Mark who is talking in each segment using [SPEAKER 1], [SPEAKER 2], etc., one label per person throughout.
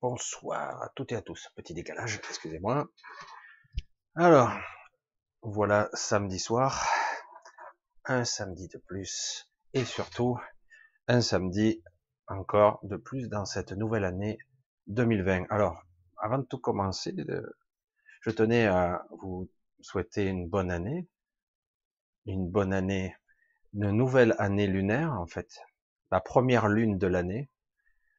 [SPEAKER 1] bonsoir à toutes et à tous. Petit décalage, excusez-moi. Alors, voilà samedi soir, un samedi de plus, et surtout un samedi encore de plus dans cette nouvelle année 2020. Alors, avant de tout commencer, je tenais à vous souhaiter une bonne année, une bonne année, une nouvelle année lunaire en fait, la première lune de l'année,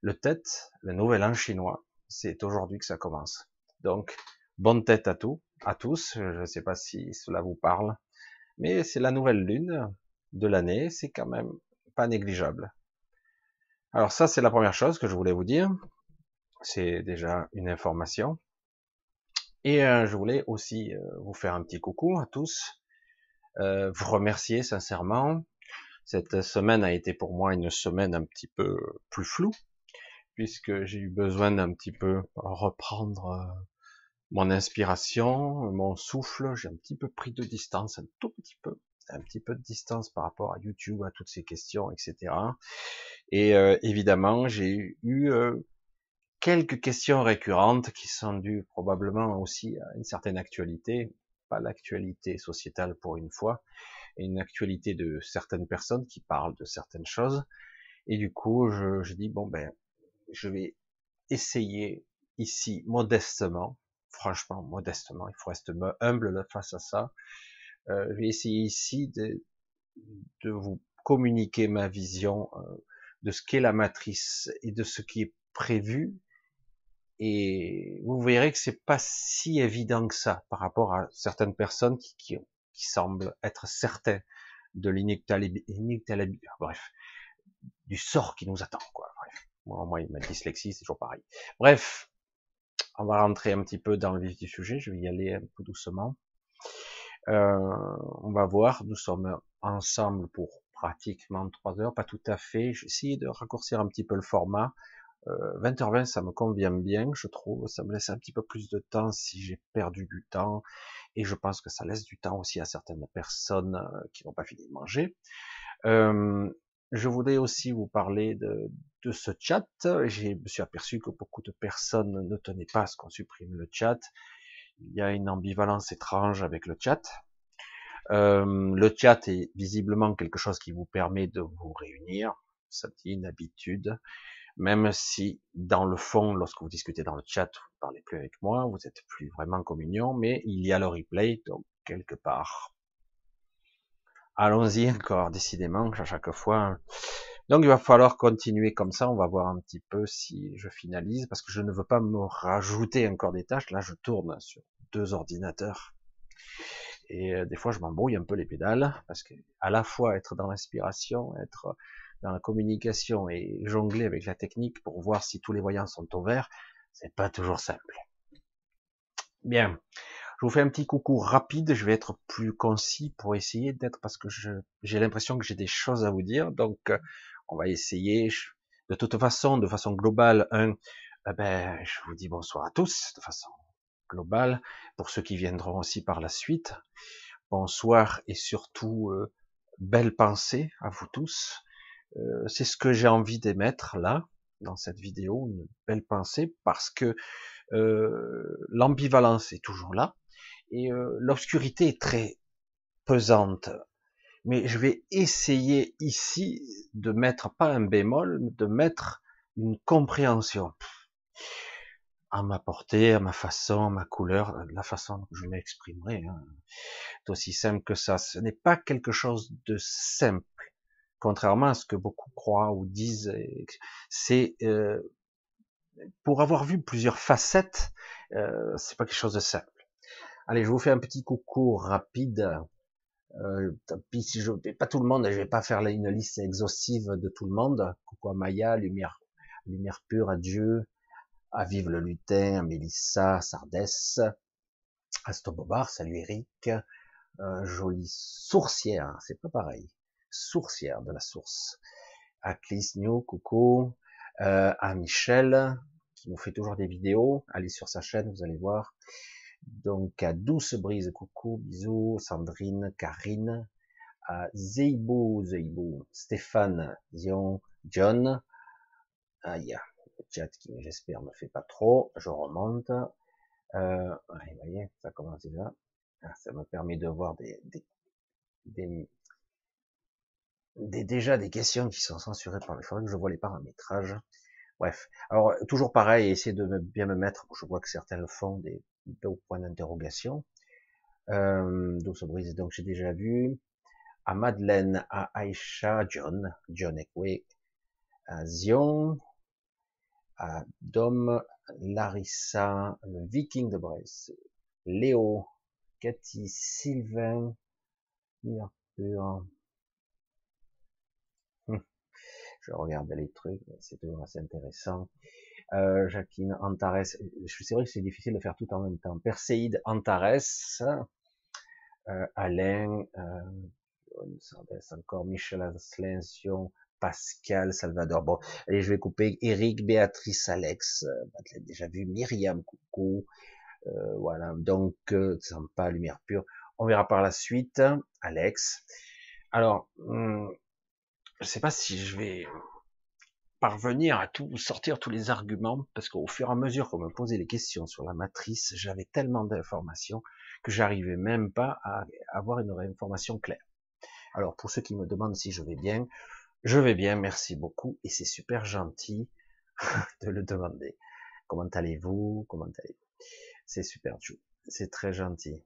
[SPEAKER 1] le tête, le nouvel an chinois, c'est aujourd'hui que ça commence. Donc, bonne tête à tous, à tous. Je ne sais pas si cela vous parle, mais c'est la nouvelle lune de l'année. C'est quand même pas négligeable. Alors ça, c'est la première chose que je voulais vous dire. C'est déjà une information. Et euh, je voulais aussi euh, vous faire un petit coucou à tous, euh, vous remercier sincèrement. Cette semaine a été pour moi une semaine un petit peu plus floue, puisque j'ai eu besoin d'un petit peu reprendre euh, mon inspiration, mon souffle. J'ai un petit peu pris de distance, un tout petit peu, un petit peu de distance par rapport à YouTube, à toutes ces questions, etc. Et euh, évidemment, j'ai eu euh, quelques questions récurrentes qui sont dues probablement aussi à une certaine actualité, pas l'actualité sociétale pour une fois, et une actualité de certaines personnes qui parlent de certaines choses. Et du coup, je, je dis bon ben, je vais essayer ici modestement, franchement modestement, il faut rester humble face à ça. Euh, je vais essayer ici de, de vous communiquer ma vision euh, de ce qu'est la matrice et de ce qui est prévu. Et vous verrez que c'est pas si évident que ça par rapport à certaines personnes qui, qui, qui semblent être certains de l'inéluctabilité, bref, du sort qui nous attend, quoi. Bref. Moi, ma dyslexie, c'est toujours pareil. Bref, on va rentrer un petit peu dans le vif du sujet. Je vais y aller un peu doucement. Euh, on va voir. Nous sommes ensemble pour pratiquement trois heures, pas tout à fait. J'ai essayé de raccourcir un petit peu le format. Euh, 20h20, ça me convient bien, je trouve. Ça me laisse un petit peu plus de temps si j'ai perdu du temps. Et je pense que ça laisse du temps aussi à certaines personnes euh, qui n'ont pas fini de manger. Euh, je voulais aussi vous parler de, ce chat. Je me suis aperçu que beaucoup de personnes ne tenaient pas à ce qu'on supprime le chat. Il y a une ambivalence étrange avec le chat. Euh, le chat est visiblement quelque chose qui vous permet de vous réunir. Ça dit une habitude. Même si, dans le fond, lorsque vous discutez dans le chat, vous ne parlez plus avec moi, vous êtes plus vraiment en communion, mais il y a le replay, donc quelque part, Allons-y encore, décidément, à chaque fois. Donc il va falloir continuer comme ça, on va voir un petit peu si je finalise, parce que je ne veux pas me rajouter encore des tâches. Là, je tourne sur deux ordinateurs. Et euh, des fois, je m'embrouille un peu les pédales, parce que à la fois être dans l'inspiration, être dans la communication et jongler avec la technique pour voir si tous les voyants sont au vert, c'est pas toujours simple. Bien. Je vous fais un petit coucou rapide, je vais être plus concis pour essayer d'être, parce que j'ai l'impression que j'ai des choses à vous dire, donc euh, on va essayer. De toute façon, de façon globale, un, eh ben, je vous dis bonsoir à tous, de façon globale, pour ceux qui viendront aussi par la suite. Bonsoir et surtout, euh, belle pensée à vous tous. Euh, c'est ce que j'ai envie d'émettre là, dans cette vidéo, une belle pensée, parce que l'ambivalence est toujours là, et euh, l'obscurité est très pesante. Mais je vais essayer ici de mettre pas un bémol, de mettre une compréhension à ma portée, à ma façon, à ma couleur, la façon dont je m'exprimerai. Hein. C'est aussi simple que ça. Ce n'est pas quelque chose de simple, contrairement à ce que beaucoup croient ou disent. C'est euh, pour avoir vu plusieurs facettes, euh, c'est pas quelque chose de simple. Allez, je vous fais un petit coucou rapide. Euh, puis si je pas tout le monde, je vais pas faire une liste exhaustive de tout le monde. Coucou à Maya, lumière, lumière pure, adieu, à Vive le lutin, à Mélissa, Sardès, Astobobar, salut Eric, euh, jolie sourcière, c'est pas pareil, sourcière de la source, à Clis New, coucou, euh, à Michel, qui nous fait toujours des vidéos, allez sur sa chaîne, vous allez voir, donc à Douce Brise, coucou, bisous, Sandrine, Karine, à Zeibou, Zeibou, Stéphane, Zion, John, aïe, Le chat qui, j'espère, me fait pas trop. Je remonte. Euh, vous voyez, ça commence déjà. Ah, ça me permet de voir des, des, déjà des questions qui sont censurées par faudrait que je vois les paramétrages. Bref. Alors, toujours pareil, essayer de bien me mettre, je vois que certains le font, des, des points d'interrogation. Euh, donc, ça brise, donc j'ai déjà vu. À Madeleine, à Aïcha, John, John Ekwe, à Zion, à Dom, Larissa, le Viking de Brest, Léo, Cathy, Sylvain, Mercure. Hum. Je regarde les trucs, c'est toujours assez intéressant. Euh, Jacqueline Antares, c'est vrai que c'est difficile de faire tout en même temps. Perséide Antares, euh, Alain, euh, encore Michel Ascension, Pascal, Salvador. Bon, allez, je vais couper. Eric, Béatrice, Alex, euh, déjà vu, Myriam, coucou. Euh, voilà, donc, euh, pas lumière pure. On verra par la suite. Alex. Alors, hum, je sais pas si je vais parvenir à tout sortir tous les arguments parce qu'au fur et à mesure qu'on me posait les questions sur la matrice, j'avais tellement d'informations que j'arrivais même pas à avoir une information claire. Alors pour ceux qui me demandent si je vais bien, je vais bien, merci beaucoup, et c'est super gentil de le demander. Comment allez-vous? Comment allez-vous? C'est super, c'est très gentil.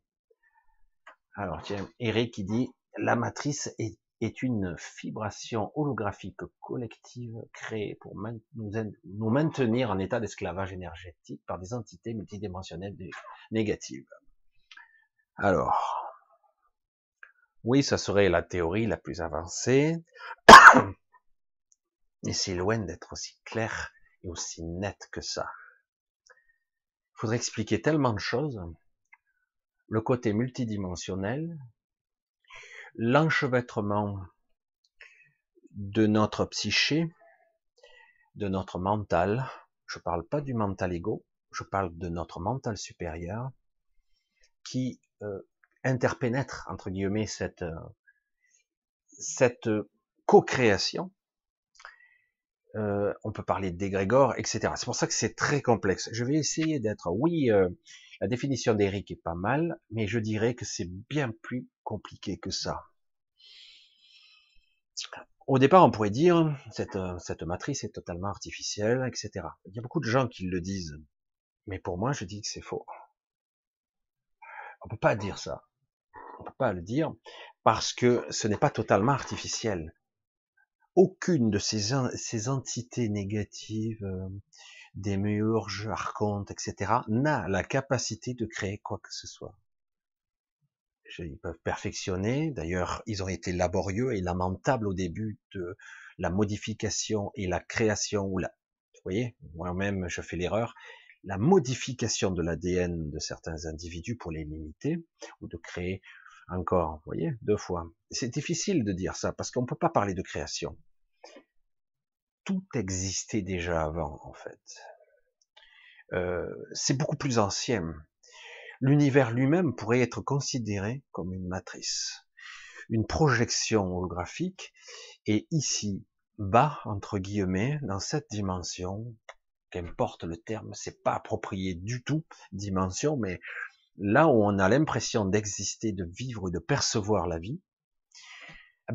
[SPEAKER 1] Alors tiens, Eric qui dit la matrice est, est une vibration holographique collective créée pour nous, maintenir en état d'esclavage énergétique par des entités multidimensionnelles négatives. Alors, oui, ça serait la théorie la plus avancée, mais c'est loin d'être aussi clair et aussi net que ça. Il faudrait expliquer tellement de choses. Le côté multidimensionnel, l'enchevêtrement de notre psyché, de notre mental. Je parle pas du mental égo, je parle de notre mental supérieur qui euh, interpénètre entre guillemets cette euh, cette co-création. Euh, on peut parler d'égrégore, etc. C'est pour ça que c'est très complexe. Je vais essayer d'être, oui, euh, la définition d'Eric est pas mal, mais je dirais que c'est bien plus compliqué que ça. Au départ, on pourrait dire cette, cette matrice est totalement artificielle, etc. Il y a beaucoup de gens qui le disent, mais pour moi, je dis que c'est faux. On peut pas dire ça on peut pas le dire, parce que ce n'est pas totalement artificiel. Aucune de ces, entités négatives, euh, des murges, archontes, etc., n'a la capacité de créer quoi que ce soit. Ils peuvent perfectionner, d'ailleurs, ils ont été laborieux et lamentables au début de la modification et la création, ou la, vous voyez, moi-même, je fais l'erreur, la modification de l'ADN de certains individus pour les limiter, ou de créer encore, vous voyez, deux fois. C'est difficile de dire ça parce qu'on ne peut pas parler de création. Tout existait déjà avant, en fait. Euh, c'est beaucoup plus ancien. L'univers lui-même pourrait être considéré comme une matrice, une projection holographique, et ici, bas, entre guillemets, dans cette dimension, qu'importe le terme, c'est pas approprié du tout, dimension, mais là où on a l'impression d'exister, de vivre, de percevoir la vie,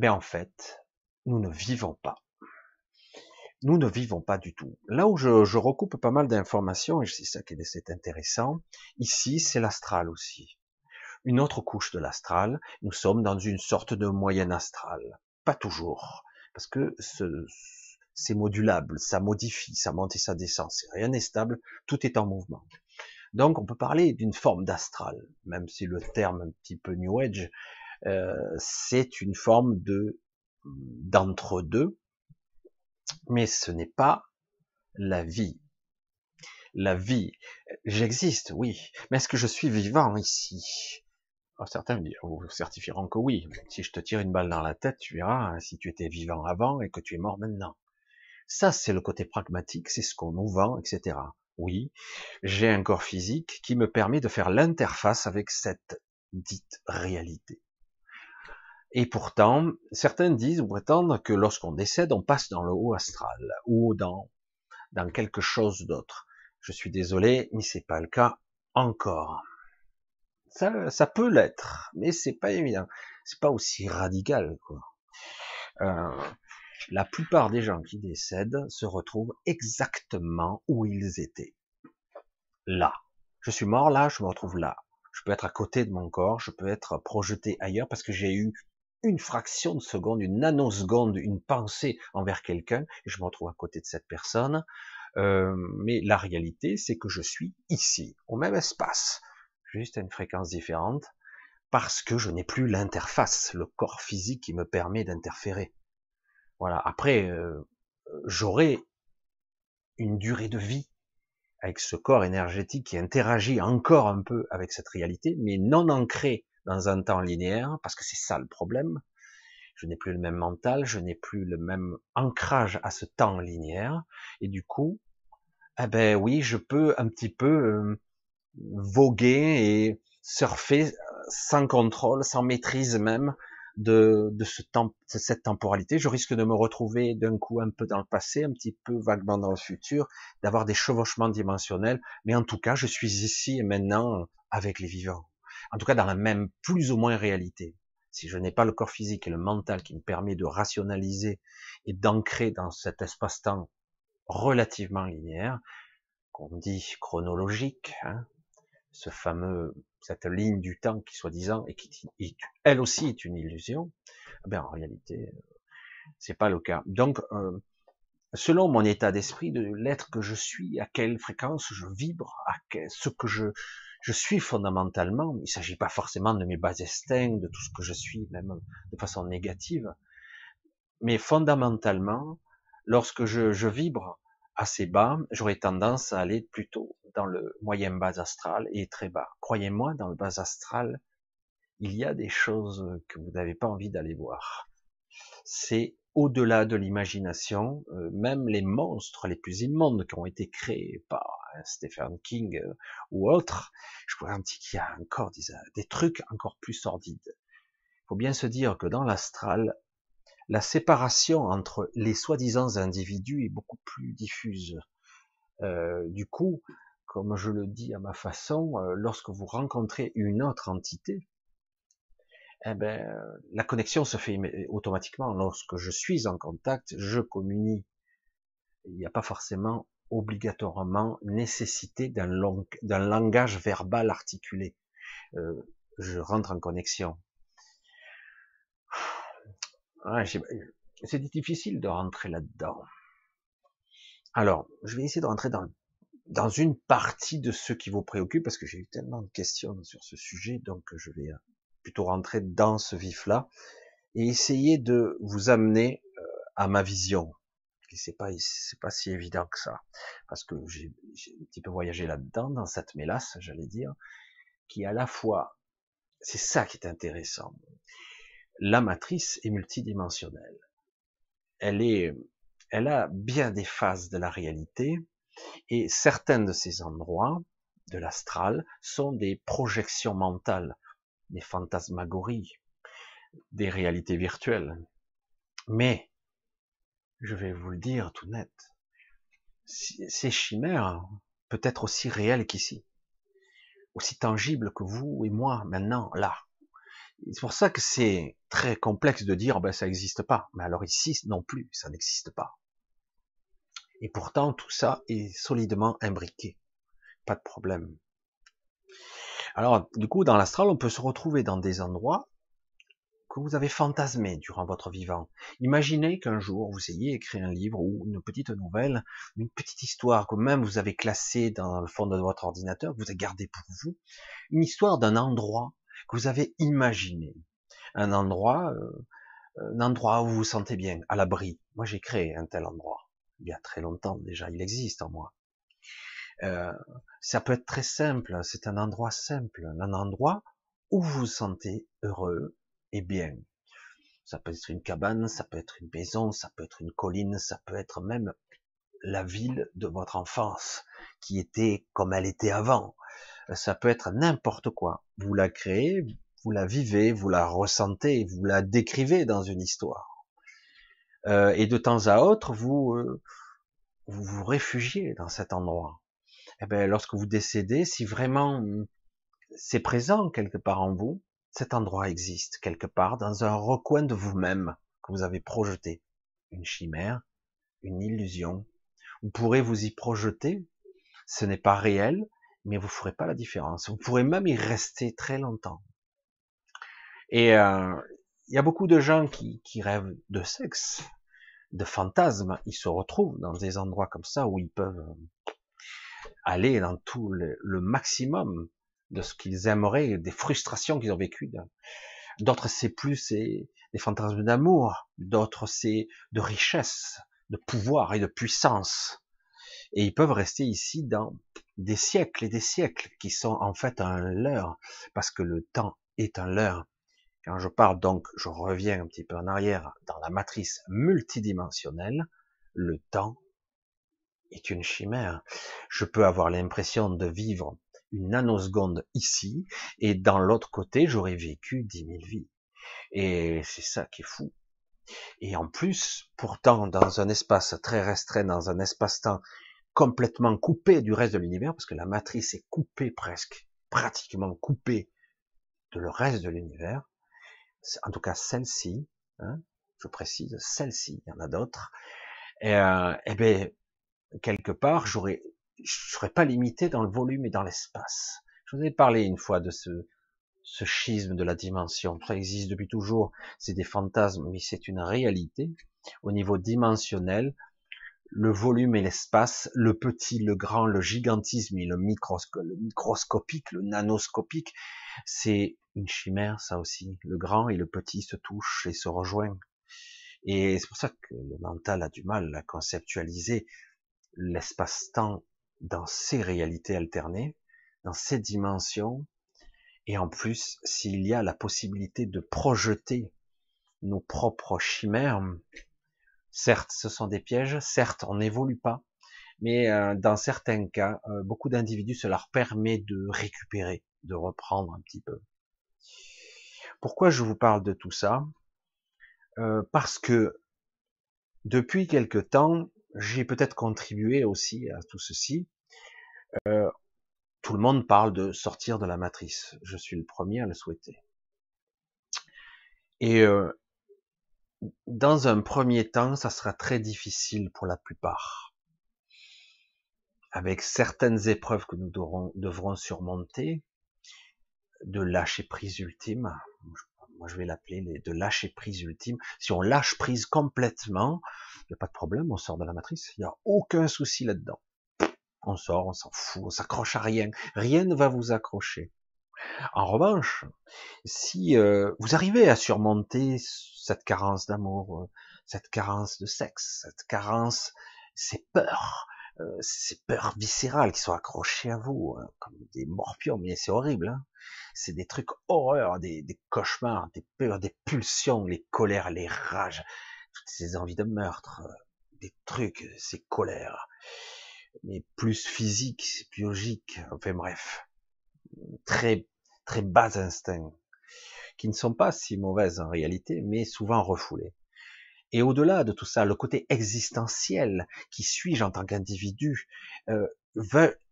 [SPEAKER 1] eh en fait, nous ne vivons pas. Nous ne vivons pas du tout. Là où je, je recoupe pas mal d'informations, et c'est ça qui est intéressant, ici c'est l'astral aussi. Une autre couche de l'astral, nous sommes dans une sorte de moyenne astral. Pas toujours, parce que c'est modulable, ça modifie, ça monte et ça descend, rien n'est stable, tout est en mouvement. Donc on peut parler d'une forme d'astral, même si le terme un petit peu New Age, euh, c'est une forme de d'entre-deux, mais ce n'est pas la vie. La vie, j'existe, oui, mais est-ce que je suis vivant ici? Alors, Certains vous certifieront que oui. Si je te tire une balle dans la tête, tu verras si tu étais vivant avant et que tu es mort maintenant. Ça, c'est le côté pragmatique, c'est ce qu'on nous vend, etc. Oui, j'ai un corps physique qui me permet de faire l'interface avec cette dite réalité. Et pourtant, certains disent ou prétendent que lorsqu'on décède, on passe dans le haut astral ou dans dans quelque chose d'autre. Je suis désolé, mais c'est pas le cas encore. Ça, ça peut l'être, mais c'est pas évident. C'est pas aussi radical, quoi. Euh, la plupart des gens qui décèdent se retrouvent exactement où ils étaient. Là. Je suis mort là, je me retrouve là. Je peux être à côté de mon corps, je peux être projeté ailleurs parce que j'ai eu une fraction de seconde, une nanoseconde, une pensée envers quelqu'un, et je me retrouve à côté de cette personne. Euh, mais la réalité, c'est que je suis ici, au même espace, juste à une fréquence différente, parce que je n'ai plus l'interface, le corps physique qui me permet d'interférer. Voilà. Après, euh, j'aurai une durée de vie avec ce corps énergétique qui interagit encore un peu avec cette réalité, mais non ancré dans un temps linéaire, parce que c'est ça le problème. Je n'ai plus le même mental, je n'ai plus le même ancrage à ce temps linéaire, et du coup, eh ben oui, je peux un petit peu euh, voguer et surfer euh, sans contrôle, sans maîtrise même de, de, ce temps, de cette temporalité. Je risque de me retrouver d'un coup un peu dans le passé, un petit peu vaguement dans le futur, d'avoir des chevauchements dimensionnels, mais en tout cas, je suis ici et maintenant avec les vivants en tout cas dans la même plus ou moins réalité. Si je n'ai pas le corps physique et le mental qui me permet de rationaliser et d'ancrer dans cet espace-temps relativement linéaire, qu'on dit chronologique, hein, ce fameux, cette ligne du temps qui soi-disant et qui, elle aussi est une illusion, ben en réalité, c'est pas le cas. Donc, euh, selon mon état d'esprit de l'être que je suis, à quelle fréquence je vibre, à ce que je, je suis fondamentalement, il ne s'agit pas forcément de mes bas instincts, de tout ce que je suis, même de façon négative, mais fondamentalement, lorsque je, vibre assez bas, j'aurais tendance à aller plutôt dans le moyen bas astral et très bas. Croyez-moi, dans le bas astral, il y a des choses que vous n'avez pas envie d'aller voir. C'est au-delà de l'imagination, euh, même les monstres les plus immondes qui ont été créés par Stephen King euh, ou autres, je pourrais un petit qu'il y a encore des, des trucs encore plus sordides. Il faut bien se dire que dans l'astral, la séparation entre les soi-disant individus est beaucoup plus diffuse. Euh, du coup, comme je le dis à ma façon, lorsque vous rencontrez une autre entité, eh ben, la connexion se fait automatiquement. Lorsque je suis en contact, je communique. Il n'y a pas forcément obligatoirement nécessité d'un langage verbal articulé. Euh, je rentre en connexion. c'est difficile de rentrer là-dedans. Alors, je vais essayer de rentrer dans, dans une partie de ce qui vous préoccupe, parce que j'ai eu tellement de questions sur ce sujet, donc je vais plutôt rentrer dans ce vif-là et essayer de vous amener euh, à ma vision. Et c'est pas, c'est pas si évident que ça, parce que j'ai, un petit peu voyagé là-dedans, dans cette mélasse, j'allais dire, qui à la fois, c'est ça qui est intéressant. La matrice est multidimensionnelle. Elle est, elle a bien des phases de la réalité, et certains de ces endroits de l'astral sont des projections mentales des fantasmagories, des réalités virtuelles. Mais, je vais vous le dire tout net, ces chimères peut être aussi réelles qu'ici, aussi tangibles que vous et moi maintenant, là. C'est pour ça que c'est très complexe de dire ben ça n'existe pas. Mais alors ici non plus, ça n'existe pas. Et pourtant tout ça est solidement imbriqué. Pas de problème. Alors, du coup, dans l'astral, on peut se retrouver dans des endroits que vous avez fantasmés durant votre vivant. Imaginez qu'un jour, vous ayez écrit un livre ou une petite nouvelle, une petite histoire que même vous avez classée dans le fond de votre ordinateur, que vous avez gardé pour vous, une histoire d'un endroit que vous avez imaginé. Un endroit, euh, un endroit où vous vous sentez bien, à l'abri. Moi, j'ai créé un tel endroit. Il y a très longtemps déjà, il existe en moi. Euh, ça peut être très simple, c'est un endroit simple, un endroit où vous vous sentez heureux et bien. Ça peut être une cabane, ça peut être une maison, ça peut être une colline, ça peut être même la ville de votre enfance, qui était comme elle était avant. Ça peut être n'importe quoi. Vous la créez, vous la vivez, vous la ressentez, vous la décrivez dans une histoire. Euh, et de temps à autre, vous, euh, vous vous réfugiez dans cet endroit. Eh bien, lorsque vous décédez, si vraiment c'est présent quelque part en vous, cet endroit existe quelque part dans un recoin de vous-même que vous avez projeté. Une chimère, une illusion. Vous pourrez vous y projeter. Ce n'est pas réel, mais vous ferez pas la différence. Vous pourrez même y rester très longtemps. Et euh, il y a beaucoup de gens qui, qui rêvent de sexe, de fantasmes. Ils se retrouvent dans des endroits comme ça où ils peuvent aller dans tout le, maximum de ce qu'ils aimeraient, des frustrations qu'ils ont vécues. D'autres, c'est plus des fantasmes d'amour. D'autres, c'est de richesse, de pouvoir et de puissance. Et ils peuvent rester ici dans des siècles et des siècles qui sont en fait un leurre, parce que le temps est un leurre. Quand je parle donc, je reviens un petit peu en arrière dans la matrice multidimensionnelle, le temps est une chimère. Je peux avoir l'impression de vivre une nanoseconde ici, et dans l'autre côté, j'aurais vécu dix mille vies. Et c'est ça qui est fou. Et en plus, pourtant, dans un espace très restreint, dans un espace-temps complètement coupé du reste de l'univers, parce que la matrice est coupée presque, pratiquement coupée de le reste de l'univers, en tout cas celle-ci, hein, je précise, celle-ci, il y en a d'autres, et, euh, eh bien, quelque part, j'aurais, je serais pas limité dans le volume et dans l'espace. Je vous ai parlé une fois de ce, ce schisme de la dimension. Ça existe depuis toujours. C'est des fantasmes, mais c'est une réalité. Au niveau dimensionnel, le volume et l'espace, le petit, le grand, le gigantisme et le, le microscopique, le nanoscopique, c'est une chimère, ça aussi. Le grand et le petit se touchent et se rejoignent. Et c'est pour ça que le mental a du mal à conceptualiser l'espace-temps dans ces réalités alternées, dans ces dimensions, et en plus, s'il y a la possibilité de projeter nos propres chimères, certes, ce sont des pièges, certes, on n'évolue pas, mais euh, dans certains cas, euh, beaucoup d'individus, cela leur permet de récupérer, de reprendre un petit peu. Pourquoi je vous parle de tout ça? Euh, Parce que depuis quelque temps, j'ai peut-être contribué aussi à tout ceci. Euh, tout le monde parle de sortir de la matrice. Je suis le premier à le souhaiter. Et euh, dans un premier temps, ça sera très difficile pour la plupart. Avec certaines épreuves que nous devrons, devrons surmonter, de lâcher prise ultime, moi je vais l'appeler de lâcher prise ultime. Si on lâche prise complètement, il n'y a pas de problème, on sort de la matrice, il n'y a aucun souci là-dedans. On sort, on s'en fout, on s'accroche à rien, rien ne va vous accrocher. En revanche, si euh, vous arrivez à surmonter cette carence d'amour, euh, cette carence de sexe, cette carence, ces peurs, ces peurs viscérales qui sont accrochées à vous, hein, comme des morpions, mais c'est horrible. Hein c'est des trucs horreurs, des, des, cauchemars, des peurs, des pulsions, les colères, les rages, toutes ces envies de meurtre, des trucs, ces colères, mais plus physiques, biologiques, enfin bref, très très bas instincts, qui ne sont pas si mauvaises en réalité, mais souvent refoulées. Et au-delà de tout ça, le côté existentiel, qui suis-je en tant qu'individu, euh,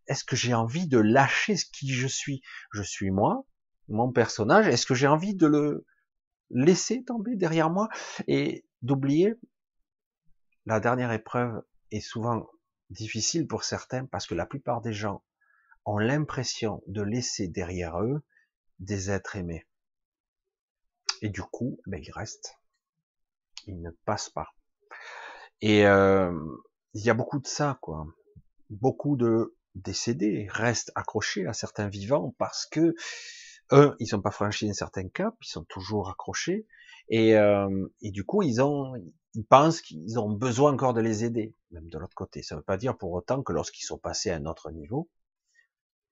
[SPEAKER 1] est-ce que j'ai envie de lâcher ce qui je suis? Je suis moi, mon personnage, est-ce que j'ai envie de le laisser tomber derrière moi? Et d'oublier La dernière épreuve est souvent difficile pour certains parce que la plupart des gens ont l'impression de laisser derrière eux des êtres aimés. Et du coup, ben, ils restent. Ils ne passent pas. Et euh, il y a beaucoup de ça, quoi. Beaucoup de décédés restent accrochés à certains vivants parce que eux, ils n'ont pas franchi un certain cap, ils sont toujours accrochés, et, euh, du coup, ils ils pensent qu'ils ont besoin encore de les aider, même de l'autre côté. Ça ne veut pas dire pour autant que lorsqu'ils sont passés à un autre niveau,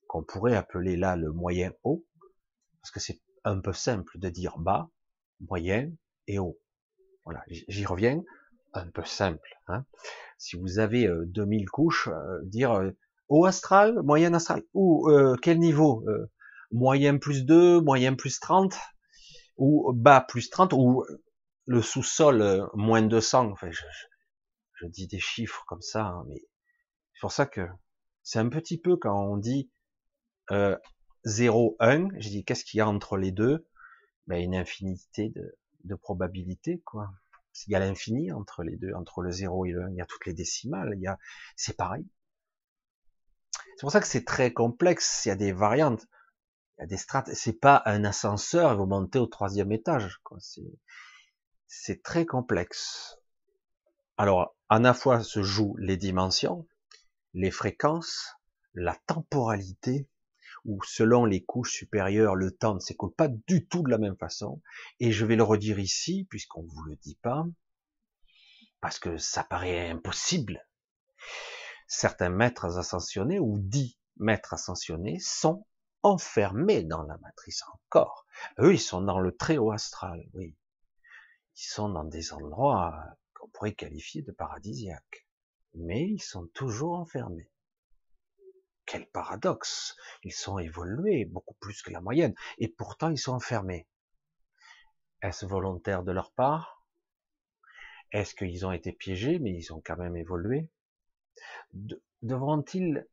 [SPEAKER 1] qu'on pourrait appeler là le moyen haut, parce que c'est un peu simple de dire bas, moyen et haut. Voilà, j'y reviens, un peu simple. Hein. Si vous avez 2000 euh, couches, euh, dire euh, haut astral, moyen astral, ou quel niveau moyen plus 2, moyen plus 30, ou bas plus 30, ou le sous-sol euh, moins 200. Enfin, je, je, dis des chiffres comme ça, hein, mais C'est pour ça que c'est un petit peu quand on dit euh, 0, 1, je dis qu'est-ce qu'il y a entre les deux? Ben, Une infinité de, de probabilités, quoi. Il y a l'infini entre les deux, entre le 0 et le 1, il y a toutes les décimales, il y a, c'est pareil. C'est pour ça que c'est très complexe, il y a des variantes, il y a des strates, c'est pas un ascenseur, vous montez au troisième étage, quoi. C'est très complexe. Alors, à la fois se jouent les dimensions, les fréquences, la temporalité, où selon les couches supérieures, le temps ne s'écoule pas du tout de la même façon. Et je vais le redire ici, puisqu'on ne vous le dit pas, parce que ça paraît impossible. Certains maîtres ascensionnés, ou dits maîtres ascensionnés, sont enfermés dans la matrice encore. Eux, ils sont dans le très haut astral, oui. Ils sont dans des endroits qu'on pourrait qualifier de paradisiaques. Mais ils sont toujours enfermés. Quel paradoxe Ils sont évolués beaucoup plus que la moyenne, et pourtant ils sont enfermés. Est-ce volontaire de leur part? Est-ce qu'ils ont été piégés, mais ils ont quand même évolué? Devront-ils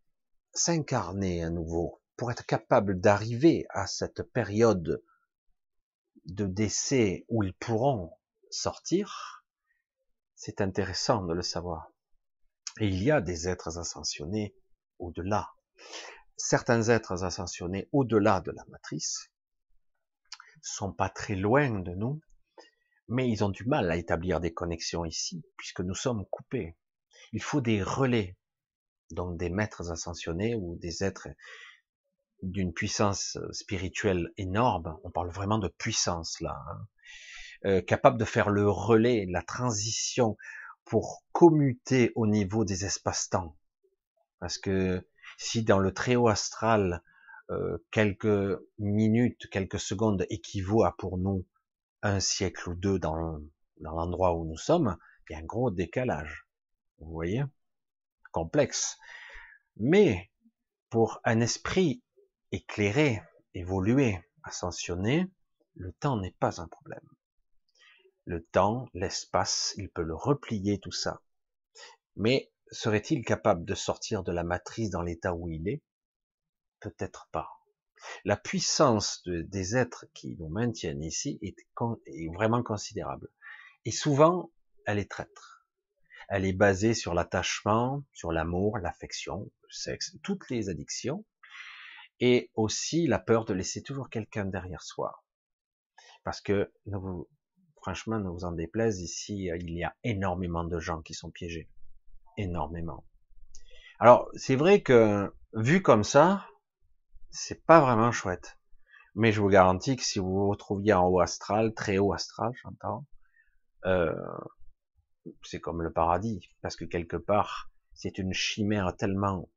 [SPEAKER 1] s'incarner à nouveau pour être capables d'arriver à cette période de décès où ils pourront sortir? C'est intéressant de le savoir. Et il y a des êtres ascensionnés au-delà certains êtres ascensionnés au-delà de la matrice sont pas très loin de nous, mais ils ont du mal à établir des connexions ici, puisque nous sommes coupés. Il faut des relais, donc des maîtres ascensionnés ou des êtres d'une puissance spirituelle énorme. On parle vraiment de puissance là, hein. euh, capable de faire le relais, la transition pour commuter au niveau des espaces-temps. Parce que si dans le très haut astral, euh, quelques minutes, quelques secondes équivaut à pour nous un siècle ou deux dans, dans l'endroit où nous sommes, il y a un gros décalage. Vous voyez? Complexe. Mais pour un esprit éclairé, évolué, ascensionné, le temps n'est pas un problème. Le temps, l'espace, il peut le replier tout ça. Mais serait-il capable de sortir de la matrice dans l'état où il est? Peut-être pas. La puissance des êtres qui nous maintiennent ici est, vraiment considérable. Et souvent, elle est traître. Elle est basée sur l'attachement, sur l'amour, l'affection, le sexe, toutes les addictions, et aussi la peur de laisser toujours quelqu'un derrière soi. Parce que, franchement, ne vous en déplaise, ici, il y a énormément de gens qui sont piégés énormément. Alors, c'est vrai que, vu comme ça, c'est pas vraiment chouette. Mais je vous garantis que si vous vous retrouviez en haut astral, très haut astral, j'entends, euh, c'est comme le paradis, parce que quelque part, c'est une chimère tellement,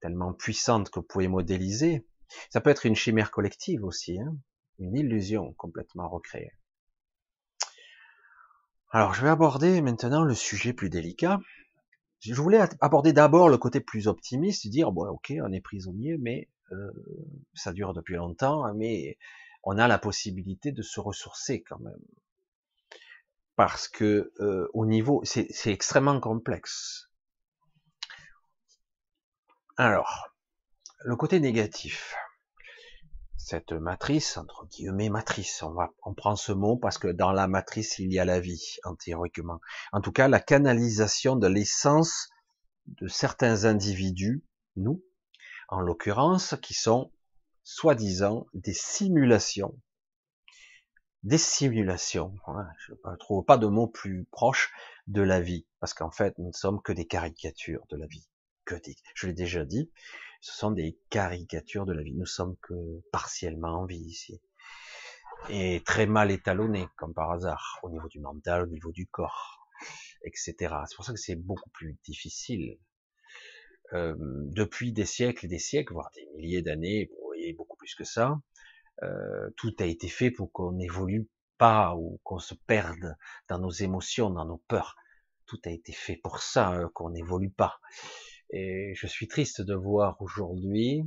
[SPEAKER 1] tellement puissante que vous pouvez modéliser. Ça peut être une chimère collective aussi, hein, une illusion complètement recréée. Alors, je vais aborder maintenant le sujet plus délicat, je voulais aborder d'abord le côté plus optimiste, dire bon, ok, on est prisonnier, mais euh, ça dure depuis longtemps, mais on a la possibilité de se ressourcer quand même, parce que euh, au niveau, c'est extrêmement complexe. Alors, le côté négatif, cette matrice, entre guillemets matrice, on, va, prend ce mot parce que dans la matrice, il y a la vie, en théoriquement. En tout cas, la canalisation de l'essence de certains individus, nous, en l'occurrence, qui sont soi-disant des simulations. Des simulations, je ne trouve pas de mot plus proche de la vie, parce qu'en fait, nous ne sommes que des caricatures de la vie. Que je l'ai déjà dit, ce sont des caricatures de la vie. Nous sommes que partiellement en vie ici. Et très mal étalonnés, comme par hasard, au niveau du mental, au niveau du corps, etc. C'est pour ça que c'est beaucoup plus difficile. Euh, depuis des siècles et des siècles, voire des milliers d'années, voyez, beaucoup plus que ça, euh, tout a été fait pour qu'on n'évolue pas ou qu'on se perde dans nos émotions, dans nos peurs. Tout a été fait pour ça, hein, qu'on n'évolue pas. Et je suis triste de voir aujourd'hui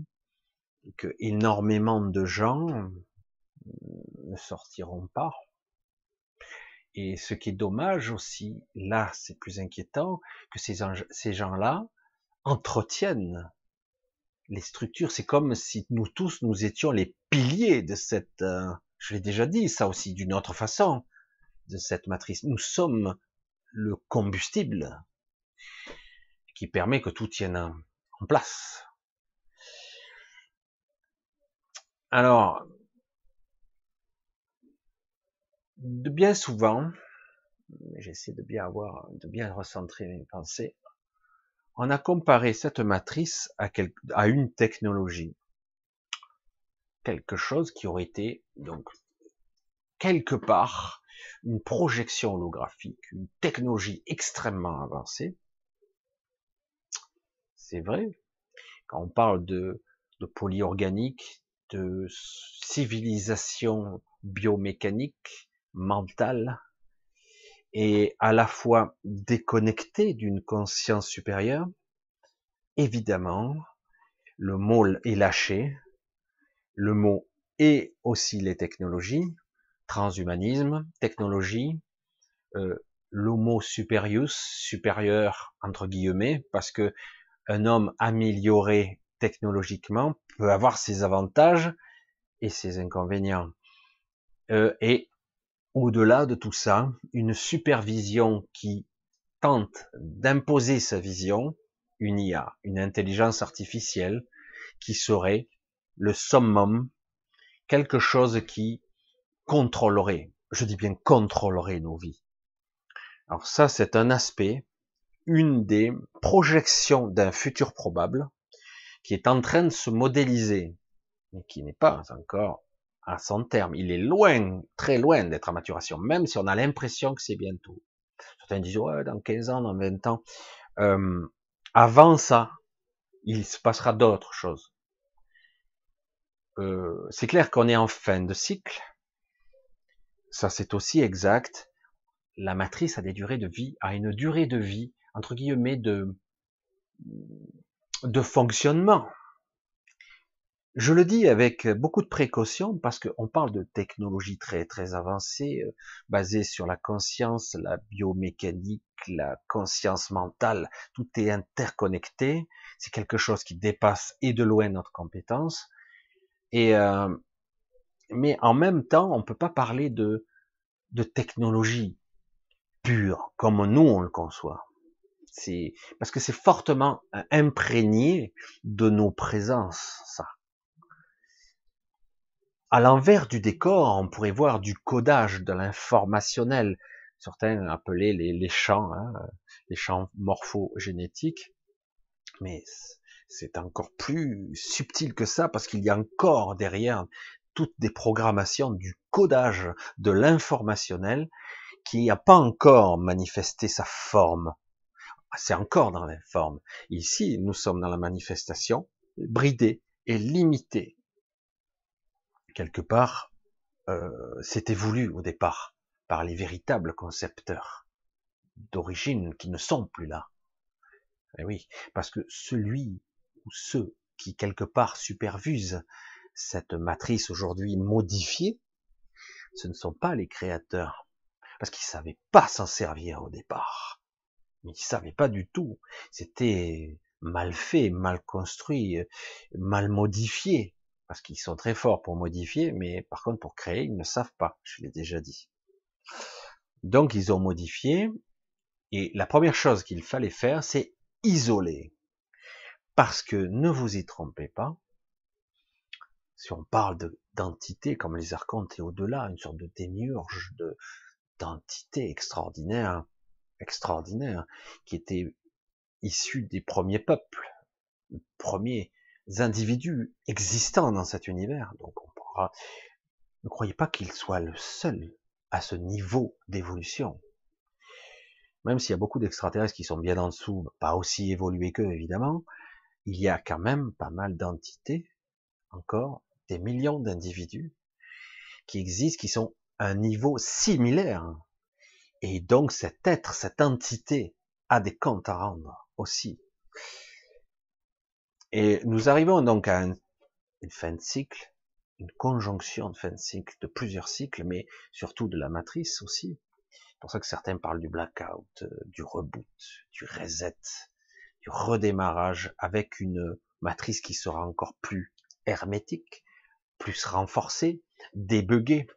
[SPEAKER 1] que énormément de gens ne sortiront pas. Et ce qui est dommage aussi, là c'est plus inquiétant, que ces, ces gens-là entretiennent les structures. C'est comme si nous tous, nous étions les piliers de cette, euh, je l'ai déjà dit, ça aussi d'une autre façon, de cette matrice. Nous sommes le combustible permet que tout tienne en place. Alors, de bien souvent, j'essaie de bien avoir, de bien recentrer mes pensées, on a comparé cette matrice à, à une technologie. Quelque chose qui aurait été, donc, quelque part, une projection holographique, une technologie extrêmement avancée. C'est vrai. Quand on parle de, polyorganique, de civilisation biomécanique, mentale, et à la fois déconnecté d'une conscience supérieure, évidemment, le mot est lâché, le mot et aussi les technologies, transhumanisme, technologie, euh, l'homo superius, supérieur entre guillemets, parce que un homme amélioré technologiquement peut avoir ses avantages et ses inconvénients. Euh, et au-delà de tout ça, une supervision qui tente d'imposer sa vision, une IA, une intelligence artificielle, qui serait le summum, quelque chose qui contrôlerait, je dis bien contrôlerait nos vies. Alors ça, c'est un aspect, une des projections d'un futur probable, qui est en train de se modéliser, mais qui n'est pas encore à son terme. Il est loin, très loin d'être à maturation, même si on a l'impression que c'est bientôt. Certains disent, ouais, dans 15 ans, dans 20 ans. Euh, avant ça, il se passera d'autres choses. Euh, c'est clair qu'on est en fin de cycle. Ça, c'est aussi exact. La matrice a des durées de vie, a une durée de vie, entre guillemets, de, de fonctionnement. Je le dis avec beaucoup de précaution parce qu'on parle de technologies très très avancées, euh, basées sur la conscience, la biomécanique, la conscience mentale. Tout est interconnecté. C'est quelque chose qui dépasse et de loin notre compétence. Et euh, mais en même temps, on peut pas parler de de technologie pure comme nous on le conçoit. C'est parce que c'est fortement imprégné de nos présences, ça. À l'envers du décor, on pourrait voir du codage de l'informationnel, certains appelaient les, champs, hein, les champs morphogénétiques, mais c'est encore plus subtil que ça parce qu'il y a encore derrière toutes des programmations du codage de l'informationnel qui n'a pas encore manifesté sa forme. C'est encore dans l'informe. Ici, nous sommes dans la manifestation bridée et limitée quelque part, euh, c'était voulu au départ par les véritables concepteurs d'origine qui ne sont plus là. Eh oui, parce que celui ou ceux qui quelque part supervisent cette matrice aujourd'hui modifiée, ce ne sont pas les créateurs, parce qu'ils savaient pas s'en servir au départ. Ils ne savaient pas du tout. C'était mal fait, mal construit, mal modifié parce qu'ils sont très forts pour modifier, mais par contre pour créer, ils ne savent pas, je l'ai déjà dit. Donc ils ont modifié, et la première chose qu'il fallait faire, c'est isoler. Parce que ne vous y trompez pas, si on parle d'entités comme les archontes et au-delà, une sorte de démiurge, de d'entités extraordinaires, extraordinaires, qui étaient issus des premiers peuples, premiers individus existants dans cet univers. Donc on pourra, ne croyez pas qu'il soit le seul à ce niveau d'évolution. Même s'il y a beaucoup d'extraterrestres qui sont bien en dessous, pas aussi évolués qu'eux évidemment, il y a quand même pas mal d'entités, encore des millions d'individus qui existent, qui sont à un niveau similaire. Et donc cet être, cette entité a des comptes à rendre aussi. Et nous arrivons donc à une fin de cycle, une conjonction de fin de cycle, de plusieurs cycles, mais surtout de la matrice aussi. C'est pour ça que certains parlent du blackout, euh, du reboot, du reset, du redémarrage avec une matrice qui sera encore plus hermétique, plus renforcée, débuguée,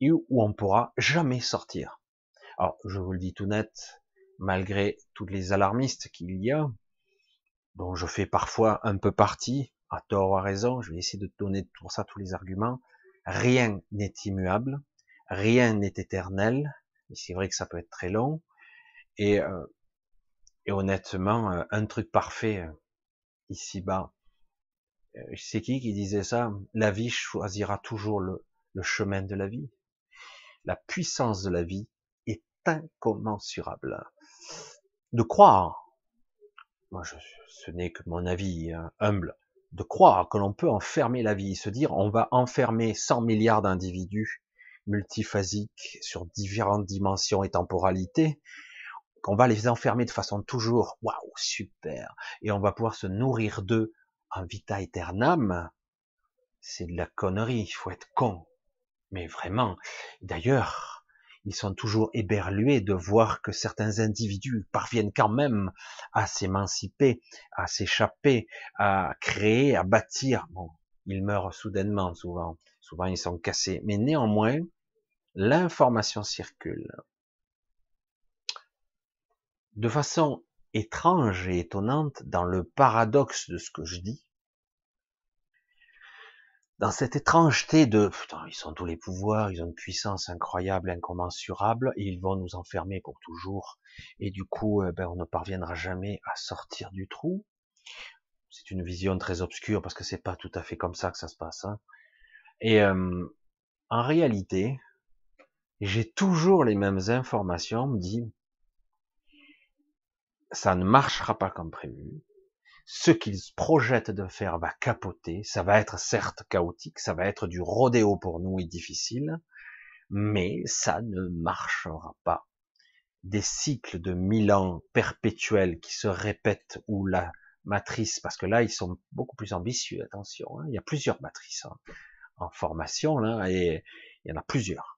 [SPEAKER 1] et où on pourra jamais sortir. Alors, je vous le dis tout net, malgré tous les alarmistes qu'il y a, dont je fais parfois un peu partie, à tort ou à raison, je vais essayer de donner pour ça tous les arguments, rien n'est immuable, rien n'est éternel, et c'est vrai que ça peut être très long, et, euh, honnêtement, euh, un truc parfait euh, ici-bas, c'est qui qui disait ça? La vie choisira toujours le, le chemin de la vie. La puissance de la vie incommensurable. De croire, moi je, ce n'est que mon avis hein, humble, de croire que l'on peut enfermer la vie, se dire on va enfermer 100 milliards d'individus multiphasiques sur différentes dimensions et temporalités, qu'on va les enfermer de façon toujours waouh super et on va pouvoir se nourrir d'eux en vita aeternam, c'est de la connerie, il faut être con. Mais vraiment, d'ailleurs, ils sont toujours éberlués de voir que certains individus parviennent quand même à s'émanciper, à s'échapper, à créer, à bâtir. Bon, ils meurent soudainement souvent. Souvent ils sont cassés. Mais néanmoins, l'information circule. De façon étrange et étonnante, dans le paradoxe de ce que je dis, dans cette étrangeté de putain, ils ont tous les pouvoirs, ils ont une puissance incroyable, incommensurable, et ils vont nous enfermer pour toujours. Et du coup, euh, ben, on ne parviendra jamais à sortir du trou. C'est une vision très obscure parce que c'est pas tout à fait comme ça que ça se passe. Hein. Et euh, en réalité, j'ai toujours les mêmes informations. On me dit, ça ne marchera pas comme prévu ce qu'ils projettent de faire va capoter, ça va être certes chaotique, ça va être du rodéo pour nous et difficile, mais ça ne marchera pas. Des cycles de mille ans perpétuels qui se répètent où la matrice, parce que là ils sont beaucoup plus ambitieux, attention, hein, il y a plusieurs matrices hein, en formation là, et il y en a plusieurs.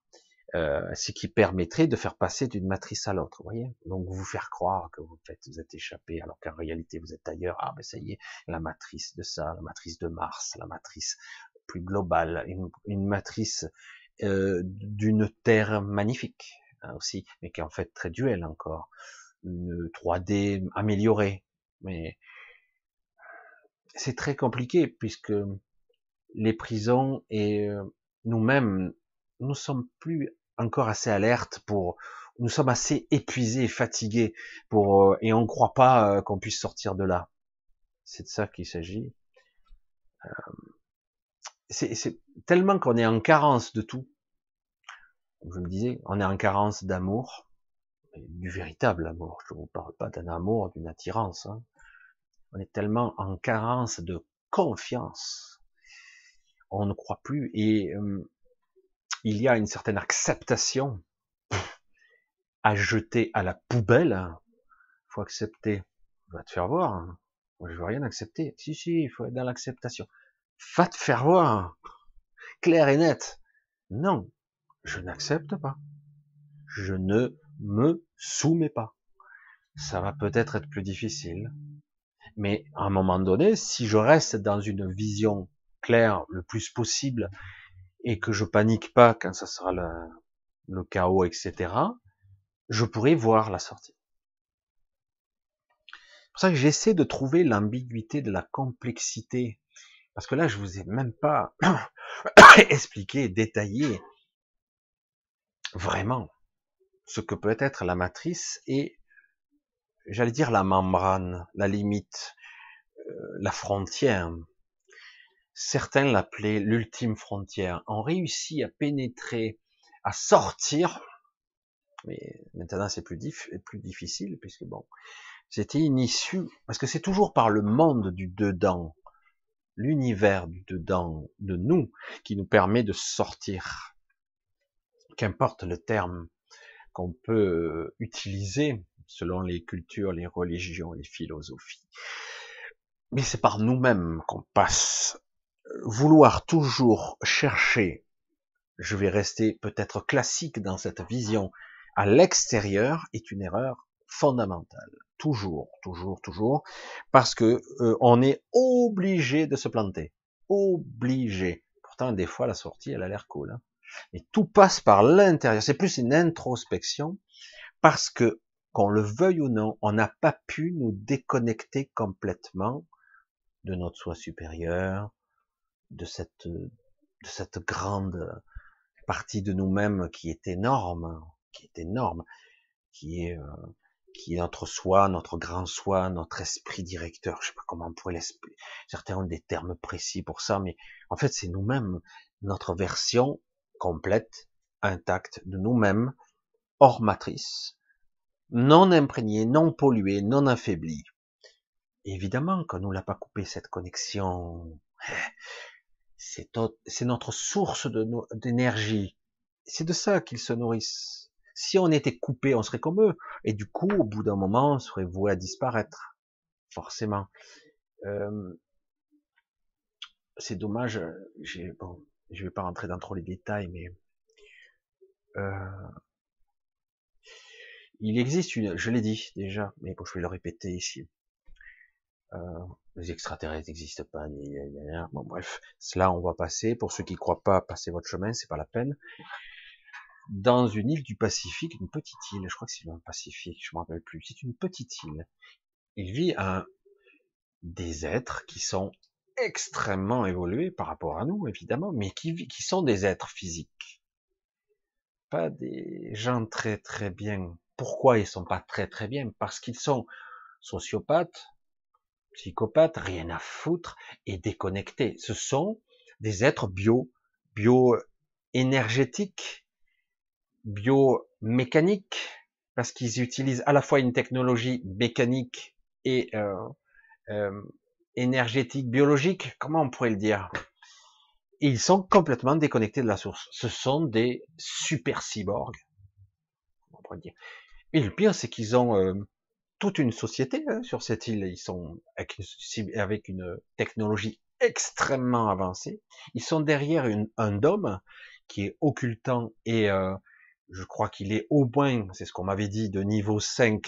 [SPEAKER 1] Euh, ce qui permettrait de faire passer d'une matrice à l'autre, voyez. Donc vous faire croire que vous faites, vous êtes échappé, alors qu'en réalité vous êtes ailleurs. Ah ben ça y est, la matrice de ça, la matrice de Mars, la matrice plus globale, une, matrice euh, d'une Terre magnifique hein, aussi, mais qui est en fait très duel encore, une 3D améliorée, mais c'est très compliqué puisque les prisons et euh, nous-mêmes nous sommes plus encore assez alertes pour, nous sommes assez épuisés et fatigués pour, euh, et on ne croit pas euh, qu'on puisse sortir de là. C'est de ça qu'il s'agit. Euh, c'est tellement qu'on est en carence de tout. Comme je me disais, on est en carence d'amour, du véritable amour. Je ne vous parle pas d'un amour, d'une attirance. Hein. On est tellement en carence de confiance. On ne croit plus. Et il y a une certaine acceptation à jeter à la poubelle. Faut accepter. Va te faire voir. Moi, je veux rien accepter. Si, si, il faut être dans l'acceptation. Va te faire voir. Clair et net. Non, je n'accepte pas. Je ne me soumets pas. Ça va peut-être être plus difficile. Mais à un moment donné, si je reste dans une vision claire le plus possible et que je panique pas quand ça sera le, chaos, etc., je pourrai voir la sortie. C'est pour ça que j'essaie de trouver l'ambiguïté de la complexité. Parce que là, je vous ai même pas expliqué, détaillé vraiment ce que peut être la matrice et, j'allais dire, la membrane, la limite, euh, la frontière certains l'appelaient l'ultime frontière, ont réussi à pénétrer, à sortir, mais maintenant c'est plus, plus difficile, puisque bon, c'était une issue, parce que c'est toujours par le monde du dedans, l'univers du dedans de nous, qui nous permet de sortir. Qu'importe le terme qu'on peut utiliser selon les cultures, les religions, les philosophies. Mais c'est par nous-mêmes qu'on passe vouloir toujours chercher, je vais rester peut-être classique dans cette vision, à l'extérieur est une erreur fondamentale. toujours, toujours, toujours, parce que euh, on est obligé de se planter, obligé. Pourtant, des fois, la sortie, elle a l'air cool. Hein. Et tout passe par l'intérieur. C'est plus une introspection, parce que qu'on le veuille ou non, on n'a pas pu nous déconnecter complètement de notre soi supérieur, de cette, de cette grande partie de nous-mêmes qui est énorme, qui est énorme, qui est, euh, qui est notre soi, notre grand soi, notre esprit directeur. Je sais pas comment on pourrait l'expliquer. Certains ont des termes précis pour ça, mais en fait, c'est nous-mêmes, notre version complète, intacte de nous-mêmes, hors matrice, non imprégné, non pollué, non affaibli. évidemment qu'on nous l'a pas coupé cette connexion. C'est notre source d'énergie. C'est de ça qu'ils se nourrissent. Si on était coupé, on serait comme eux. Et du coup, au bout d'un moment, on serait voué à disparaître. Forcément. Euh, c'est dommage. Bon, je vais pas rentrer dans trop les détails, mais euh, il existe une, je l'ai dit déjà, mais bon, je vais le répéter ici. Euh, les extraterrestres n'existent pas, ni, bon bref, cela on va passer. Pour ceux qui ne croient pas, passez votre chemin, c'est pas la peine. Dans une île du Pacifique, une petite île, je crois que c'est le Pacifique, je me rappelle plus. C'est une petite île. Il vit un des êtres qui sont extrêmement évolués par rapport à nous, évidemment, mais qui, qui sont des êtres physiques. Pas des gens très très bien pourquoi ils sont pas très très bien? Parce qu'ils sont sociopathes, psychopathes, rien à foutre et déconnectés. Ce sont des êtres bio, bio-énergétiques, bio-mécaniques, parce qu'ils utilisent à la fois une technologie mécanique et euh, euh, énergétique, biologique, comment on pourrait le dire? Ils sont complètement déconnectés de la source. Ce sont des super cyborgs, on pourrait dire? Et le pire, c'est qu'ils ont euh, toute une société hein, sur cette île. Ils sont avec une, technologie extrêmement avancée. Ils sont derrière un dôme qui est occultant et euh, je crois qu'il est au moins, c'est ce qu'on m'avait dit, de niveau 5,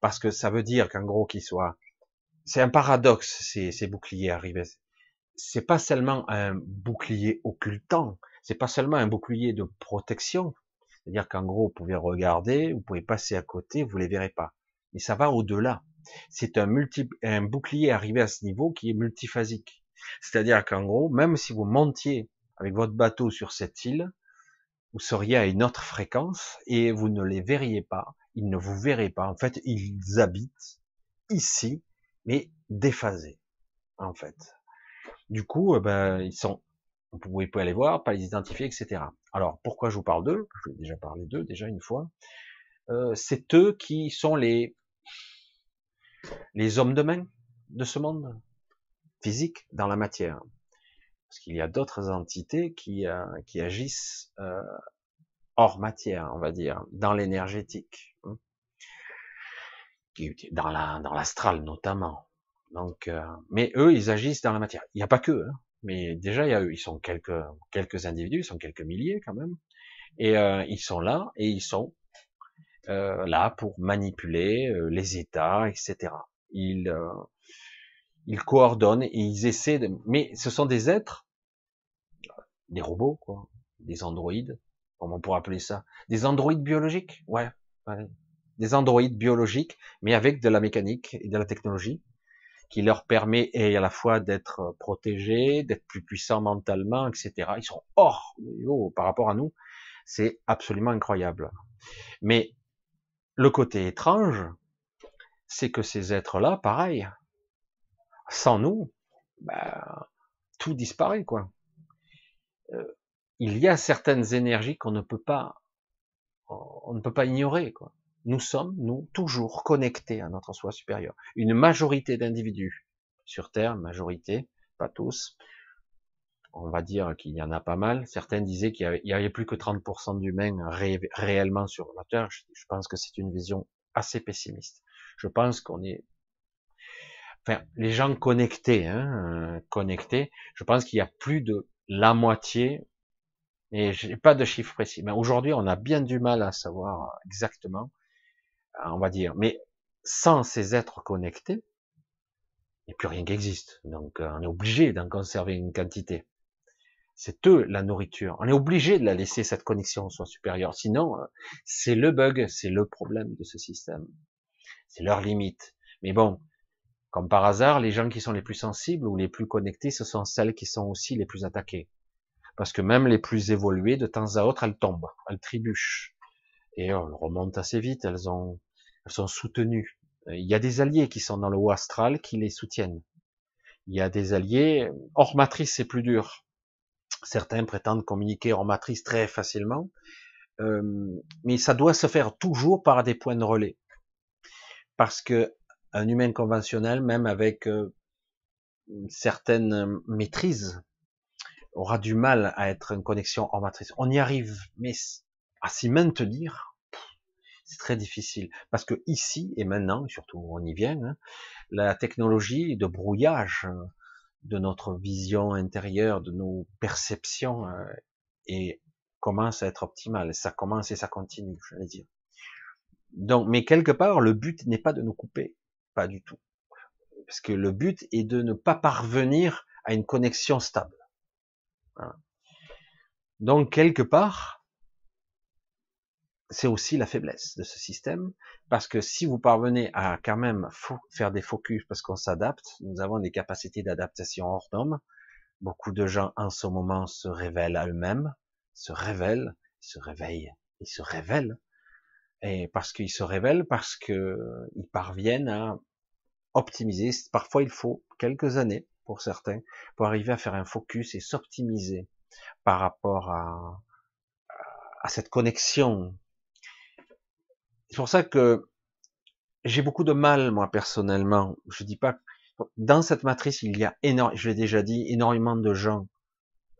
[SPEAKER 1] parce que ça veut dire qu'en gros qu'il soit... C'est un paradoxe, ces, ces boucliers arrivés. C'est pas seulement un bouclier occultant, c'est pas seulement un bouclier de protection, c'est-à-dire qu'en gros, vous pouvez regarder, vous pouvez passer à côté, vous les verrez pas. Mais ça va au-delà. C'est un, bouclier arrivé à ce niveau qui est multiphasique. C'est-à-dire qu'en gros, même si vous montiez avec votre bateau sur cette île, vous seriez à une autre fréquence et vous ne les verriez pas. Ils ne vous verraient pas. En fait, ils habitent ici, mais déphasés, en fait. Du coup, eh ben, ils sont vous pouvez pas les voir, pas les identifier, etc. Alors, pourquoi je vous parle d'eux? Je vais déjà parler d'eux, déjà une fois. Euh, c'est eux qui sont les, les hommes de main de ce monde physique dans la matière. Parce qu'il y a d'autres entités qui, euh, qui agissent euh, hors matière, on va dire, dans l'énergétique, hein. dans la dans l'astral notamment. Donc, mais eux, ils agissent dans la matière. Il n'y a pas que. Hein mais déjà il y a eux, ils sont quelques quelques individus, ils sont quelques milliers quand même, et euh, ils sont là et ils sont euh, là pour manipuler euh, les États, etc. Ils ils coordonnent et ils essaient de, mais ce sont des êtres, des robots quoi, des androïdes, comment on pourrait appeler ça, des androïdes biologiques, ouais, ouais. des androïdes biologiques, mais avec de la mécanique et de la technologie qui leur permet et à la fois d'être protégés, d'être plus puissants mentalement, etc. Ils sont hors niveau par rapport à nous. C'est absolument incroyable. Mais le côté étrange, c'est que ces êtres-là, pareil, sans nous, bah, tout disparaît, quoi. Euh, il y a certaines énergies qu'on ne peut pas, on ne peut pas ignorer, nous sommes, nous, toujours connectés à notre soi supérieur. Une majorité d'individus sur Terre, majorité, pas tous, on va dire qu'il y en a pas mal. Certains disaient qu'il y avait, plus que 30% d'humains réellement sur la Terre. Je, pense que c'est une vision assez pessimiste. Je pense qu'on est, enfin, les gens connectés, hein, connectés, je pense qu'il y a plus de la moitié, et j'ai pas de chiffre précis, mais aujourd'hui, on a bien du mal à savoir exactement on va dire. Mais sans ces êtres connectés, il n'y a plus rien qui existe. Donc euh, on est obligé d'en conserver une quantité. C'est eux la nourriture. On est obligé de la laisser cette connexion soit supérieure. Sinon, euh, c'est le bug, c'est le problème de ce système. C'est leur limite. Mais bon, comme par hasard, les gens qui sont les plus sensibles ou les plus connectés, ce sont celles qui sont aussi les plus attaquées. Parce que même les plus évoluées, de temps à autre, elles tombent, elles trébuchent. Et elles remontent assez vite, elles ont, elles sont soutenues. Il y a des alliés qui sont dans le haut astral qui les soutiennent. Il y a des alliés, hors matrice c'est plus dur. Certains prétendent communiquer hors matrice très facilement, euh, mais ça doit se faire toujours par des points de relais. Parce que un humain conventionnel, même avec euh, une certaine maîtrise, aura du mal à être en connexion hors matrice. On y arrive, mais à s'y maintenir, c'est très difficile. Parce que ici et maintenant, surtout on y vient, hein, la technologie de brouillage de notre vision intérieure, de nos perceptions, euh, et commence à être optimale. Ça commence et ça continue, je vais dire. Donc, mais quelque part, le but n'est pas de nous couper, pas du tout. Parce que le but est de ne pas parvenir à une connexion stable. Donc, quelque part, c'est aussi la faiblesse de ce système, parce que si vous parvenez à quand même faire des focus parce qu'on s'adapte, nous avons des capacités d'adaptation hors normes, beaucoup de gens en ce moment se révèlent à eux-mêmes, se révèlent, se réveillent, ils se révèlent, et parce qu'ils se révèlent, parce que ils parviennent à optimiser, parfois il faut quelques années pour certains, pour arriver à faire un focus et s'optimiser par rapport à, à cette connexion c'est pour ça que j'ai beaucoup de mal, moi, personnellement. Je dis pas, dans cette matrice, il y a énormément, je l'ai déjà dit, énormément de gens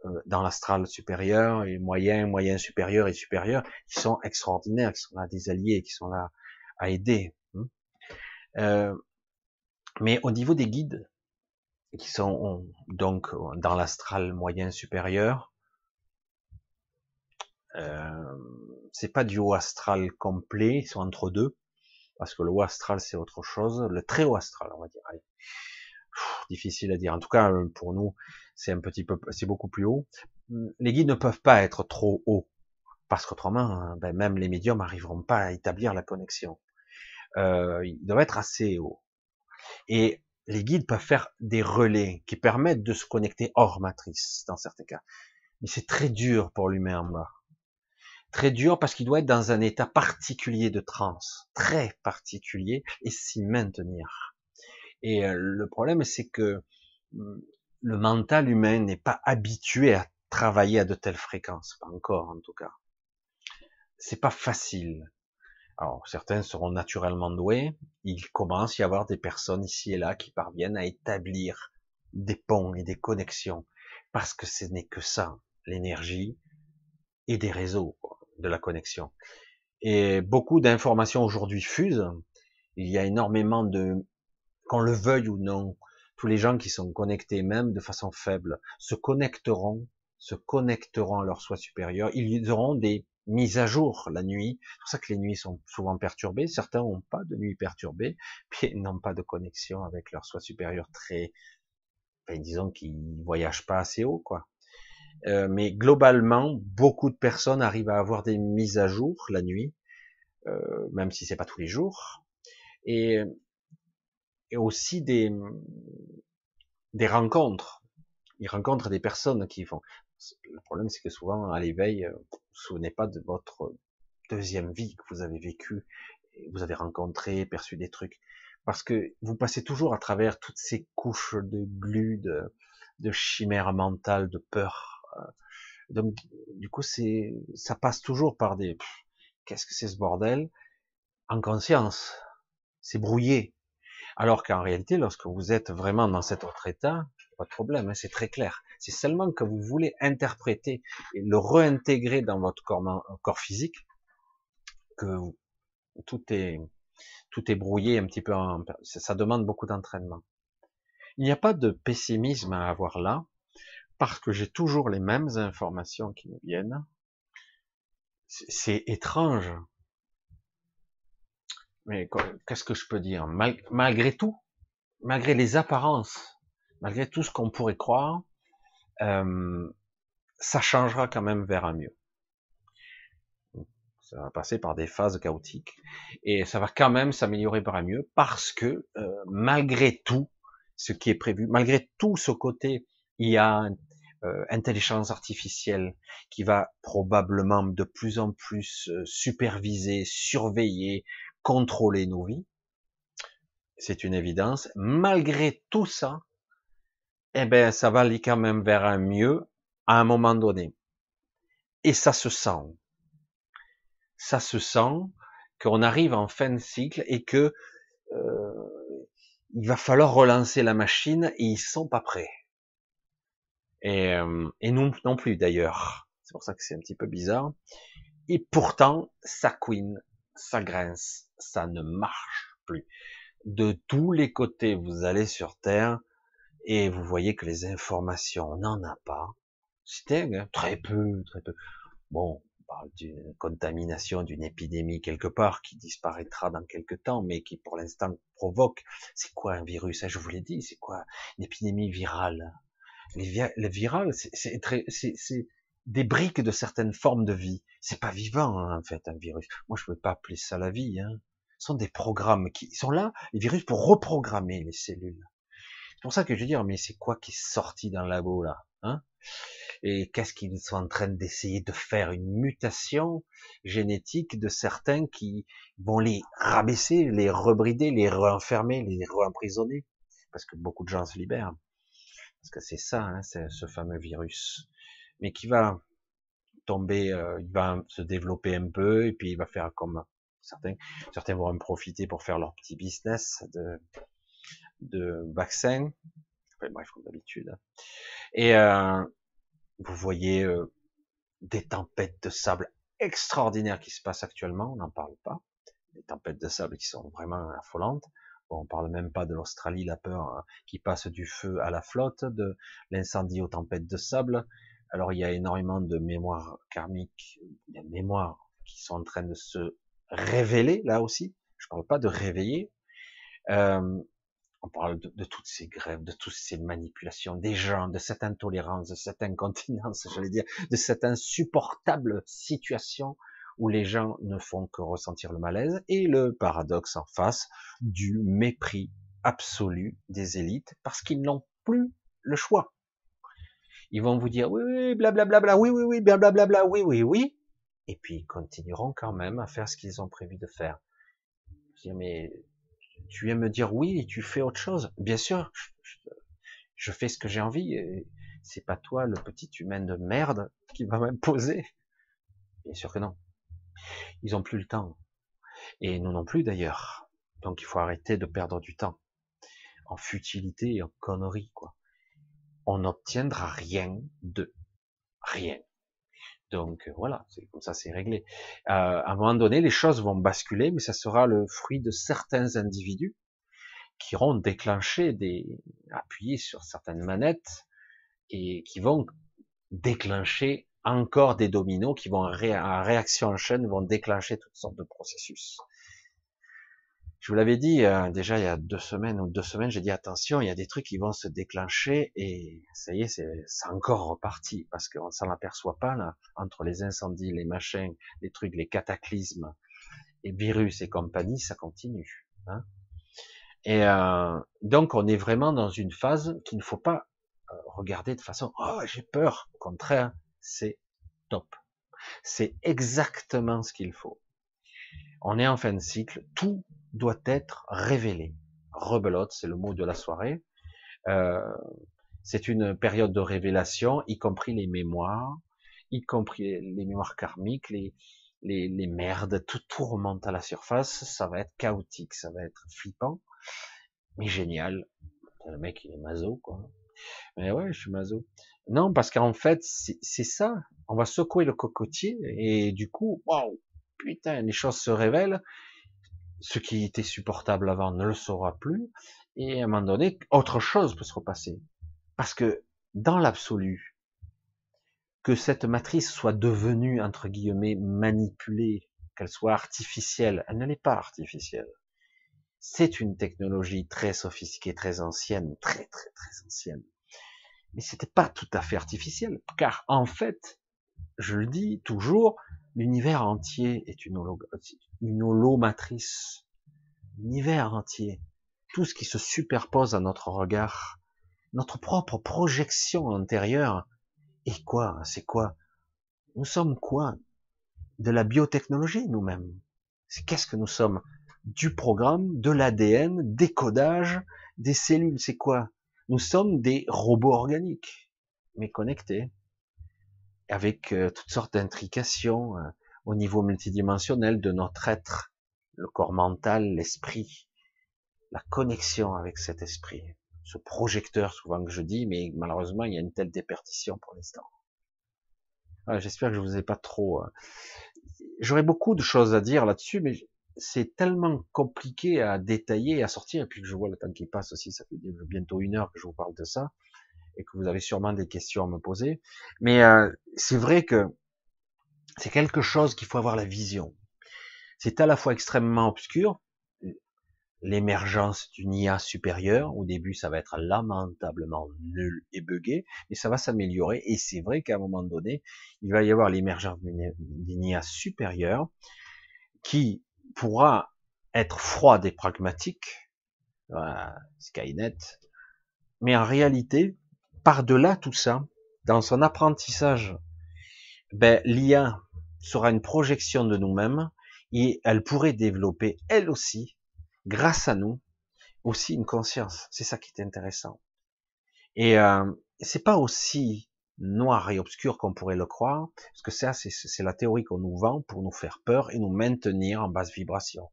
[SPEAKER 1] euh, dans l'astral supérieur et moyen, moyen supérieur et supérieur qui sont extraordinaires, qui sont là des alliés, qui sont là à aider. Hein. Euh, mais au niveau des guides, qui sont donc dans l'astral moyen supérieur, euh, c'est pas du haut astral complet, ils sont entre deux, parce que le haut astral c'est autre chose, le très haut astral, on va dire. difficile à dire. En tout cas, euh, pour nous, c'est un petit peu, c'est beaucoup plus haut. Les guides ne peuvent pas être trop hauts, parce qu'autrement, hein, ben, même les médiums n'arriveront pas à établir la connexion. Euh, ils doivent être assez hauts. Et les guides peuvent faire des relais qui permettent de se connecter hors matrice, dans certains cas. Mais c'est très dur pour l'humain en bas très dur parce qu'il doit être dans un état particulier de transe, très particulier, et s'y maintenir. Et euh, le problème, c'est que hum, le mental humain n'est pas habitué à travailler à de telles fréquences, pas encore en tout cas. C'est pas facile. Alors certains seront naturellement doués. Il commence à y avoir des personnes ici et là qui parviennent à établir des ponts et des connexions, parce que ce n'est que ça, l'énergie et des réseaux de la connexion. Et beaucoup d'informations aujourd'hui fusent. Il y a énormément de, qu'on le veuille ou non, tous les gens qui sont connectés même de façon faible se connecteront, se connecteront à leur soi supérieur. Ils auront des mises à jour la nuit. C'est pour ça que les nuits sont souvent perturbées. Certains n'ont pas de nuit perturbée, puis n'ont pas de connexion avec leur soi supérieur très, disons qu'ils voyagent pas assez haut, quoi. Euh, mais globalement, beaucoup de personnes arrivent à avoir des mises à jour la nuit, euh, même si c'est pas tous les jours, et, et aussi des, des rencontres. Ils rencontrent des personnes qui font. Le problème, c'est que souvent, à l'éveil, euh, vous vous souvenez pas de votre deuxième vie que vous avez vécue, vous avez rencontré, perçu des trucs, parce que vous passez toujours à travers toutes ces couches de glu, de, de chimères mentales, de peur, donc, du coup, c'est, ça passe toujours par des, qu'est-ce que c'est ce bordel? En conscience. C'est brouillé. Alors qu'en réalité, lorsque vous êtes vraiment dans cet autre état, pas de problème, hein, c'est très clair. C'est seulement que vous voulez interpréter et le réintégrer dans votre corps, corps physique que tout est, tout est brouillé un petit peu. ça demande beaucoup d'entraînement. Il n'y a pas de pessimisme à avoir là parce que j'ai toujours les mêmes informations qui me viennent. C'est étrange. mais qu'est-ce que je peux dire? Malgré tout, malgré les apparences, malgré tout ce qu'on pourrait croire, euh, ça changera quand même vers un mieux. Ça va passer par des phases chaotiques et ça va quand même s'améliorer par un mieux parce que euh, malgré tout ce qui est prévu, malgré tout ce côté, il y a euh, intelligence artificielle qui va probablement de plus en plus euh, superviser, surveiller, contrôler nos vies. C'est une évidence. Malgré tout ça, eh ben, ça va aller quand même vers un mieux à un moment donné. Et ça se sent. Ça se sent qu'on arrive en fin de cycle et que euh, il va falloir relancer la machine et ils sont pas prêts. Et, euh, et non plus d'ailleurs. C'est pour ça que c'est un petit peu bizarre. Et pourtant, ça couine, ça grince, ça ne marche plus. De tous les côtés, vous allez sur Terre et vous voyez que les informations, on n'en a pas. C'est hein, très peu, très peu. Bon, on parle d'une contamination, d'une épidémie quelque part qui disparaîtra dans quelque temps, mais qui pour l'instant provoque. C'est quoi un virus hein, Je vous l'ai dit, c'est quoi une épidémie virale? Le viral, c'est des briques de certaines formes de vie. C'est pas vivant hein, en fait un virus. Moi je peux pas appeler ça la vie. Hein. Ce sont des programmes qui sont là, les virus pour reprogrammer les cellules. C'est pour ça que je veux dire, mais c'est quoi qui est sorti dans le labo là hein? Et qu'est-ce qu'ils sont en train d'essayer de faire? Une mutation génétique de certains qui vont les rabaisser, les rebrider, les renfermer, les re-emprisonner, parce que beaucoup de gens se libèrent parce que c'est ça, hein, ce fameux virus, mais qui va tomber, euh, il va se développer un peu, et puis il va faire comme certains, certains vont en profiter pour faire leur petit business de, de vaccin, bref, comme d'habitude. Et euh, vous voyez euh, des tempêtes de sable extraordinaires qui se passent actuellement, on n'en parle pas, des tempêtes de sable qui sont vraiment affolantes. On parle même pas de l'Australie, la peur hein, qui passe du feu à la flotte, de l'incendie aux tempêtes de sable. Alors il y a énormément de mémoires karmiques, des mémoires qui sont en train de se révéler là aussi. Je parle pas de réveiller. Euh, on parle de, de, toutes ces grèves, de toutes ces manipulations des gens, de cette intolérance, de cette incontinence, j'allais dire, de cette insupportable situation où les gens ne font que ressentir le malaise, et le paradoxe en face du mépris absolu des élites, parce qu'ils n'ont plus le choix. Ils vont vous dire oui, oui, blablabla, bla, bla, oui, oui, oui, blablabla, bla, oui, oui, oui, et puis ils continueront quand même à faire ce qu'ils ont prévu de faire. Mais tu viens me dire oui et tu fais autre chose. Bien sûr, je, je fais ce que j'ai envie. C'est pas toi, le petit humain de merde, qui va m'imposer. Bien sûr que non. Ils ont plus le temps. Et nous non plus d'ailleurs. Donc il faut arrêter de perdre du temps. En futilité et en conneries, quoi. On n'obtiendra rien de rien. Donc voilà, c'est comme ça, c'est réglé. Euh, à un moment donné, les choses vont basculer, mais ça sera le fruit de certains individus qui auront déclenché des, appuyé sur certaines manettes et qui vont déclencher encore des dominos qui vont en réaction en chaîne vont déclencher toutes sortes de processus. Je vous l'avais dit euh, déjà il y a deux semaines ou deux semaines, j'ai dit attention, il y a des trucs qui vont se déclencher et ça y est, c'est encore reparti parce qu'on s'en aperçoit pas là entre les incendies, les machins, les trucs, les cataclysmes, les virus et compagnie, ça continue. Hein et euh, donc on est vraiment dans une phase qu'il ne faut pas euh, regarder de façon oh j'ai peur, au contraire, c'est top. C'est exactement ce qu'il faut. On est en fin de cycle, tout doit être révélé. Rebelote, c'est le mot de la soirée. Euh, c'est une période de révélation, y compris les mémoires, y compris les mémoires karmiques, les, les, les merdes, tout, tout remonte à la surface, ça va être chaotique, ça va être flippant, mais génial. Le mec, il est mazo, quoi. Mais ouais, je suis mazo. Non, parce qu'en fait, c'est ça. On va secouer le cocotier et du coup, waouh, putain, les choses se révèlent. Ce qui était supportable avant ne le sera plus. Et à un moment donné, autre chose peut se repasser. Parce que dans l'absolu, que cette matrice soit devenue, entre guillemets, manipulée qu'elle soit artificielle. Elle ne l'est pas artificielle. C'est une technologie très sophistiquée, très ancienne, très très très ancienne. Mais c'était pas tout à fait artificiel, car en fait, je le dis toujours, l'univers entier est une, holo, une holomatrice. L'univers entier, tout ce qui se superpose à notre regard, notre propre projection antérieure, et quoi C'est quoi? Nous sommes quoi? De la biotechnologie nous-mêmes. Qu'est-ce que nous sommes? Du programme, de l'ADN, des codages, des cellules. C'est quoi? Nous sommes des robots organiques, mais connectés, avec euh, toutes sortes d'intrications euh, au niveau multidimensionnel de notre être, le corps mental, l'esprit, la connexion avec cet esprit, ce projecteur souvent que je dis, mais malheureusement il y a une telle déperdition pour l'instant. J'espère que je vous ai pas trop. Euh, j'aurais beaucoup de choses à dire là-dessus, mais c'est tellement compliqué à détailler, à sortir, et puis que je vois le temps qui passe aussi, ça fait bientôt une heure que je vous parle de ça, et que vous avez sûrement des questions à me poser. Mais euh, c'est vrai que c'est quelque chose qu'il faut avoir la vision. C'est à la fois extrêmement obscur, l'émergence d'une IA supérieure. Au début, ça va être lamentablement nul et buggé, mais ça va s'améliorer. Et c'est vrai qu'à un moment donné, il va y avoir l'émergence d'une IA supérieure qui pourra être froide et pragmatique, Skynet, mais en réalité, par-delà tout ça, dans son apprentissage, ben, l'IA sera une projection de nous-mêmes et elle pourrait développer elle aussi grâce à nous, aussi une conscience. C'est ça qui est intéressant. Et euh, c'est pas aussi noir et obscur qu'on pourrait le croire, parce que ça, c'est la théorie qu'on nous vend pour nous faire peur et nous maintenir en basse vibration.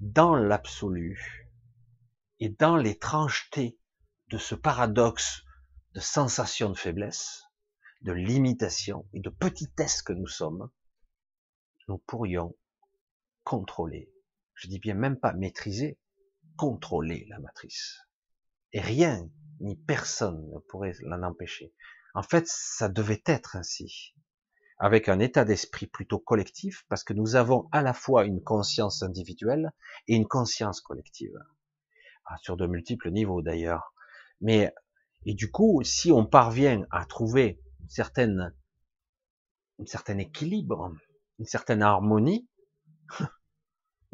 [SPEAKER 1] Dans l'absolu et dans l'étrangeté de ce paradoxe de sensation de faiblesse, de limitation et de petitesse que nous sommes, nous pourrions contrôler je dis bien même pas maîtriser, contrôler la matrice. Et rien, ni personne ne pourrait l'en empêcher. En fait, ça devait être ainsi, avec un état d'esprit plutôt collectif, parce que nous avons à la fois une conscience individuelle et une conscience collective, ah, sur de multiples niveaux d'ailleurs. Mais et du coup, si on parvient à trouver une certaine, un certain équilibre, une certaine harmonie, il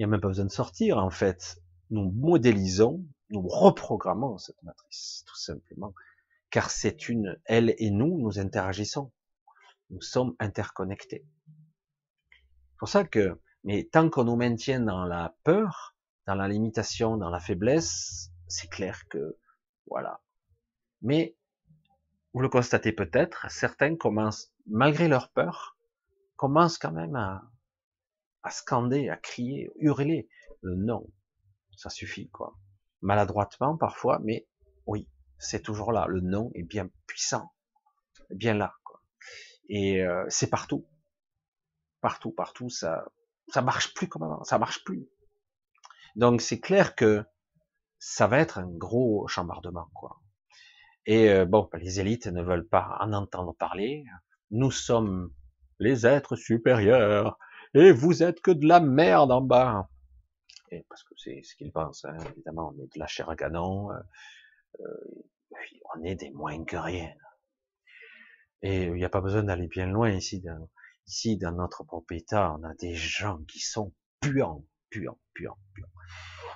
[SPEAKER 1] n'y a même pas besoin de sortir, en fait. Nous modélisons, nous reprogrammons cette matrice, tout simplement. Car c'est une, elle et nous, nous interagissons. Nous sommes interconnectés. C'est pour ça que, mais tant qu'on nous maintient dans la peur, dans la limitation, dans la faiblesse, c'est clair que, voilà. Mais, vous le constatez peut-être, certains commencent, malgré leur peur, commencent quand même à, scander, à crier, hurler le non. Ça suffit, quoi. Maladroitement parfois, mais oui, c'est toujours là. Le non est bien puissant, bien là, quoi. Et euh, c'est partout, partout, partout. Ça, ça marche plus comme avant. Ça marche plus. Donc c'est clair que ça va être un gros chambardement, quoi. Et euh, bon, les élites ne veulent pas en entendre parler. Nous sommes les êtres supérieurs et vous êtes que de la merde en bas. Et parce que c'est ce qu'ils pensent, hein. évidemment, on est de la chair à canon, euh, euh, on est des moins que rien. Et il n'y a pas besoin d'aller bien loin ici. Dans, ici, dans notre propre état, on a des gens qui sont puants, puants, puants, puants.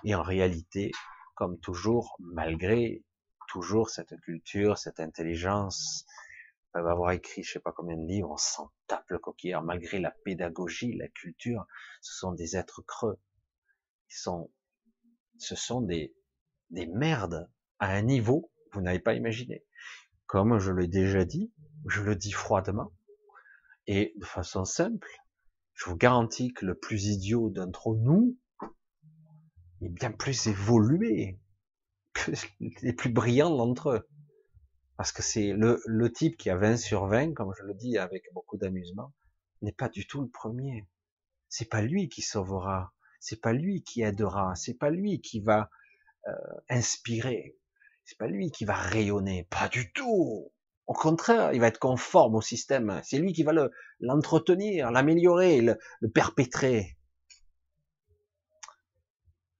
[SPEAKER 1] Et en réalité, comme toujours, malgré toujours cette culture, cette intelligence, peuvent avoir écrit je sais pas combien de livres, on s'en tape le coquillard, malgré la pédagogie, la culture, ce sont des êtres creux. Ils sont, ce sont des, des merdes à un niveau vous n'avez pas imaginé. Comme je l'ai déjà dit, je le dis froidement, et de façon simple, je vous garantis que le plus idiot d'entre nous est bien plus évolué que les plus brillants d'entre eux. Parce que c'est le, type qui a 20 sur 20, comme je le dis avec beaucoup d'amusement, n'est pas du tout le premier. C'est pas lui qui sauvera, c'est pas lui qui aidera, c'est pas lui qui va euh, inspirer, c'est pas lui qui va rayonner, pas du tout. Au contraire, il va être conforme au système. C'est lui qui va l'entretenir, l'améliorer, le, perpétrer.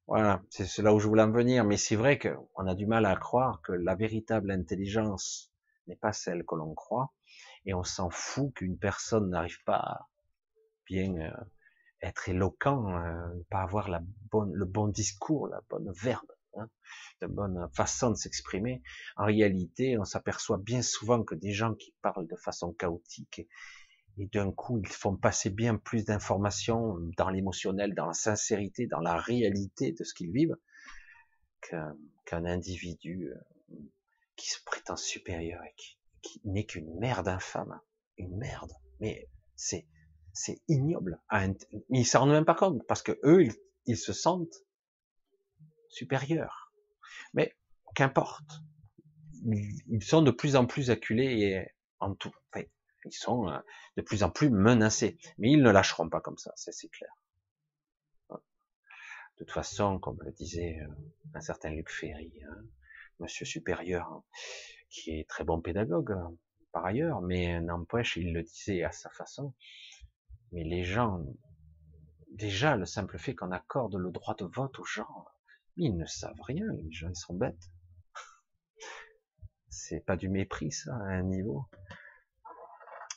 [SPEAKER 1] Voilà, c'est là où je voulais en venir. Mais c'est vrai qu'on a du mal à croire que la véritable intelligence n'est pas celle que l'on croit. Et on s'en fout qu'une personne n'arrive pas à bien euh, être éloquent, euh, pas avoir le bon discours, la bonne verbe, hein, la bonne façon de s'exprimer. En réalité, on s'aperçoit bien souvent que des gens qui parlent de façon chaotique et d'un coup, ils font passer bien plus d'informations dans l'émotionnel, dans la sincérité, dans la réalité de ce qu'ils vivent, qu'un individu euh, qui se prétend supérieur et qui, n'est qu'une merde infâme. Une merde. Mais c'est, c'est ignoble. Ils s'en rendent même pas compte parce que eux, ils, se sentent supérieurs. Mais qu'importe. Ils sont de plus en plus acculés et en tout. Ils sont euh, de plus en plus menacés. Mais ils ne lâcheront pas comme ça, c'est clair. De toute façon, comme le disait euh, un certain Luc Ferry, hein, monsieur supérieur, hein, qui est très bon pédagogue hein, par ailleurs, mais n'empêche, il le disait à sa façon. Mais les gens, déjà le simple fait qu'on accorde le droit de vote aux gens, ils ne savent rien, les gens ils sont bêtes. C'est pas du mépris ça à un niveau.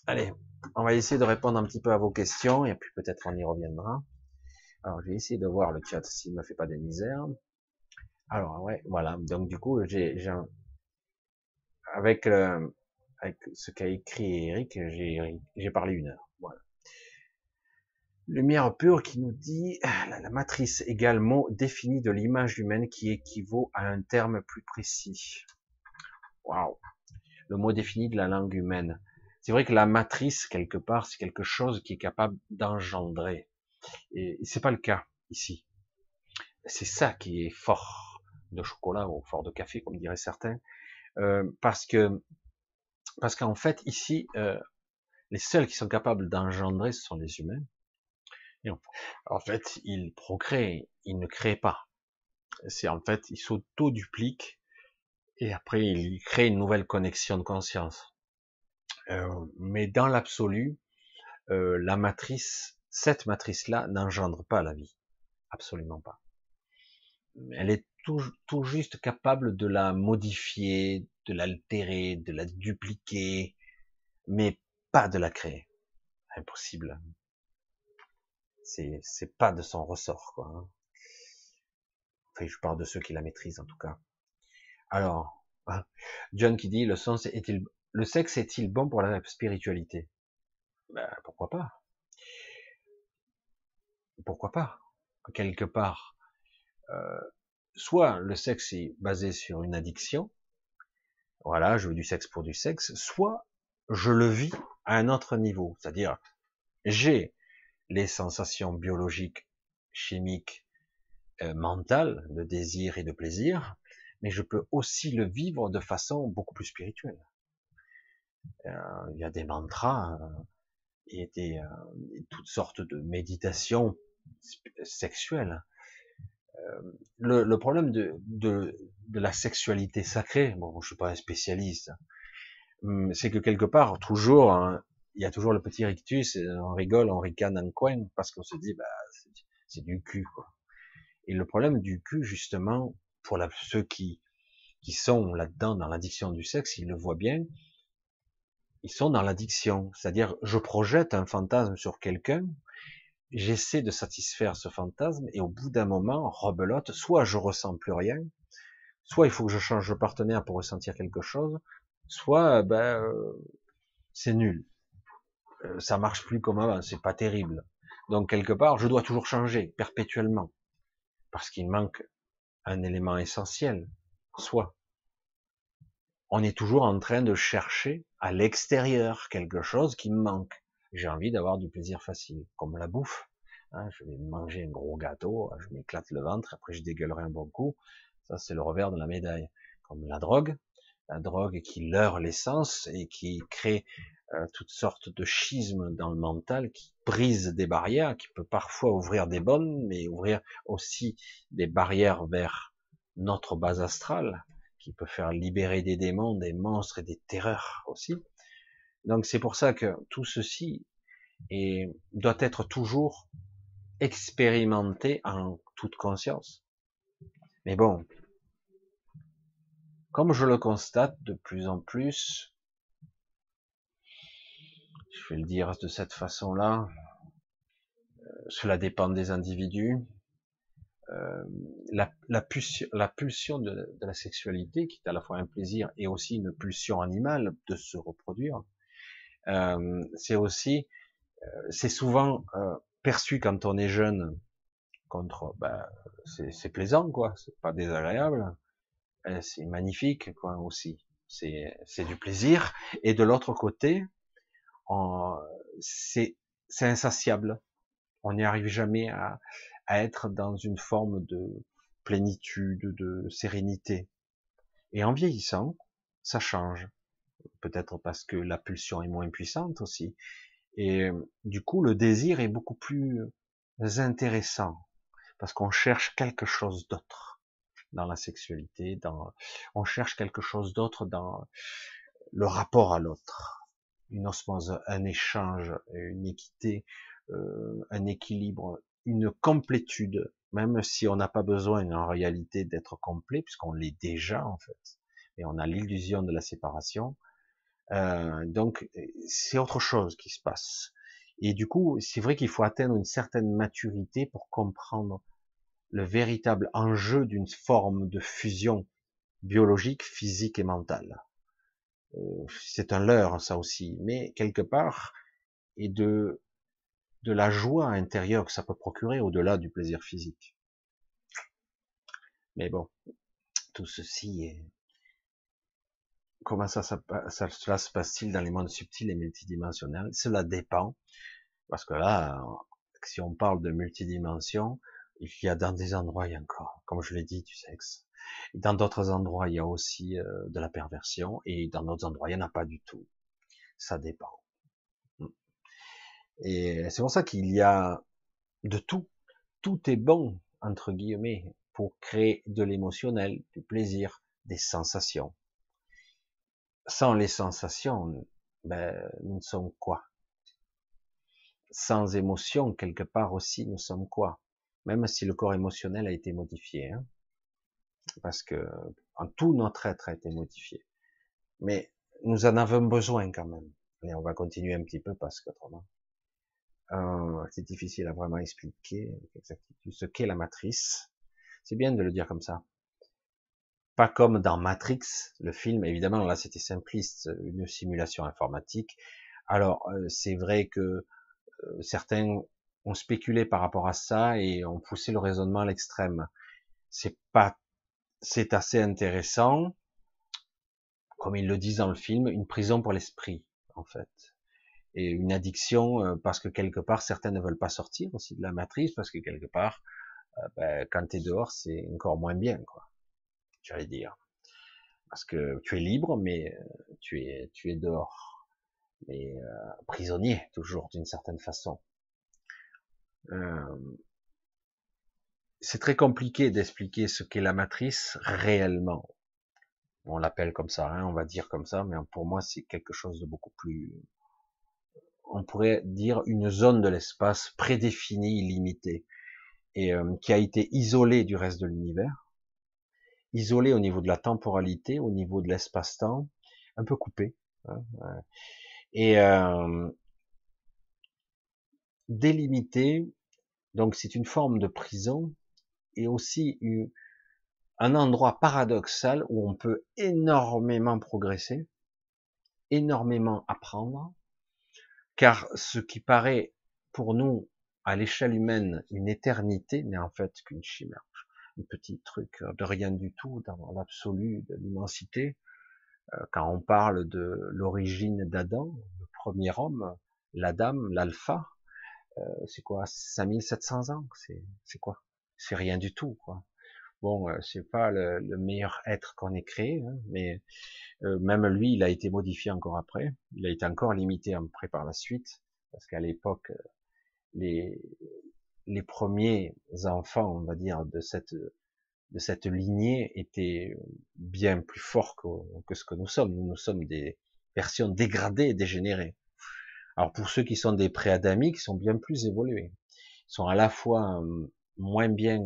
[SPEAKER 1] Allez, on va essayer de répondre un petit peu à vos questions et puis peut-être on y reviendra. Alors, je vais essayer de voir le chat s'il me fait pas des misères. Alors, ouais, voilà. Donc, du coup, j'ai, avec, avec ce qu'a écrit Eric, j'ai parlé une heure. Lumière pure qui nous dit la, la matrice égale mot défini de l'image humaine qui équivaut à un terme plus précis. Waouh. Le mot défini de la langue humaine. C'est vrai que la matrice, quelque part, c'est quelque chose qui est capable d'engendrer. Et c'est pas le cas ici. C'est ça qui est fort de chocolat ou fort de café, comme diraient certains, euh, parce que parce qu'en fait ici, euh, les seuls qui sont capables d'engendrer, ce sont les humains. En fait, ils procréent, ils ne créent pas. C'est en fait, ils s'auto-dupliquent et après ils créent une nouvelle connexion de conscience. Euh, mais dans l'absolu, euh, la matrice, cette matrice-là n'engendre pas la vie. Absolument pas. Elle est tout, tout juste capable de la modifier, de l'altérer, de la dupliquer, mais pas de la créer. Impossible. C'est, pas de son ressort, quoi. Hein. Enfin, je parle de ceux qui la maîtrisent, en tout cas. Alors, John qui dit, le sens est-il le sexe est-il bon pour la spiritualité? Ben, Pourquoi pas? Pourquoi pas? Quelque part, euh, soit le sexe est basé sur une addiction, voilà, je veux du sexe pour du sexe, soit je le vis à un autre niveau, c'est-à-dire j'ai les sensations biologiques, chimiques, euh, mentales, de désir et de plaisir, mais je peux aussi le vivre de façon beaucoup plus spirituelle. Euh, il y a des mantras euh, et des, euh, toutes sortes de méditations sexuelles. Le, le, problème de, de, de, la sexualité sacrée, bon, je suis pas un spécialiste, hum, c'est que quelque part, toujours, hein, il y a toujours le petit rictus, on rigole, on ricane un coin, parce qu'on se dit, bah, c'est du cul, quoi. Et le problème du cul, justement, pour ceux qui, qui sont là-dedans, dans l'addiction du sexe, ils le voient bien, ils sont dans l'addiction. C'est-à-dire, je projette un fantasme sur quelqu'un, j'essaie de satisfaire ce fantasme, et au bout d'un moment, rebelote, soit je ressens plus rien, soit il faut que je change de partenaire pour ressentir quelque chose, soit ben euh, c'est nul. Euh, ça marche plus comme avant, c'est pas terrible. Donc quelque part, je dois toujours changer perpétuellement parce qu'il manque un élément essentiel, soit on est toujours en train de chercher à l'extérieur quelque chose qui me manque. J'ai envie d'avoir du plaisir facile, comme la bouffe. Hein, je vais manger un gros gâteau, je m'éclate le ventre, après je dégueulerai un bon coup. Ça, c'est le revers de la médaille. Comme la drogue, la drogue qui leurre l'essence et qui crée euh, toutes sortes de schismes dans le mental, qui brise des barrières, qui peut parfois ouvrir des bonnes, mais ouvrir aussi des barrières vers notre base astrale, qui peut faire libérer des démons, des monstres et des terreurs aussi. Donc c'est pour ça que tout ceci est, doit être toujours expérimenté en toute conscience. Mais bon, comme je le constate de plus en plus, je vais le dire de cette façon-là, euh, cela dépend des individus. Euh, la, la, pulsion, la pulsion de, la sexualité, qui est à la fois un plaisir et aussi une pulsion animale de se reproduire, euh, c'est aussi, euh, c'est souvent perçu quand on est jeune contre, ben, c'est plaisant quoi, c'est pas désagréable, c'est magnifique quoi aussi, c'est du plaisir. Et de l'autre côté, c'est insatiable. On n'y arrive jamais à, à être dans une forme de plénitude, de sérénité. Et en vieillissant, ça change. Peut-être parce que la pulsion est moins puissante aussi. Et du coup, le désir est beaucoup plus intéressant parce qu'on cherche quelque chose d'autre dans la sexualité, dans, on cherche quelque chose d'autre dans le rapport à l'autre, une osmose, un échange, une équité, euh, un équilibre, une complétude, même si on n'a pas besoin en réalité d'être complet, puisqu'on l'est déjà en fait, et on a l'illusion de la séparation. Euh, donc c'est autre chose qui se passe. Et du coup, c'est vrai qu'il faut atteindre une certaine maturité pour comprendre le véritable enjeu d'une forme de fusion biologique, physique et mentale. Euh, c'est un leurre, ça aussi, mais quelque part, et de, la joie intérieure que ça peut procurer au-delà du plaisir physique. Mais bon, tout ceci est... Comment ça, cela se passe-t-il dans les mondes subtils et multidimensionnels? Cela dépend, parce que là, si on parle de multidimension, il y a dans des endroits, encore, comme je l'ai dit, du sexe. Dans d'autres endroits, il y a aussi euh, de la perversion, et dans d'autres endroits, il n'y en a pas du tout. Ça dépend. Hmm. Et c'est pour ça qu'il y a de tout. Tout est bon, entre guillemets, pour créer de l'émotionnel, du plaisir, des sensations. Sans les sensations, ben, nous ne sommes quoi? Sans émotion, quelque part aussi, nous sommes quoi? Même si le corps émotionnel a été modifié, hein, parce que en tout notre être a été modifié. Mais nous en avons besoin quand même. Et on va continuer un petit peu parce qu'autrement, euh, c'est difficile à vraiment expliquer exactement ce qu'est la matrice. C'est bien de le dire comme ça. Pas comme dans Matrix, le film, évidemment, là c'était simpliste, une simulation informatique. Alors, euh, c'est vrai que euh, certains on spéculait par rapport à ça et on poussait le raisonnement à l'extrême. C'est pas, c'est assez intéressant, comme ils le disent dans le film, une prison pour l'esprit, en fait. Et une addiction, euh, parce que quelque part, certains ne veulent pas sortir aussi de la matrice, parce que quelque part, euh, ben, quand tu es dehors, c'est encore moins bien, quoi. J'allais dire. Parce que tu es libre, mais euh, tu es, tu es dehors. Mais prisonnier, toujours, d'une certaine façon. Euh, c'est très compliqué d'expliquer ce qu'est la matrice réellement. On l'appelle comme ça, hein, on va dire comme ça, mais pour moi c'est quelque chose de beaucoup plus, on pourrait dire une zone de l'espace prédéfinie, limitée, et euh, qui a été isolée du reste de l'univers, isolée au niveau de la temporalité, au niveau de l'espace-temps, un peu coupée, hein, et euh, délimité, donc c'est une forme de prison et aussi un endroit paradoxal où on peut énormément progresser, énormément apprendre, car ce qui paraît pour nous à l'échelle humaine une éternité n'est en fait qu'une chimère, un petit truc de rien du tout dans l'absolu de l'immensité. Euh, quand on parle de l'origine d'Adam, le premier homme, l'Adam, l'alpha, euh, c'est quoi 5700 ans c'est quoi? C'est rien du tout quoi bon euh, c'est pas le, meilleur être qu'on ait créé hein, mais euh, même lui il a été modifié encore après il a été encore limité après par la suite parce qu'à l'époque les les premiers enfants on va dire de cette de cette lignée était bien plus fort que, que ce que nous sommes. Nous, nous sommes des versions dégradées dégénérées. Alors pour ceux qui sont des préadamiques, ils sont bien plus évolués. Ils sont à la fois euh, moins bien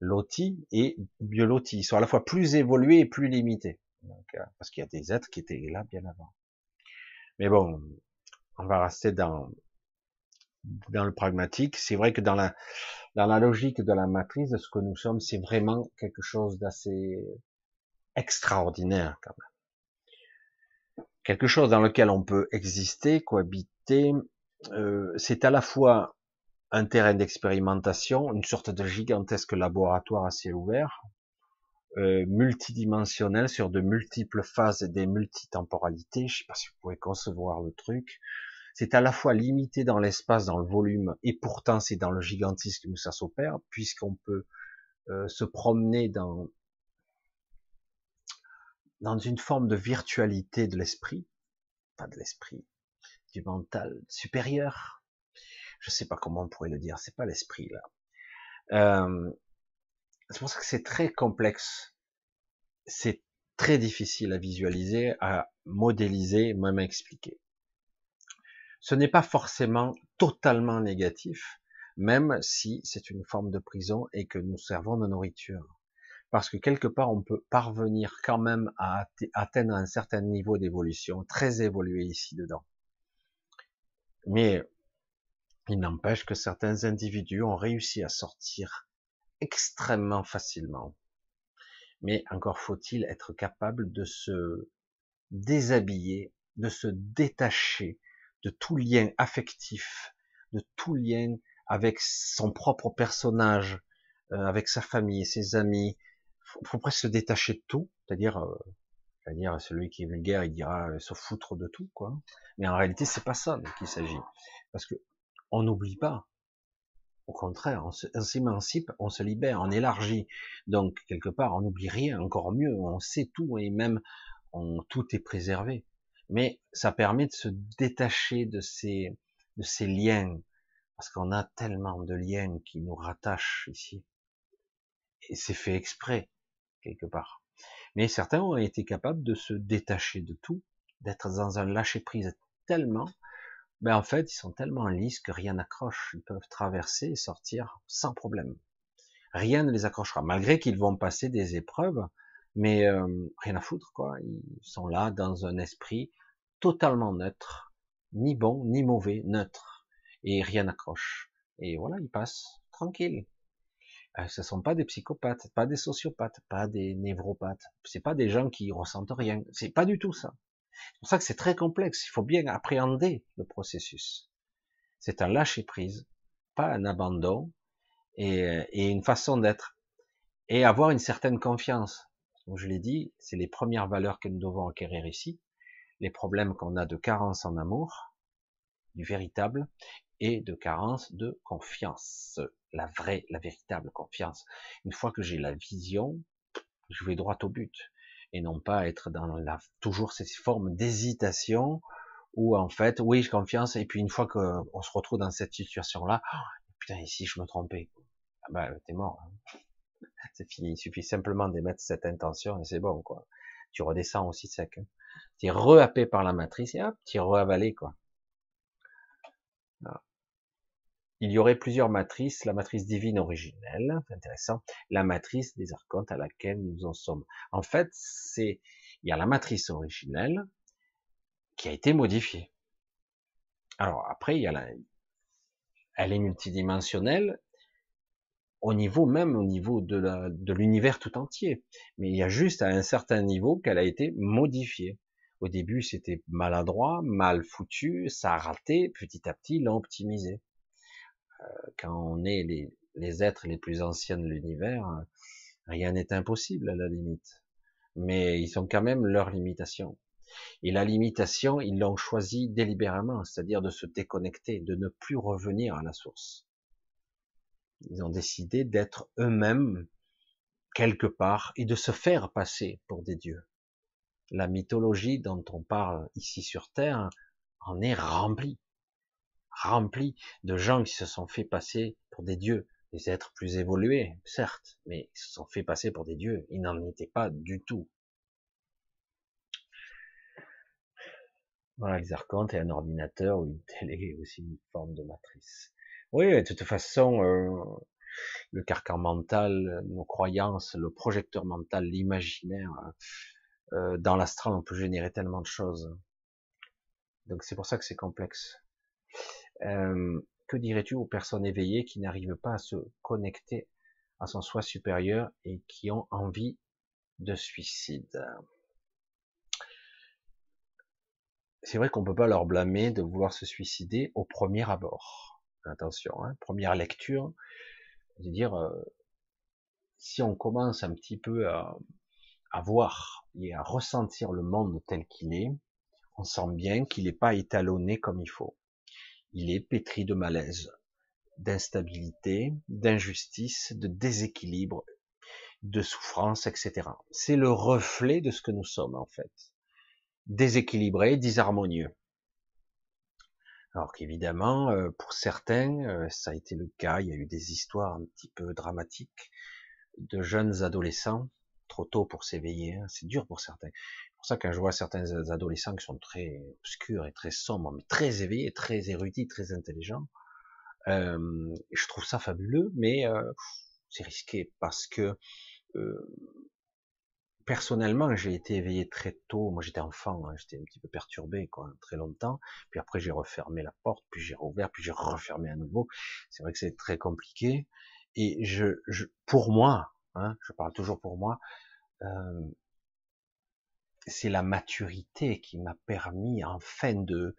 [SPEAKER 1] lotis et mieux lotis. Ils sont à la fois plus évolués et plus limités. Euh, parce qu'il y a des êtres qui étaient là bien avant. Mais bon, on va rester dans dans le pragmatique. C'est vrai que dans la dans la logique de la matrice de ce que nous sommes, c'est vraiment quelque chose d'assez extraordinaire quand même. Quelque chose dans lequel on peut exister, cohabiter. Euh, c'est à la fois un terrain d'expérimentation, une sorte de gigantesque laboratoire à ciel ouvert, euh, multidimensionnel sur de multiples phases et des multitemporalités. Je sais pas si vous pouvez concevoir le truc. C'est à la fois limité dans l'espace, dans le volume, et pourtant c'est dans le gigantisme où ça s'opère, puisqu'on peut euh, se promener dans dans une forme de virtualité de l'esprit, pas de l'esprit, du mental supérieur. Je sais pas comment on pourrait le dire, c'est pas l'esprit là. Euh, c'est pour ça que c'est très complexe. C'est très difficile à visualiser, à modéliser, même à expliquer. Ce n'est pas forcément totalement négatif, même si c'est une forme de prison et que nous servons de nourriture. Parce que quelque part, on peut parvenir quand même à atteindre un certain niveau d'évolution, très évolué ici dedans. Mais il n'empêche que certains individus ont réussi à sortir extrêmement facilement. Mais encore faut-il être capable de se déshabiller, de se détacher de tout lien affectif, de tout lien avec son propre personnage, euh, avec sa famille, ses amis. Faut, faut presque se détacher de tout, c'est-à-dire, euh, c'est-à-dire celui qui est vulgaire, il dira euh, se foutre de tout, quoi. Mais en réalité, c'est pas ça qu'il s'agit, parce que on n'oublie pas. Au contraire, on s'émancipe, on se libère, on élargit. Donc, quelque part, on n'oublie rien, encore mieux, on sait tout et même on, tout est préservé. Mais ça permet de se détacher de ces, de ces liens, parce qu'on a tellement de liens qui nous rattachent ici. Et c'est fait exprès, quelque part. Mais certains ont été capables de se détacher de tout, d'être dans un lâcher-prise tellement ben en fait, ils sont tellement lisses que rien n'accroche. Ils peuvent traverser et sortir sans problème. Rien ne les accrochera, malgré qu'ils vont passer des épreuves, mais euh, rien à foutre, quoi. Ils sont là dans un esprit totalement neutre, ni bon ni mauvais, neutre, et rien n'accroche. Et voilà, ils passent tranquilles. Euh, ce sont pas des psychopathes, pas des sociopathes, pas des névropathes. C'est pas des gens qui ressentent rien. C'est pas du tout ça. C'est pour ça que c'est très complexe. Il faut bien appréhender le processus. C'est un lâcher prise, pas un abandon, et, une façon d'être, et avoir une certaine confiance. Comme je l'ai dit, c'est les premières valeurs que nous devons acquérir ici. Les problèmes qu'on a de carence en amour, du véritable, et de carence de confiance, la vraie, la véritable confiance. Une fois que j'ai la vision, je vais droit au but et non pas être dans la, toujours ces formes d'hésitation où en fait, oui, j'ai confiance, et puis une fois qu'on se retrouve dans cette situation-là, oh, putain, ici je me trompais, ah bah t'es mort, hein. c'est fini, il suffit simplement d'émettre cette intention et c'est bon, quoi. Tu redescends aussi sec. Hein. Tu es rehappé par la matrice et hop, tu es reavalé, quoi il y aurait plusieurs matrices, la matrice divine originelle, intéressant, la matrice des archontes à laquelle nous en sommes. En fait, c'est, il y a la matrice originelle qui a été modifiée. Alors après, il y a la, elle est multidimensionnelle au niveau même, au niveau de l'univers tout entier. Mais il y a juste à un certain niveau qu'elle a été modifiée. Au début, c'était maladroit, mal foutu, ça a raté, petit à petit, l'ont optimisé quand on est les, êtres les plus anciens de l'univers, rien n'est impossible à la limite. Mais ils ont quand même leurs limitations. Et la limitation, ils l'ont choisi délibérément, c'est-à-dire de se déconnecter, de ne plus revenir à la source. Ils ont décidé d'être eux-mêmes quelque part et de se faire passer pour des dieux. La mythologie dont on parle ici sur Terre en est remplie rempli de gens qui se sont fait passer pour des dieux, des êtres plus évolués, certes, mais ils se sont fait passer pour des dieux. Ils n'en étaient pas du tout. Voilà, les archontes et un ordinateur ou une télé, aussi une forme de matrice. Oui, de toute façon, euh, le carcan mental, nos croyances, le projecteur mental, l'imaginaire, euh, dans l'astral, on peut générer tellement de choses. Donc c'est pour ça que c'est complexe. Euh, que dirais-tu aux personnes éveillées qui n'arrivent pas à se connecter à son soi supérieur et qui ont envie de suicide? C'est vrai qu'on peut pas leur blâmer de vouloir se suicider au premier abord. Attention, hein, première lecture, de dire euh, si on commence un petit peu à voir et à ressentir le monde tel qu'il est, on sent bien qu'il n'est pas étalonné comme il faut il est pétri de malaise, d'instabilité, d'injustice, de déséquilibre, de souffrance, etc. C'est le reflet de ce que nous sommes en fait. Déséquilibré, disharmonieux. Alors qu'évidemment, euh, pour certains, euh, ça a été le cas, il y a eu des histoires un petit peu dramatiques de jeunes adolescents, trop tôt pour s'éveiller, hein. c'est dur pour certains, pour ça que quand je vois certains adolescents qui sont très obscurs et très sombres, mais très éveillés, très érudits, très intelligents, euh, je trouve ça fabuleux, mais euh, c'est risqué parce que euh, personnellement, j'ai été éveillé très tôt. Moi, j'étais enfant, hein, j'étais un petit peu perturbé, quoi, très longtemps. Puis après, j'ai refermé la porte, puis j'ai rouvert, puis j'ai refermé à nouveau. C'est vrai que c'est très compliqué. Et je pour moi, hein, je parle toujours pour moi, euh, c'est la maturité qui m'a permis enfin de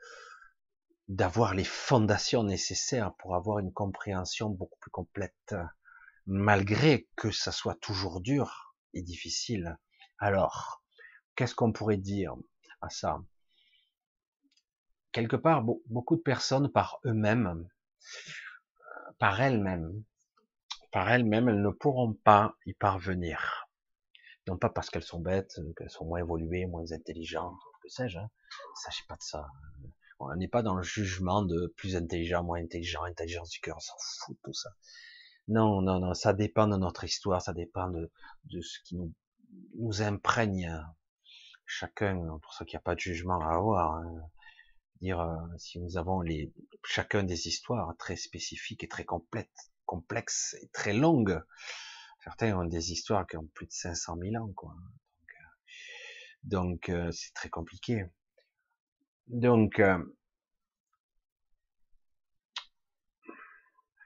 [SPEAKER 1] d'avoir les fondations nécessaires pour avoir une compréhension beaucoup plus complète, malgré que ça soit toujours dur et difficile. Alors, qu'est-ce qu'on pourrait dire à ça? Quelque part, beaucoup de personnes par eux-mêmes, par elles-mêmes, par elles-mêmes, elles ne pourront pas y parvenir non pas parce qu'elles sont bêtes, euh, qu'elles sont moins évoluées, moins intelligentes, que sais-je. Hein. Sachez pas de ça. On n'est pas dans le jugement de plus intelligent, moins intelligent, intelligence du cœur, on s'en fout de tout ça. Non, non, non, ça dépend de notre histoire, ça dépend de, de ce qui nous, nous imprègne chacun. Pour ça qu'il n'y a pas de jugement à avoir. Hein. Dire euh, si nous avons les chacun des histoires très spécifiques et très complètes, complexes et très longues, Certains ont des histoires qui ont plus de 500 000 ans, quoi. Donc, euh, euh, c'est très compliqué. Donc, euh,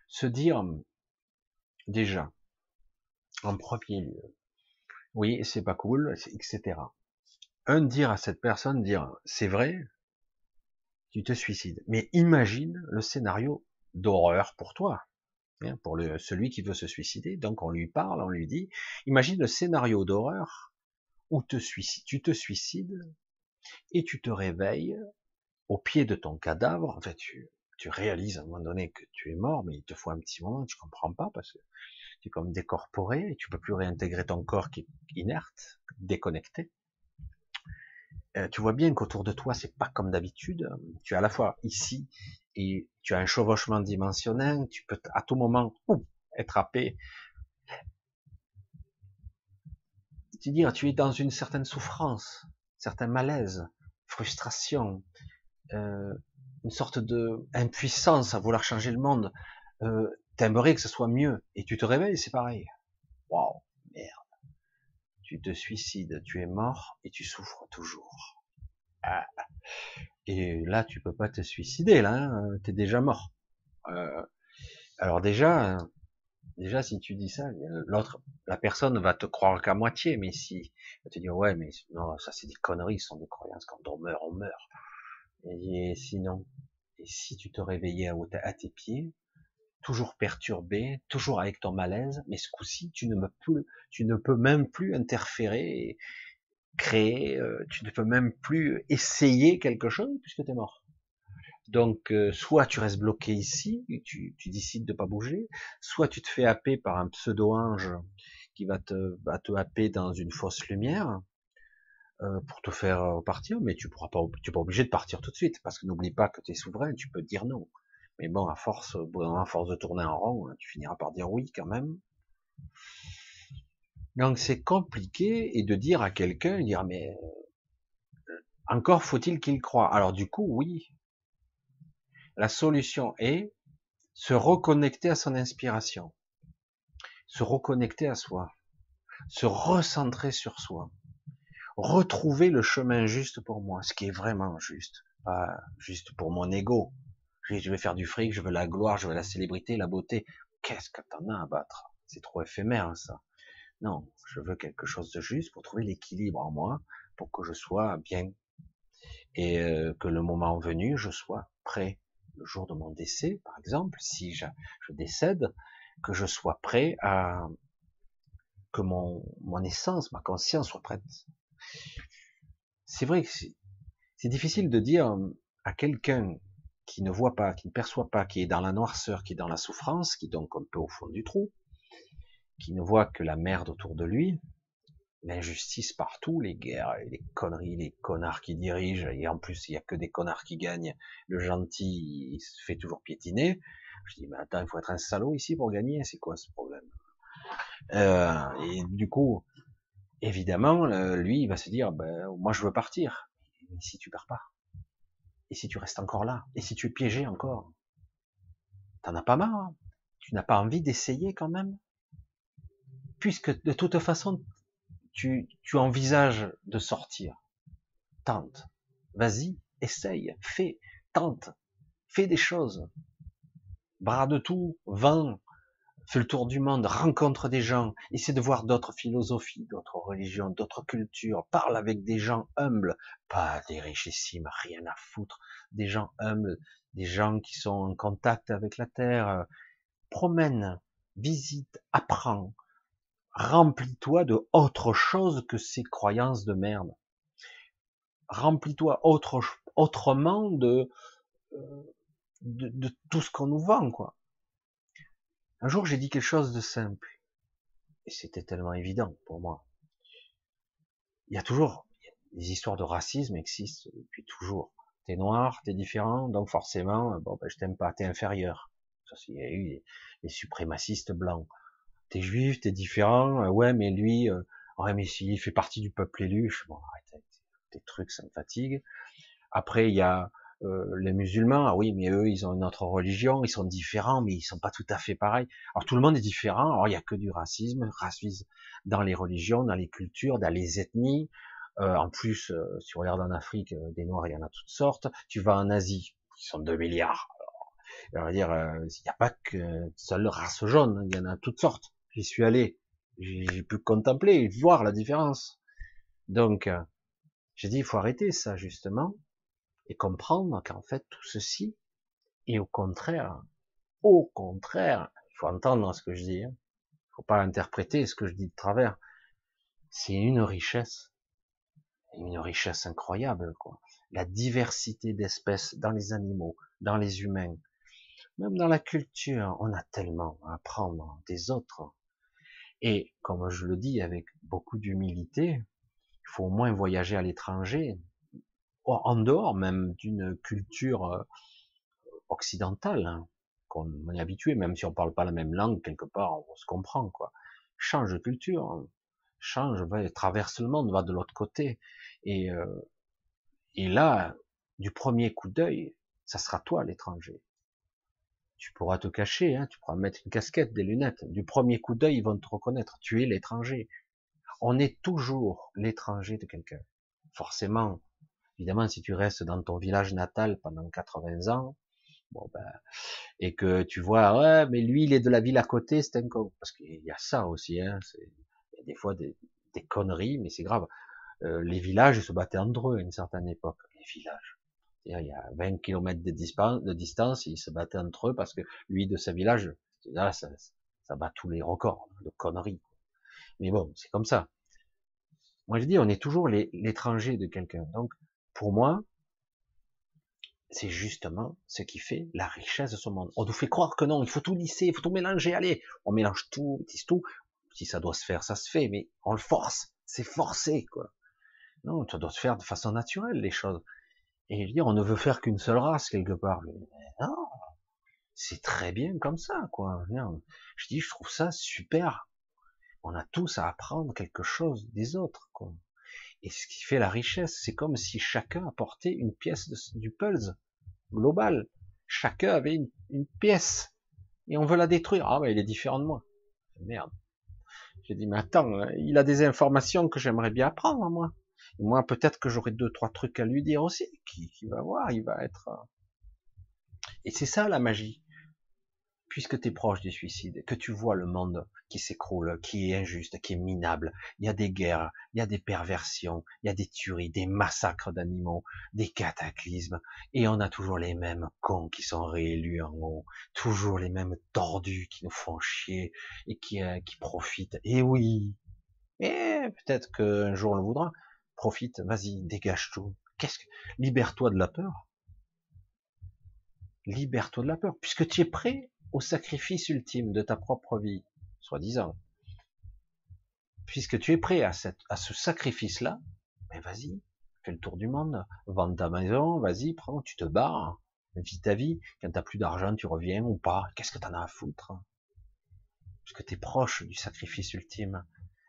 [SPEAKER 1] se dire déjà, en premier lieu, oui, c'est pas cool, etc. Un dire à cette personne, dire, c'est vrai, tu te suicides. Mais imagine le scénario d'horreur pour toi. Hein, pour celui qui veut se suicider. Donc on lui parle, on lui dit, imagine le scénario d'horreur où tu te suicides et tu te réveilles au pied de ton cadavre. En fait, tu, tu réalises à un moment donné que tu es mort, mais il te faut un petit moment, tu comprends pas parce que tu es comme décorporé et tu peux plus réintégrer ton corps qui est inerte, déconnecté. Euh, tu vois bien qu'autour de toi, c'est pas comme d'habitude. Tu es à la fois ici et tu as un chevauchement dimensionnel, tu peux à tout moment être happé. Tu dire, tu es dans une certaine souffrance, certain malaise, frustration, euh, une sorte de impuissance à vouloir changer le monde. Euh, T'aimerais que ce soit mieux, et tu te réveilles, c'est pareil. Waouh. Tu te suicides, tu es mort et tu souffres toujours. Ah. Et là, tu peux pas te suicider, là, hein, tu es déjà mort. Euh, alors déjà, déjà si tu dis ça, l'autre, la personne va te croire qu'à moitié, mais si, va te dire ouais, mais non, ça c'est des conneries, ce sont des croyances. Quand on meurt, on meurt. Et, sinon, et si tu te réveillais à tes pieds, toujours perturbé, toujours avec ton malaise, mais ce coup-ci, tu ne peux, même plus interférer créer, euh, tu ne peux même plus essayer quelque chose puisque tu es mort. Donc, euh, soit tu restes bloqué ici, tu, tu décides de pas bouger, soit tu te fais happer par un pseudo-ange qui va te, va te happer dans une fausse lumière euh, pour te faire partir, mais tu pourras pas, tu pas obligé de partir tout de suite parce que n'oublie pas que tu es souverain, tu peux dire non. Mais bon, à force, à force de tourner en rond, tu finiras par dire oui quand même. Donc c'est compliqué et de dire à quelqu'un, dire mais euh, encore faut-il qu'il croie. Alors du coup, oui. La solution est se reconnecter à son inspiration, se reconnecter à soi, se recentrer sur soi, retrouver le chemin juste pour moi, ce qui est vraiment juste, juste pour mon ego. Je vais faire du fric, je veux la gloire, je veux la célébrité, la beauté. Qu'est-ce que t'en as à battre? C'est trop éphémère ça. Non, je veux quelque chose de juste pour trouver l'équilibre en moi, pour que je sois bien et euh, que le moment venu, je sois prêt. Le jour de mon décès, par exemple, si je, décède, que je sois prêt à que mon, mon essence, ma conscience soit prête. C'est vrai que c'est difficile de dire à quelqu'un qui ne voit pas, qui ne perçoit pas, qui est dans la noirceur, qui est dans la souffrance, qui est donc un peu au fond du trou, qui ne voit que la merde autour de lui, l'injustice partout, les guerres, les conneries, les connards qui dirigent, et en plus il y a que des connards qui gagnent, le gentil il se fait toujours piétiner. Je dis mais attends, il faut être un salaud ici pour gagner, c'est quoi ce problème? Euh, Et du coup, évidemment, lui il va se dire ben moi je veux partir. Mais si tu pars pas? Et si tu restes encore là Et si tu es piégé encore T'en as pas marre hein. Tu n'as pas envie d'essayer quand même. Puisque de toute façon, tu, tu envisages de sortir, tente, vas-y, essaye, fais, tente, fais des choses, bras de tout, vent, fais le tour du monde, rencontre des gens, essaie de voir d'autres philosophies, d'autres religions, d'autres cultures, parle avec des gens humbles, pas des richissimes, rien à foutre, des gens humbles, des gens qui sont en contact avec la terre, promène, visite, apprends, remplis-toi de autre chose que ces croyances de merde. Remplis-toi autre, autrement de, euh, de, de tout ce qu'on nous vend, quoi. Un jour, j'ai dit quelque chose de simple. Et c'était tellement évident pour moi. Il y a toujours, des histoires de racisme existent depuis toujours. T'es noir, t'es différent, donc forcément, bon, ben, je t'aime pas, t'es inférieur. Ça, il y a eu les suprémacistes blancs t'es juif, t'es différent, euh, ouais, mais lui, euh, ouais, mais s'il fait partie du peuple élu, je bon, arrête, tes trucs, ça me fatigue. Après, il y a euh, les musulmans, ah oui, mais eux, ils ont une autre religion, ils sont différents, mais ils sont pas tout à fait pareils. Alors tout le monde est différent. Alors il y a que du racisme, racisme dans les religions, dans les cultures, dans les ethnies. Euh, en plus, si on regarde en Afrique, des Noirs, il y en a toutes sortes. Tu vas en Asie, ils sont 2 milliards. Alors, on va dire, il n'y a pas que seule race jaune, il y en a toutes sortes j'y suis allé, j'ai pu contempler, voir la différence. Donc, euh, j'ai dit, il faut arrêter ça, justement, et comprendre qu'en fait, tout ceci est au contraire, au contraire, il faut entendre ce que je dis, il hein. faut pas interpréter ce que je dis de travers, c'est une richesse, une richesse incroyable, quoi. La diversité d'espèces dans les animaux, dans les humains, même dans la culture, on a tellement à apprendre des autres. Et comme je le dis avec beaucoup d'humilité, il faut au moins voyager à l'étranger, en dehors même d'une culture euh, occidentale, hein, qu'on est habitué, même si on parle pas la même langue, quelque part, on se comprend, quoi. Change de culture, hein. change, traverse le monde, va de l'autre côté. Et, euh, et là, du premier coup d'œil, ça sera toi l'étranger tu pourras te cacher, hein, tu pourras mettre une casquette, des lunettes. Du premier coup d'œil, ils vont te reconnaître. Tu es l'étranger. On est toujours l'étranger de quelqu'un. Forcément, évidemment, si tu restes dans ton village natal pendant 80 ans, bon ben, et que tu vois, ouais, mais lui, il est de la ville à côté, c'est un con. Parce qu'il y a ça aussi, hein, il y a des fois des, conneries, mais c'est grave. Euh, les villages se battaient entre eux à une certaine époque. Les villages il y a 20 km de, distance, ils se battaient entre eux parce que lui de sa village, ça, ça bat tous les records de conneries. Mais bon, c'est comme ça. Moi, je dis, on est toujours l'étranger de quelqu'un. Donc, pour moi, c'est justement ce qui fait la richesse de ce monde. On nous fait croire que non, il faut tout lisser, il faut tout mélanger, allez, on mélange tout, on tout. Si ça doit se faire, ça se fait, mais on le force, c'est forcé, quoi. Non, ça doit se faire de façon naturelle, les choses. Et dire, on ne veut faire qu'une seule race quelque part. non, c'est très bien comme ça, quoi. Je dis, je trouve ça super. On a tous à apprendre quelque chose des autres, quoi. Et ce qui fait la richesse, c'est comme si chacun apportait une pièce du puzzle global. Chacun avait une, pièce. Et on veut la détruire. Ah, mais il est différent de moi. Merde. J'ai dit, mais attends, il a des informations que j'aimerais bien apprendre, moi. Et moi, peut-être que j'aurai deux, trois trucs à lui dire aussi, qui, qui va voir, il va être... Et c'est ça la magie puisque tu es proche des suicides, que tu vois le monde qui s'écroule, qui est injuste, qui est minable, il y a des guerres, il y a des perversions, il y a des tueries, des massacres d'animaux, des cataclysmes, et on a toujours les mêmes cons qui sont réélus en haut, toujours les mêmes tordus qui nous font chier et qui, euh, qui profitent. Et oui, et peut-être qu'un jour on le voudra, profite, vas-y, dégage tout. Qu'est-ce que, libère-toi de la peur. Libère-toi de la peur, puisque tu es prêt au sacrifice ultime de ta propre vie, soi-disant, puisque tu es prêt à, ce sacrifice-là, ben vas-y, fais le tour du monde, vends ta maison, vas-y, prends, tu te barres, vis ta vie, quand t'as plus d'argent, tu reviens ou pas, qu'est-ce que t'en as à foutre? Puisque tu es proche du sacrifice ultime,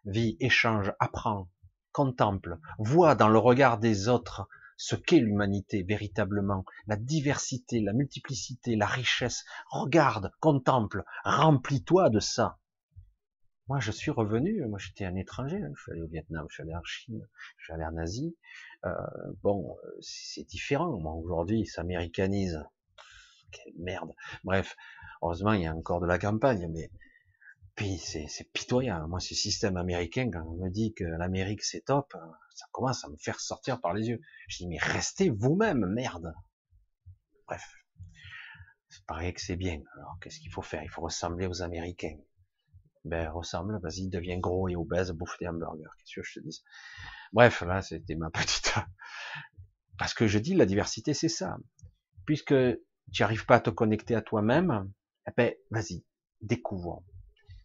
[SPEAKER 1] vis, échange, apprends, contemple, vois dans le regard des autres ce qu'est l'humanité véritablement, la diversité, la multiplicité, la richesse. Regarde, contemple, remplis-toi de ça. Moi, je suis revenu, moi j'étais un étranger, hein. je suis allé au Vietnam, je suis allé en Chine, je suis allé en Asie. Euh, bon, c'est différent. Moi, aujourd'hui, ça s'américanise. Quelle merde. Bref, heureusement, il y a encore de la campagne, mais c'est pitoyable. Moi, ce système américain, quand on me dit que l'Amérique c'est top, ça commence à me faire sortir par les yeux. Je dis, mais restez vous-même, merde. Bref. C'est pareil que c'est bien. Alors, qu'est-ce qu'il faut faire? Il faut ressembler aux Américains. Ben, ressemble, vas-y, deviens gros et obèse, bouffe des hamburgers. Qu'est-ce que je te dis? Bref, là, c'était ma petite, parce que je dis, la diversité, c'est ça. Puisque tu n'arrives pas à te connecter à toi-même, eh ben, vas-y, découvre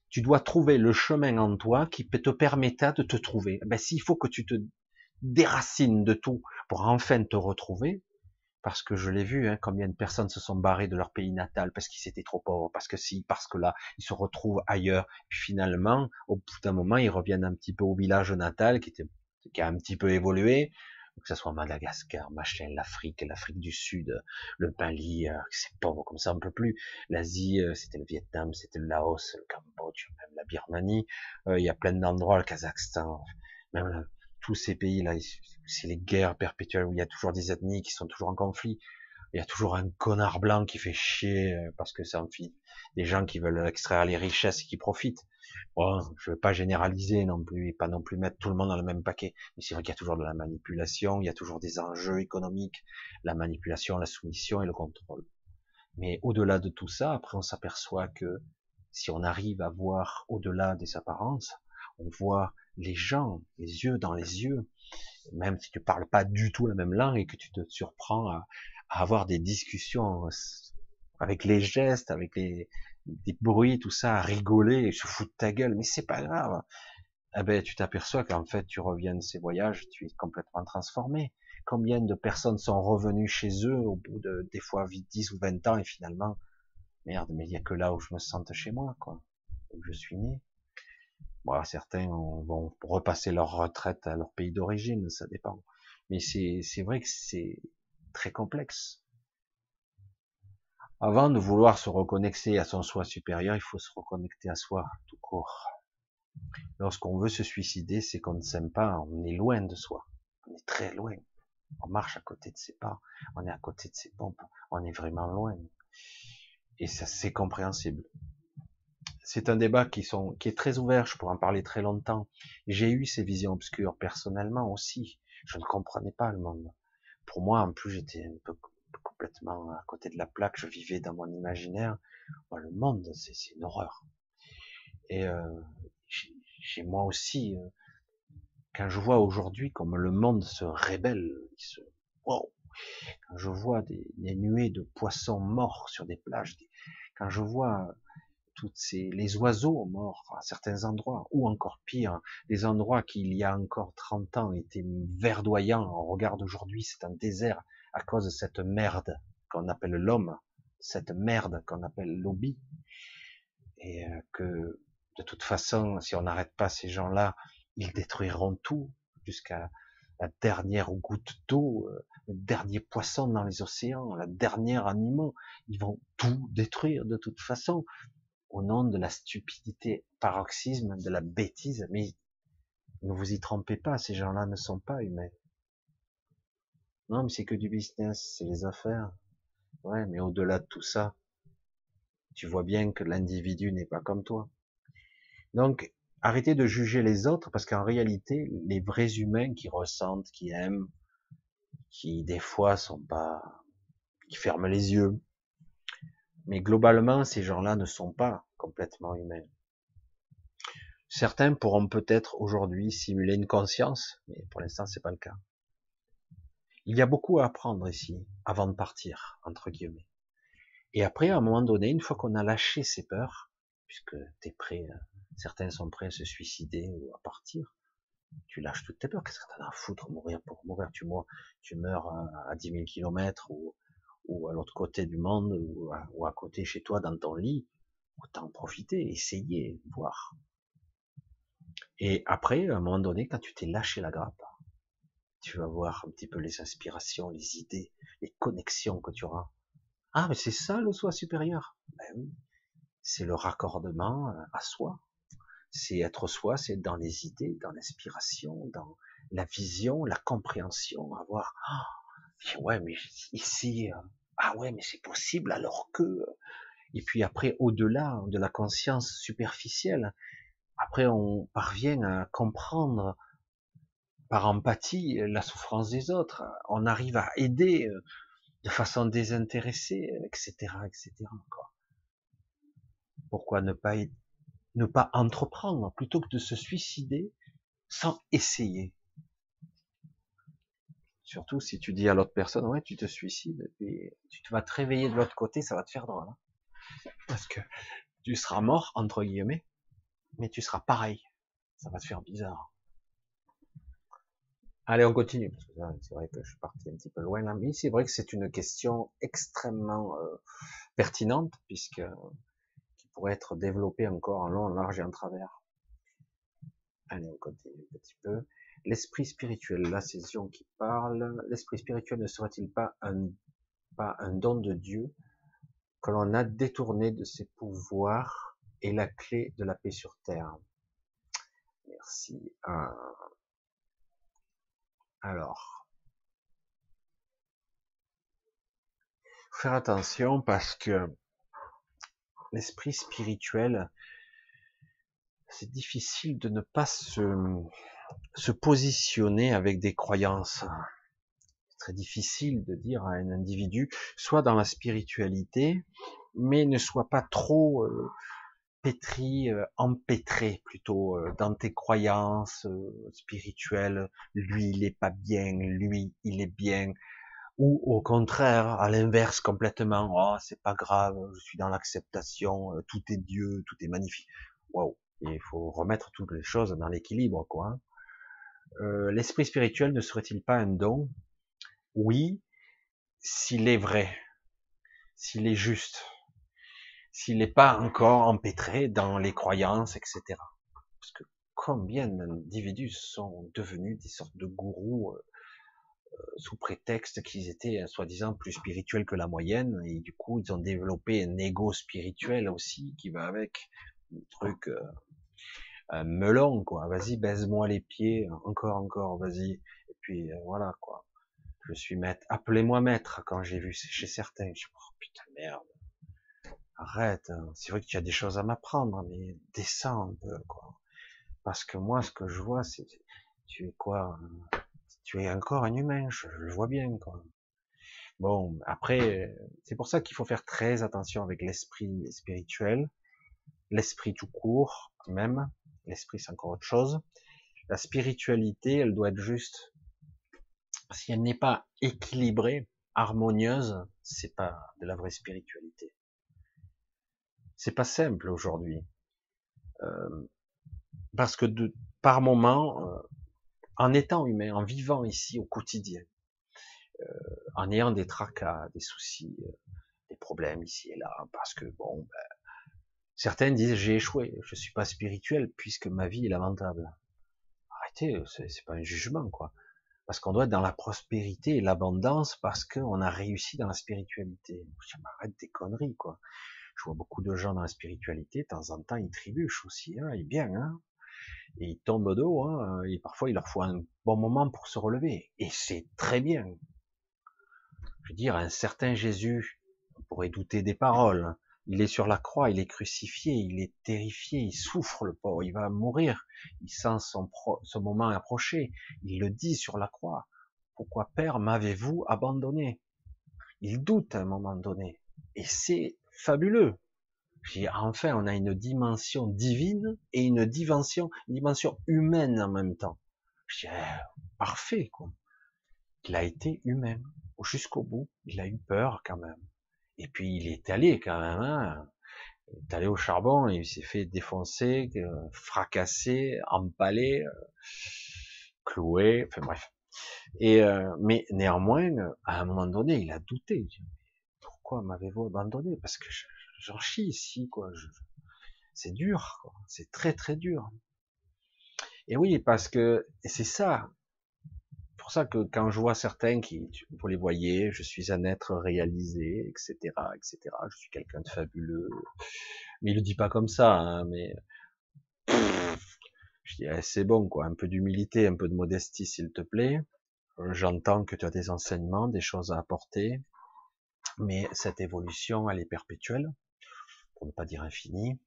[SPEAKER 1] tu dois trouver le chemin en toi qui te permettra de te trouver. Ben, s'il faut que tu te déracines de tout pour enfin te retrouver, parce que je l'ai vu, hein, combien de personnes se sont barrées de leur pays natal parce qu'ils étaient trop pauvres, parce que si, parce que là, ils se retrouvent ailleurs. Puis finalement, au bout d'un moment, ils reviennent un petit peu au village natal qui, qui a un petit peu évolué, que ce soit Madagascar, machin, l'Afrique, l'Afrique du Sud, le euh, c'est pauvre comme ça, on peut plus. L'Asie, euh, c'était le Vietnam, c'était le Laos, le Cambodge, même la Birmanie. Euh, il y a plein d'endroits, le Kazakhstan, même tous ces pays-là, c'est les guerres perpétuelles où il y a toujours des ethnies qui sont toujours en conflit. Il y a toujours un connard blanc qui fait chier parce que ça en fait des gens qui veulent extraire les richesses et qui profitent. Bon, je veux pas généraliser non plus, et pas non plus mettre tout le monde dans le même paquet. Mais c'est vrai qu'il y a toujours de la manipulation, il y a toujours des enjeux économiques, la manipulation, la soumission et le contrôle. Mais au-delà de tout ça, après on s'aperçoit que si on arrive à voir au-delà des apparences, on voit les gens, les yeux dans les yeux, même si tu parles pas du tout la même langue et que tu te surprends à, à avoir des discussions avec les gestes, avec les, bruits, tout ça, à rigoler se foutre de ta gueule, mais c'est pas grave. Eh ben, tu t'aperçois qu'en fait, tu reviens de ces voyages, tu es complètement transformé. Combien de personnes sont revenues chez eux au bout de, des fois, 10 ou 20 ans et finalement, merde, mais il y a que là où je me sente chez moi, quoi. Où je suis né. Bon, certains vont repasser leur retraite à leur pays d'origine, ça dépend. Mais c'est vrai que c'est très complexe. Avant de vouloir se reconnecter à son soi supérieur, il faut se reconnecter à soi tout court. Lorsqu'on veut se suicider, c'est qu'on ne s'aime pas, on est loin de soi. On est très loin. On marche à côté de ses pas, on est à côté de ses pompes, on est vraiment loin. Et ça, c'est compréhensible. C'est un débat qui, qui est très ouvert, je pourrais en parler très longtemps. J'ai eu ces visions obscures personnellement aussi. Je ne comprenais pas le monde. Pour moi, en plus, j'étais un peu complètement à côté de la plaque, je vivais dans mon imaginaire. le monde, c'est une horreur. Et euh, j'ai moi aussi, euh, quand je vois aujourd'hui comme le monde se rébelle, se, quand je vois des, nuées de poissons morts sur des plages, quand je vois toutes ces les oiseaux morts à certains endroits, ou encore pire, des endroits qui il y a encore 30 ans étaient verdoyants, on regarde aujourd'hui, c'est un désert à cause de cette merde qu'on appelle l'homme, cette merde qu'on appelle lobby, et euh, que de toute façon, si on n'arrête pas ces gens-là, ils détruiront tout jusqu'à la dernière goutte d'eau, euh, le dernier poisson dans les océans, la dernière animal. Ils vont tout détruire de toute façon au nom de la stupidité, paroxysme, de la bêtise. Mais ne vous y trompez pas, ces gens-là ne sont pas humains. Non, mais c'est que du business, c'est les affaires. Ouais, mais au-delà de tout ça, tu vois bien que l'individu n'est pas comme toi. Donc, arrêtez de juger les autres parce qu'en réalité, les vrais humains qui ressentent, qui aiment, qui des fois sont pas, qui ferment les yeux. Mais globalement, ces gens-là ne sont pas complètement humains. Certains pourront peut-être aujourd'hui simuler une conscience, mais pour l'instant, c'est pas le cas. Il y a beaucoup à apprendre ici, avant de partir, entre guillemets. Et après, à un moment donné, une fois qu'on a lâché ses peurs, puisque t'es prêt, euh, certains sont prêts à se suicider ou à partir, tu lâches toutes tes peurs. Qu'est-ce que t'en as à foutre mourir pour mourir? Tu meurs, tu meurs à 10 000 kilomètres ou, à l'autre côté du monde ou à, ou à, côté chez toi dans ton lit. Autant profiter, essayer, voir. Et après, à un moment donné, quand tu t'es lâché la grappe, tu vas voir un petit peu les inspirations, les idées, les connexions que tu auras. Ah, mais c'est ça le soi supérieur. Ben c'est le raccordement euh, à soi. C'est être soi, c'est dans les idées, dans l'inspiration, dans la vision, la compréhension, avoir. Oh, ouais, mais ici, euh, ah ouais, mais c'est possible alors que. Et puis après, au-delà de la conscience superficielle, après on parvient à comprendre par empathie la souffrance des autres. On arrive à aider euh, de façon désintéressée, etc., etc. Quoi. Pourquoi ne pas ne pas entreprendre plutôt que de se suicider sans essayer? Surtout si tu dis à l'autre personne, ouais, tu te suicides, et tu te vas te réveiller de l'autre côté, ça va te faire drôle. Hein. Parce que tu seras mort, entre guillemets, mais tu seras pareil. Ça va te faire bizarre. Allez, on continue. C'est vrai que je suis parti un petit peu loin là, mais c'est vrai que c'est une question extrêmement euh, pertinente puisque qui pourrait être développée encore en long, en large et en travers. Allez, on continue un petit peu. L'esprit spirituel, la session qui parle. L'esprit spirituel ne serait-il pas un pas un don de Dieu que l'on a détourné de ses pouvoirs et la clé de la paix sur terre? Merci. Euh, alors, faire attention parce que l'esprit spirituel, c'est difficile de ne pas se, positionner avec des croyances. C'est très difficile de dire à un individu, soit dans la spiritualité, mais ne soit pas trop euh, pétri, euh, empêtré plutôt euh, dans tes croyances euh, spirituelles. Lui, il est pas bien, lui, il est bien. Ou au contraire, à l'inverse complètement. Oh, c'est pas grave, je suis dans l'acceptation, tout est Dieu, tout est magnifique. Waouh Il faut remettre toutes les choses dans l'équilibre, quoi. Hein. L'esprit spirituel ne serait-il pas un don? Oui, s'il est vrai, s'il est juste s'il n'est pas encore empêtré dans les croyances, etc. Parce que combien d'individus sont devenus des sortes de gourous euh, euh, sous prétexte qu'ils étaient euh, soi-disant plus spirituels que la moyenne, et du coup ils ont développé un ego spirituel aussi qui va avec un truc euh, melon quoi. Vas-y baise-moi les pieds, encore encore, vas-y. Et puis voilà quoi. Je suis maître. Appelez-moi maître quand j'ai vu chez certains. Je oh putain merde arrête, hein. c'est vrai que tu as des choses à m'apprendre, mais descends un peu, quoi. Parce que moi, ce que je vois, c'est, tu es quoi hein? Tu es encore un humain, je, le vois bien, quoi. Bon, après, c'est pour ça qu'il faut faire très attention avec l'esprit spirituel, l'esprit tout court, même. L'esprit, c'est encore autre chose. La spiritualité, elle doit être juste. Si elle n'est pas équilibrée, harmonieuse, c'est pas de la vraie spiritualité. C'est pas simple aujourd'hui. Euh, parce que par moment, euh, en étant humain, en vivant ici au quotidien, euh, en ayant des tracas, des soucis, des problèmes ici et là, parce que bon, ben, certains disent j'ai échoué, je suis pas spirituel puisque ma vie est lamentable. Arrêtez, c'est pas un jugement quoi, parce qu'on doit être dans la prospérité et l'abondance parce qu'on a réussi dans la spiritualité. Je m'arrête des conneries quoi. Je vois beaucoup de gens dans la spiritualité, de temps en temps ils trébuchent aussi, hein, et bien, hein, et ils tombent d'eau, hein, et parfois il leur faut un bon moment pour se relever, et c'est très bien. Je veux dire, un certain Jésus, pourrait douter des paroles, il est sur la croix, il est crucifié, il est terrifié, il souffre le pauvre, il va mourir, il sent son, ce moment approcher, il le dit sur la croix. Pourquoi Père m'avez-vous abandonné? Il doute à un moment donné, et c'est fabuleux. Enfin, on a une dimension divine et une dimension, dimension humaine en même temps. Je parfait, quoi. Il a été humain jusqu'au bout. Il a eu peur quand même. Et puis il est allé quand même. Hein. Il est allé au charbon il s'est fait défoncer, fracasser, empaler, euh, clouer. Enfin bref. Et euh, mais néanmoins, à un moment donné, il a douté. Pourquoi m'avez-vous abandonné? Parce que j'en chie ici, quoi. C'est dur, quoi. C'est très très dur. Et oui, parce que c'est ça. Pour ça que quand je vois certains qui, vous les voyez, je suis un être réalisé, etc., etc. Je suis quelqu'un de fabuleux. Mais il le dit pas comme ça, hein, mais je dis, eh, c'est bon, quoi. Un peu d'humilité, un peu de modestie, s'il te plaît. J'entends que tu as des enseignements, des choses à apporter mais cette évolution, elle est perpétuelle, pour ne pas dire infinie,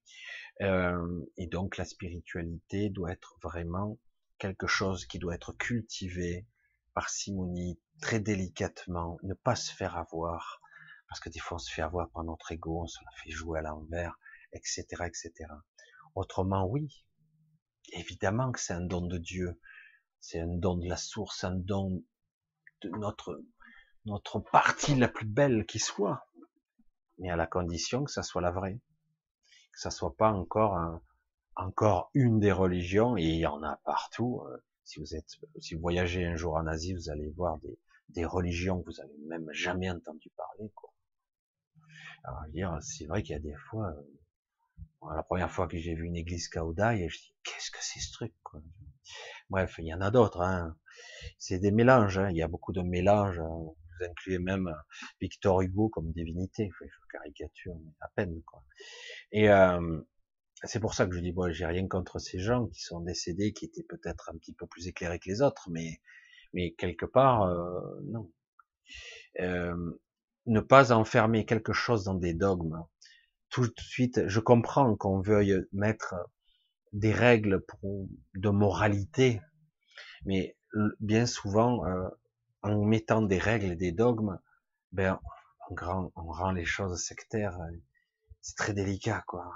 [SPEAKER 1] euh, et donc la spiritualité doit être vraiment quelque chose qui doit être cultivé par simonie, très délicatement, ne pas se faire avoir, parce que des fois on se fait avoir par notre ego, on se la fait jouer à l'envers, etc., etc. Autrement, oui, évidemment que c'est un don de Dieu, c'est un don de la source, un don de notre notre partie la plus belle qui soit, mais à la condition que ça soit la vraie, que ça soit pas encore encore une des religions, et il y en a partout. Euh, si vous êtes, si vous voyagez un jour en Asie, vous allez voir des, des religions que vous avez même jamais entendu parler. Quoi. Alors, dire, c'est vrai qu'il y a des fois, euh, la première fois que j'ai vu une église Kaudai, je dis, qu'est-ce que c'est ce truc quoi Bref, il y en a d'autres. Hein. C'est des mélanges. Hein. Il y a beaucoup de mélanges. Hein vous incluez même Victor Hugo comme divinité, je caricature à peine quoi. Et euh, c'est pour ça que je dis bon, j'ai rien contre ces gens qui sont décédés, qui étaient peut-être un petit peu plus éclairés que les autres, mais mais quelque part euh, non. Euh, ne pas enfermer quelque chose dans des dogmes. Tout de suite, je comprends qu'on veuille mettre des règles de moralité, mais bien souvent, euh, en mettant des règles et des dogmes, ben, on, rend, les choses sectaires. C'est très délicat, quoi.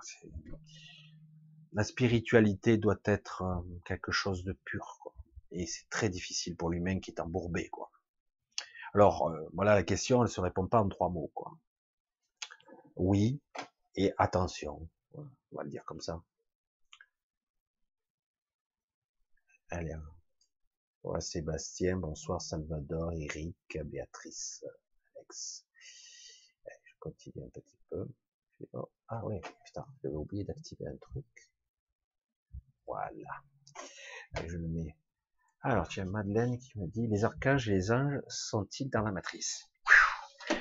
[SPEAKER 1] La spiritualité doit être euh, quelque chose de pur, quoi. Et c'est très difficile pour l'humain qui est embourbé, quoi. Alors, euh, voilà la question, elle se répond pas en trois mots, quoi. Oui et attention. On va le dire comme ça. Allez, Bonsoir Sébastien, bonsoir Salvador, Eric, Béatrice, Alex. Je continue un petit peu. Ah oui, putain, j'avais oublié d'activer un truc. Voilà. je le mets. Alors, tiens, Madeleine qui me dit, les archanges et les anges sont-ils dans la matrice?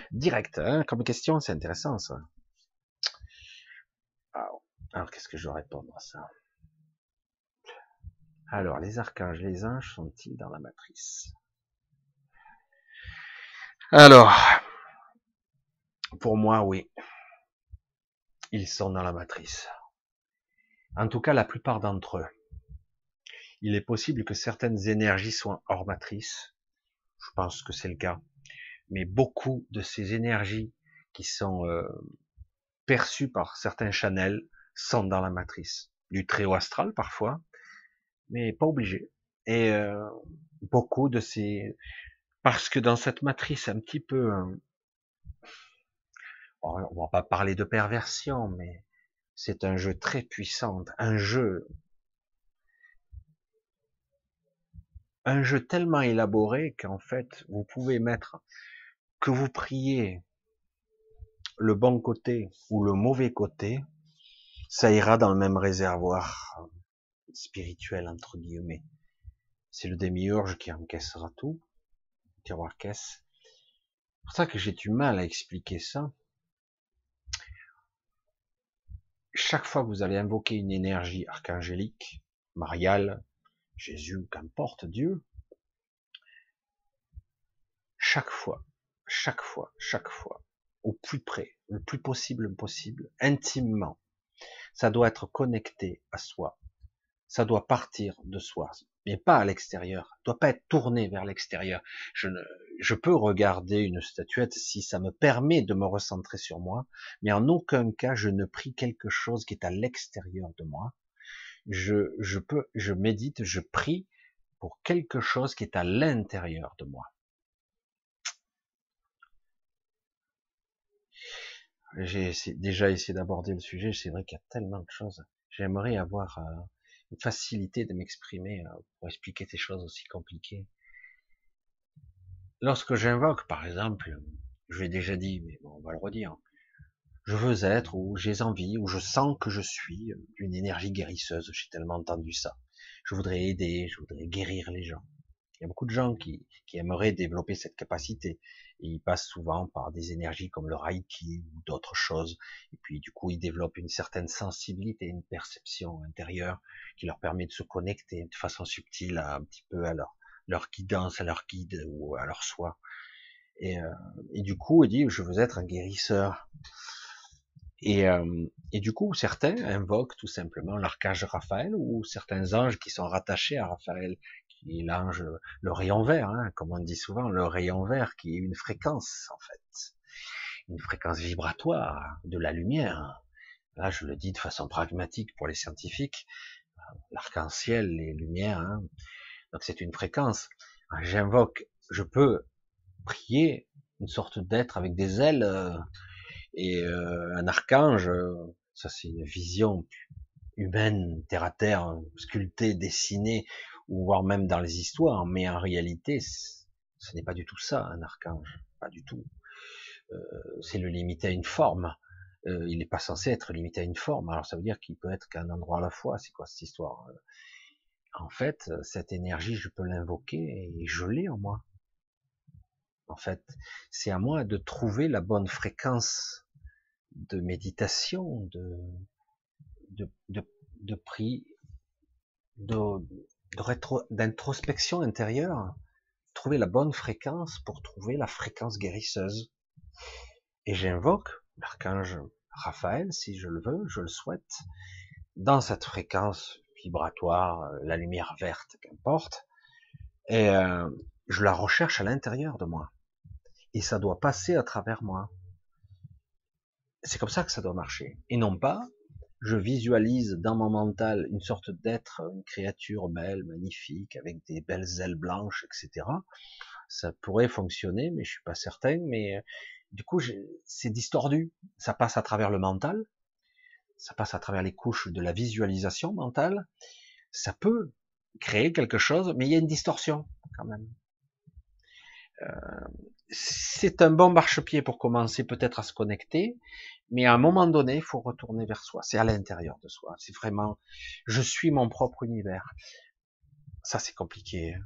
[SPEAKER 1] Direct, hein, comme question, c'est intéressant ça. Alors, qu'est-ce que je dois répondre à ça? Alors, les archanges, les anges sont-ils dans la matrice? Alors, pour moi, oui. Ils sont dans la matrice. En tout cas, la plupart d'entre eux. Il est possible que certaines énergies soient hors matrice. Je pense que c'est le cas. Mais beaucoup de ces énergies qui sont euh, perçues par certains channels sont dans la matrice. Du très haut astral parfois, mais pas obligé. Et euh, beaucoup de ces... Parce que dans cette matrice un petit peu... Euh, on va pas parler de perversion, mais c'est un jeu très puissant, un jeu... Un jeu tellement élaboré qu'en fait, vous pouvez mettre, que vous priez le bon côté ou le mauvais côté, ça ira dans le même réservoir spirituel entre guillemets. C'est le démiurge qui encaissera tout, tiroir caisse. C'est pour ça que j'ai du mal à expliquer ça. Chaque fois que vous allez invoquer une énergie archangélique, mariale, Jésus, qu'importe Dieu, chaque fois, chaque fois, chaque fois, au plus près, le plus possible possible, intimement, ça doit être connecté à soi. Ça doit partir de soi, mais pas à l'extérieur. Doit pas être tourné vers l'extérieur. Je, ne, je peux regarder une statuette si ça me permet de me recentrer sur moi, mais en aucun cas je ne prie quelque chose qui est à l'extérieur de moi. Je, je peux, je médite, je prie pour quelque chose qui est à l'intérieur de moi. J'ai déjà essayé d'aborder le sujet, c'est vrai qu'il y a tellement de choses. J'aimerais avoir euh, une facilité de m'exprimer euh, pour expliquer ces choses aussi compliquées. Lorsque j'invoque, par exemple, je l'ai déjà dit, mais bon, on va le redire, je veux être, ou j'ai envie, ou je sens que je suis une énergie guérisseuse, j'ai tellement entendu ça. Je voudrais aider, je voudrais guérir les gens. Il y a beaucoup de gens qui, qui aimeraient développer cette capacité. Et ils passent souvent par des énergies comme le Reiki ou d'autres choses. Et puis, du coup, ils développent une certaine sensibilité, une perception intérieure qui leur permet de se connecter de façon subtile un petit peu à leur, guidance, à leur guide ou à leur soi. Et, euh, du coup, il dit, je veux être un guérisseur. Et, euh, et, du coup, certains invoquent tout simplement l'archange Raphaël ou certains anges qui sont rattachés à Raphaël, qui l'ange, le rayon vert, hein, comme on dit souvent, le rayon vert qui est une fréquence en fait, une fréquence vibratoire de la lumière. Là, je le dis de façon pragmatique pour les scientifiques, l'arc-en-ciel, les lumières, hein. donc c'est une fréquence. J'invoque, je peux prier une sorte d'être avec des ailes euh, et euh, un archange, euh, ça c'est une vision humaine, terre à terre, sculptée, dessinée, ou voire même dans les histoires, mais en réalité, ce n'est pas du tout ça, un archange, pas du tout. Euh, c'est le limiter à une forme. Euh, il n'est pas censé être limité à une forme. Alors ça veut dire qu'il peut être qu'un endroit à la fois. C'est quoi cette histoire? En fait, cette énergie, je peux l'invoquer et je l'ai en moi. En fait, c'est à moi de trouver la bonne fréquence de méditation, de de, de, de prix, de, d'introspection intérieure, trouver la bonne fréquence pour trouver la fréquence guérisseuse. Et j'invoque l'archange Raphaël, si je le veux, je le souhaite, dans cette fréquence vibratoire, euh, la lumière verte, qu'importe, et euh, je la recherche à l'intérieur de moi. Et ça doit passer à travers moi. C'est comme ça que ça doit marcher. Et non pas, je visualise dans mon mental une sorte d'être, une créature belle, magnifique, avec des belles ailes blanches, etc. Ça pourrait fonctionner, mais je suis pas certain. Mais euh, du coup, c'est distordu. Ça passe à travers le mental, ça passe à travers les couches de la visualisation mentale. Ça peut créer quelque chose, mais il y a une distorsion quand même. Euh, c'est un bon marchepied pour commencer peut-être à se connecter, mais à un moment donné, il faut retourner vers soi. C'est à l'intérieur de soi. C'est vraiment, je suis mon propre univers. Ça, c'est compliqué. Hein.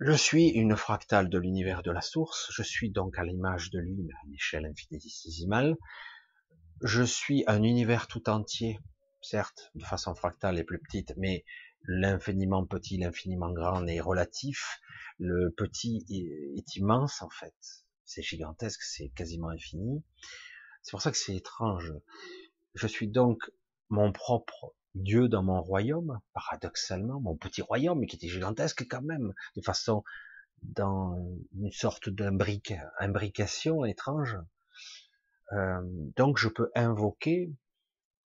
[SPEAKER 1] Je suis une fractale de l'univers de la source. Je suis donc à l'image de lui, mais à une échelle infinitésimale. Je suis un univers tout entier, certes, de façon fractale et plus petite, mais l'infiniment petit, l'infiniment grand est relatif. Le petit est immense, en fait. C'est gigantesque, c'est quasiment infini. C'est pour ça que c'est étrange. Je suis donc mon propre Dieu dans mon royaume, paradoxalement, mon petit royaume, mais qui était gigantesque quand même, de façon dans une sorte d'imbrication étrange. Euh, donc je peux invoquer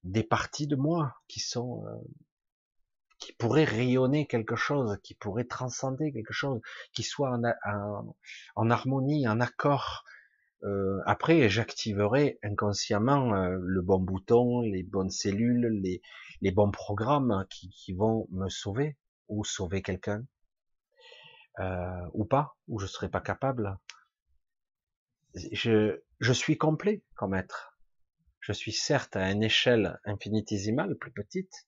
[SPEAKER 1] des parties de moi qui sont euh, qui pourraient rayonner quelque chose, qui pourraient transcender quelque chose, qui soit en, harmonie, en accord euh, après, j'activerai inconsciemment euh, le bon bouton, les bonnes cellules, les, bons programmes qui, qui, vont me sauver ou sauver quelqu'un, euh, ou pas, ou je serai pas capable. je, je suis complet comme être. Je suis certes à une échelle infinitésimale, plus petite,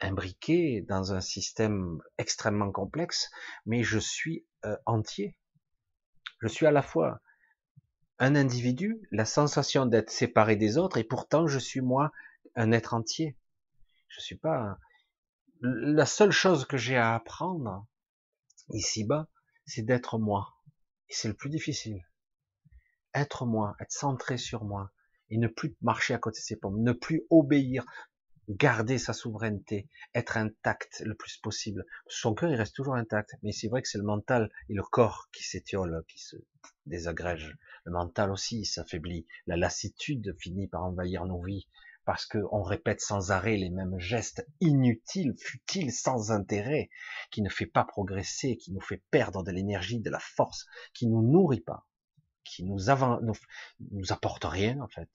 [SPEAKER 1] imbriqué dans un système extrêmement complexe, mais je suis euh, entier. Je suis à la fois un individu, la sensation d'être séparé des autres, et pourtant je suis moi un être entier. Je suis pas. La seule chose que j'ai à apprendre ici-bas, c'est d'être moi. Et c'est le plus difficile. Être moi, être centré sur moi, et ne plus marcher à côté de ses pommes, ne plus obéir, garder sa souveraineté, être intact le plus possible. Son cœur, il reste toujours intact, mais c'est vrai que c'est le mental et le corps qui s'étiole, qui se désagrègent. Le mental aussi s'affaiblit. La lassitude finit par envahir nos vies parce qu'on répète sans arrêt les mêmes gestes inutiles, futiles, sans intérêt, qui ne fait pas progresser, qui nous fait perdre de l'énergie, de la force, qui nous nourrit pas, qui nous, nous, nous apporte rien en fait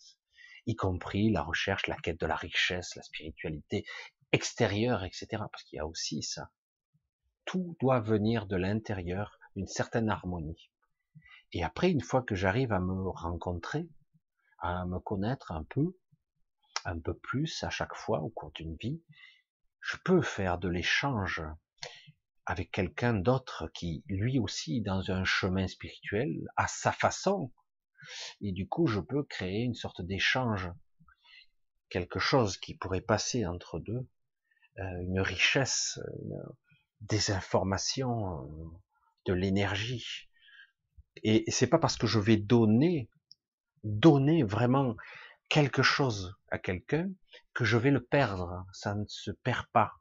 [SPEAKER 1] y compris la recherche, la quête de la richesse, la spiritualité extérieure, etc. Parce qu'il y a aussi ça. Tout doit venir de l'intérieur, d'une certaine harmonie. Et après, une fois que j'arrive à me rencontrer, à me connaître un peu, un peu plus à chaque fois au cours d'une vie, je peux faire de l'échange avec quelqu'un d'autre qui, lui aussi, dans un chemin spirituel, à sa façon, et du coup, je peux créer une sorte d'échange, quelque chose qui pourrait passer entre deux, euh, une richesse, des informations, euh, de l'énergie. Et c'est pas parce que je vais donner, donner vraiment quelque chose à quelqu'un que je vais le perdre. Ça ne se perd pas.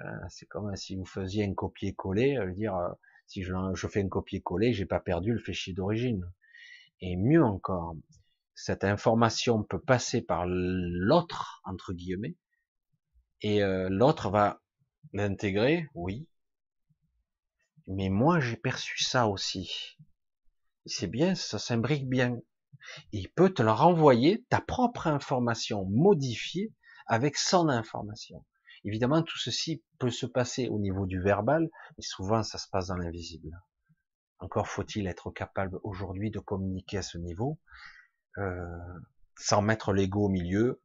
[SPEAKER 1] Euh, c'est comme si vous faisiez un copier-coller, dire si je, je fais un copier-coller, j'ai pas perdu le fichier d'origine. Et mieux encore, cette information peut passer par l'autre, entre guillemets, et euh, l'autre va l'intégrer, oui. Mais moi, j'ai perçu ça aussi. C'est bien, ça s'imbrique bien. il peut te le renvoyer, ta propre information modifiée avec son information. Évidemment, tout ceci peut se passer au niveau du verbal, mais souvent ça se passe dans l'invisible. Encore faut-il être capable aujourd'hui de communiquer à ce niveau, euh, sans mettre l'ego au milieu.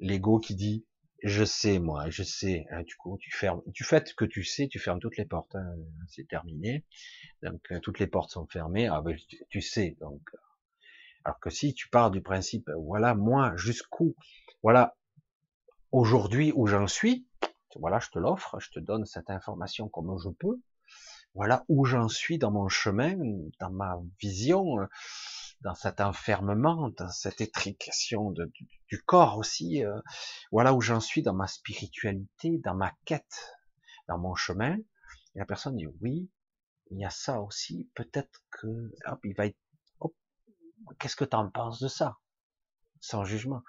[SPEAKER 1] L'ego qui dit je sais moi, je sais. Hein, du coup, tu fermes. Du fait que tu sais, tu fermes toutes les portes. Hein, c'est terminé. Donc euh, toutes les portes sont fermées. Ah ben tu, sais. Donc euh, alors que si tu pars du principe, voilà moi jusqu'où, voilà aujourd'hui où j'en suis, voilà je te l'offre, je te donne cette information comme je peux. Voilà où j'en suis dans mon chemin, dans ma vision, dans cet enfermement, dans cette étrication du, corps aussi. Euh, voilà où j'en suis dans ma spiritualité, dans ma quête, dans mon chemin. Et la personne dit oui, il y a ça aussi. Peut-être que hop, il va être. Qu'est-ce que tu en penses de ça? Sans jugement.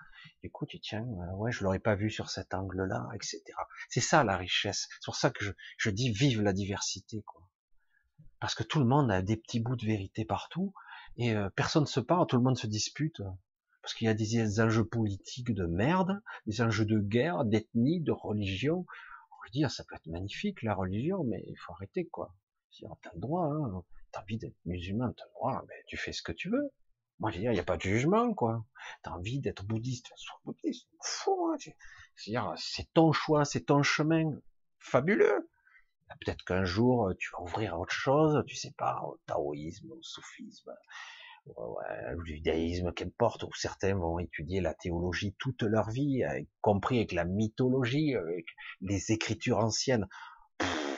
[SPEAKER 1] Écoute, tiens, euh, ouais, je l'aurais pas vu sur cet angle-là, etc. C'est ça la richesse. C'est pour ça que je, je dis vive la diversité, quoi parce que tout le monde a des petits bouts de vérité partout, et euh, personne ne se parle, tout le monde se dispute, parce qu'il y a des enjeux politiques de merde, des enjeux de guerre, d'ethnie, de religion. On veut dire, ça peut être magnifique la religion, mais il faut arrêter quoi. T'as le droit, hein. t'as envie d'être musulman, t'as le droit, mais tu fais ce que tu veux. Moi, je veux dire, il n'y a pas de jugement, quoi. T'as envie d'être bouddhiste, sois bouddhiste, fou, hein. dire, c'est ton choix, c'est ton chemin, fabuleux. Peut-être qu'un jour, euh, tu vas ouvrir à autre chose, tu sais pas, au taoïsme, au soufisme, au judaïsme, qu'importe, où certains vont étudier la théologie toute leur vie, y compris avec la mythologie, avec les écritures anciennes,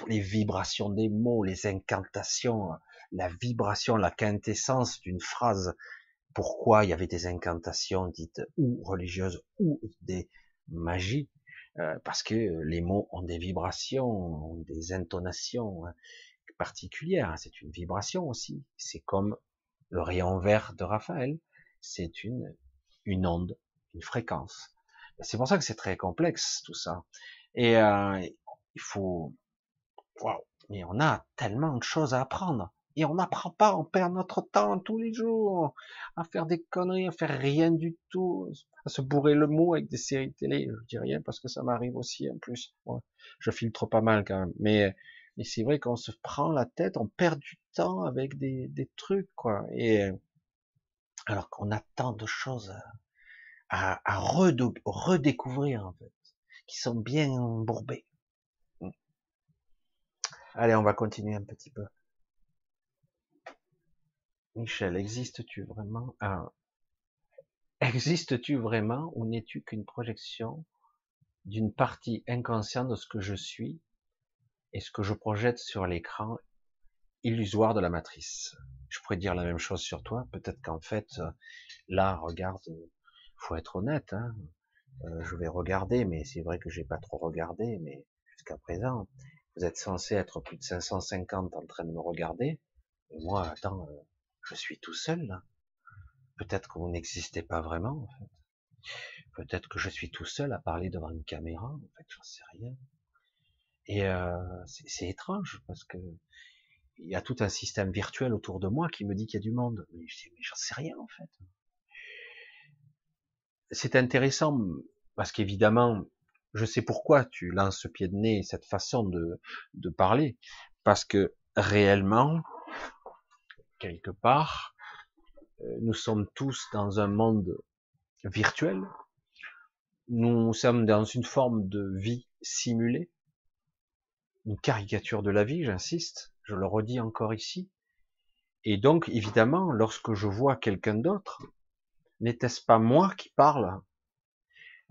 [SPEAKER 1] les vibrations des mots, les incantations, la vibration, la quintessence d'une phrase, pourquoi il y avait des incantations dites ou religieuses ou des magies, euh, parce que les mots ont des vibrations, ont des intonations hein, particulières. C'est une vibration aussi. C'est comme le rayon vert de Raphaël. C'est une, une onde, une fréquence. C'est pour ça que c'est très complexe tout ça. Et euh, il faut, waouh, mais on a tellement de choses à apprendre. Et on n'apprend pas, on perd notre temps tous les jours à faire des conneries, à faire rien du tout, à se bourrer le mot avec des séries télé. Je dis rien parce que ça m'arrive aussi en plus. je filtre pas mal quand même. Mais, mais c'est vrai qu'on se prend la tête, on perd du temps avec des, des trucs, quoi. Et alors qu'on a tant de choses à, à redécouvrir, en fait, qui sont bien bourbées. Hmm. Allez, on va continuer un petit peu. Michel, existes-tu vraiment ah. Existes-tu vraiment ou n'es-tu qu'une projection d'une partie inconsciente de ce que je suis et ce que je projette sur l'écran illusoire de la matrice? Je pourrais dire la même chose sur toi. Peut-être qu'en fait, là, regarde, faut être honnête. Hein. Euh, je vais regarder, mais c'est vrai que j'ai pas trop regardé. Mais jusqu'à présent, vous êtes censé être plus de 550 en train de me regarder. Et moi, attends, euh, je suis tout seul. Peut-être que vous n'existez pas vraiment. En fait. Peut-être que je suis tout seul à parler devant une caméra. En fait, j'en sais rien. Et euh, c'est étrange parce que il y a tout un système virtuel autour de moi qui me dit qu'il y a du monde. Mais je dis, j'en sais rien en fait. C'est intéressant parce qu'évidemment, je sais pourquoi tu lances ce pied de nez, cette façon de, de parler, parce que réellement, quelque part, euh, nous sommes tous dans un monde virtuel, nous sommes dans une forme de vie simulée, une caricature de la vie, j'insiste, je le redis encore ici. Et donc, évidemment, lorsque je vois quelqu'un d'autre, n'était-ce pas moi qui parle?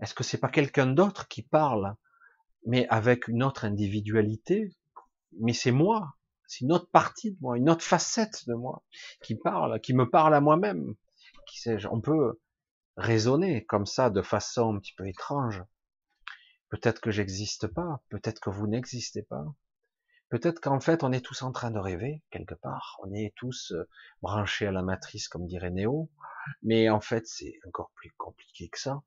[SPEAKER 1] Est-ce que c'est pas quelqu'un d'autre qui parle, mais avec une autre individualité? Mais c'est moi, c'est une autre partie de moi, une autre facette de moi qui parle, qui me parle à moi-même. Qui On peut raisonner comme ça de façon un petit peu étrange. Peut-être que j'existe pas, peut-être que vous n'existez pas. Peut-être qu'en fait, on est tous en train de rêver, quelque part. On est tous euh, branchés à la matrice, comme dirait Néo. Mais en fait, c'est encore plus compliqué que ça.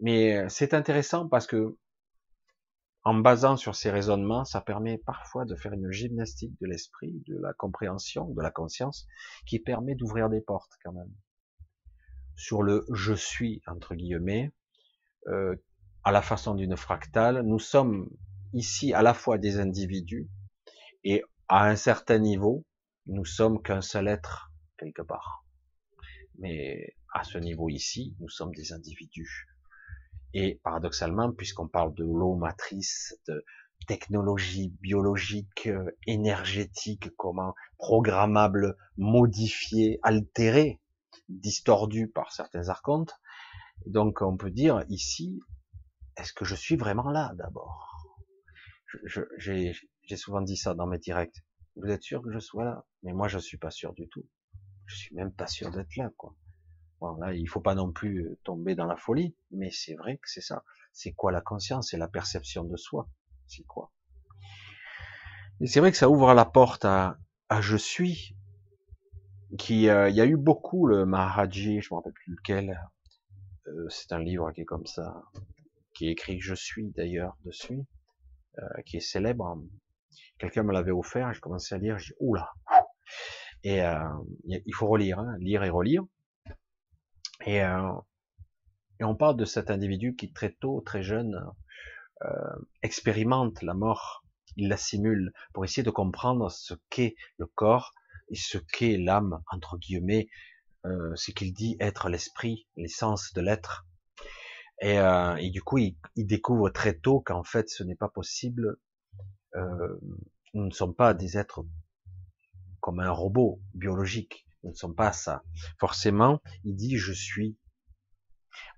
[SPEAKER 1] Mais euh, c'est intéressant parce que, en basant sur ces raisonnements, ça permet parfois de faire une gymnastique de l'esprit, de la compréhension, de la conscience, qui permet d'ouvrir des portes quand même. Sur le je suis, entre guillemets, euh, à la façon d'une fractale. Nous sommes ici à la fois des individus et à un certain niveau, nous sommes qu'un seul être quelque part. Mais à ce niveau ici, nous sommes des individus. Et paradoxalement, puisqu'on parle de l'eau matrice, de technologie biologique, énergétique, comment programmable, modifiée, altérée, distordue par certains archontes, donc on peut dire ici, est-ce que je suis vraiment là d'abord? J'ai souvent dit ça dans mes directs. Vous êtes sûr que je sois là? Mais moi, je suis pas sûr du tout. Je suis même pas sûr d'être là, quoi. Bon, là, il faut pas non plus euh, tomber dans la folie, mais c'est vrai que c'est ça. C'est quoi la conscience? C'est la perception de soi. C'est quoi? C'est vrai que ça ouvre la porte à, je suis. Qui, euh, il y a eu beaucoup le Maharaji, je me rappelle plus lequel. Euh, c'est un livre qui est comme ça, qui est écrit Je suis d'ailleurs dessus, qui est célèbre. Quelqu'un me l'avait offert, je commençais à lire, je dis oula. Et il faut relire, hein, lire et relire. Et, euh, et, on parle de cet individu qui très tôt, très jeune, euh, expérimente la mort, il la simule pour essayer de comprendre ce qu'est le corps et ce qu'est l'âme entre guillemets, euh, ce qu'il dit être l'esprit, l'essence de l'être. Et, du coup, il, découvre très tôt qu'en fait, ce n'est pas possible. Nous ne sommes pas des êtres comme un robot biologique. Nous ne sommes pas ça. Forcément, il dit je suis.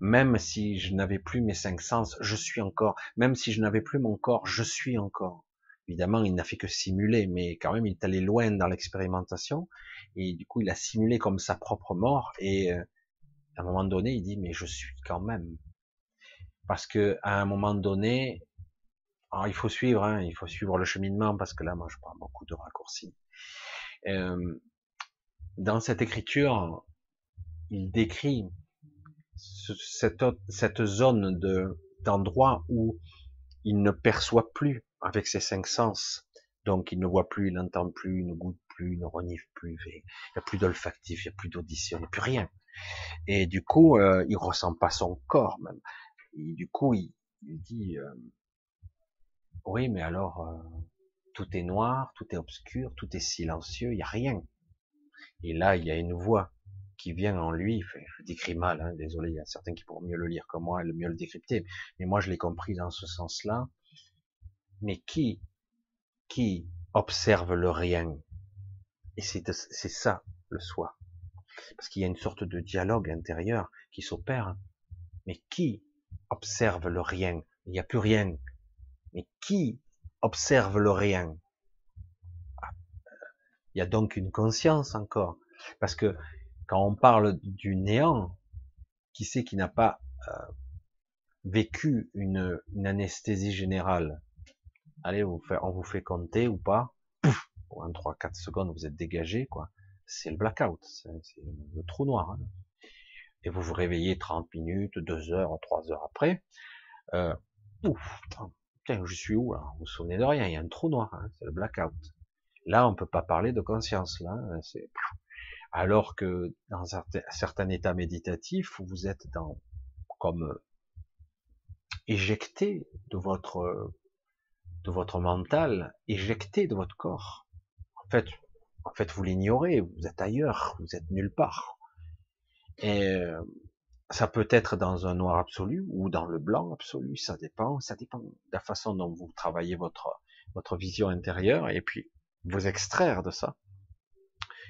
[SPEAKER 1] Même si je n'avais plus mes cinq sens, je suis encore. Même si je n'avais plus mon corps, je suis encore. Évidemment, il n'a fait que simuler, mais quand même, il est allé loin dans l'expérimentation. Et du coup, il a simulé comme sa propre mort. Et euh, à un moment donné, il dit, mais je suis quand même parce que à un moment donné, alors il faut suivre, hein, il faut suivre le cheminement, parce que là, moi, je prends beaucoup de raccourcis. Euh, dans cette écriture, il décrit cette, cette zone de d'endroit où il ne perçoit plus avec ses cinq sens. Donc, il ne voit plus, il n'entend plus, il ne goûte plus, il ne renifle plus, il n'y a plus d'olfactif, il n'y a plus d'audition, il n'y a plus rien. Et du coup, euh, il ressent pas son corps même du coup, il, dit, euh, oui, mais alors, euh, tout est noir, tout est obscur, tout est silencieux, il n'y a rien. Et là, il y a une voix qui vient en lui, je décris mal, hein, désolé, il y a certains qui pourront mieux le lire que moi et le mieux le décrypter, mais moi je l'ai compris dans ce sens-là. Mais qui, qui observe le rien? Et c'est ça le soi. Parce qu'il y a une sorte de dialogue intérieur qui s'opère. Mais qui observe le rien? Il n'y a plus rien. Mais qui observe le rien? Il y a donc une conscience encore. Parce que quand on parle du néant, qui sait qui n'a pas euh, vécu une, anesthésie générale? Allez, vous on vous fait compter ou pas? Pour un 3-4 secondes, vous êtes dégagé, quoi. C'est le blackout, c'est le trou noir. Hein. Et vous vous réveillez 30 minutes, 2 heures, 3 heures après. Euh, ouf, je suis où là? Vous vous souvenez de rien, il y a un trou noir, hein, c'est le blackout. Là, on peut pas parler de conscience, là, hein, c'est alors que dans un certain état méditatif où vous êtes dans comme éjecté de votre de votre mental, éjecté de votre corps. En fait, en fait, vous l'ignorez, vous êtes ailleurs, vous êtes nulle part. Et euh, ça peut être dans un noir absolu ou dans le blanc absolu, ça dépend, ça dépend de la façon dont vous travaillez votre votre vision intérieure et puis vous extraire de ça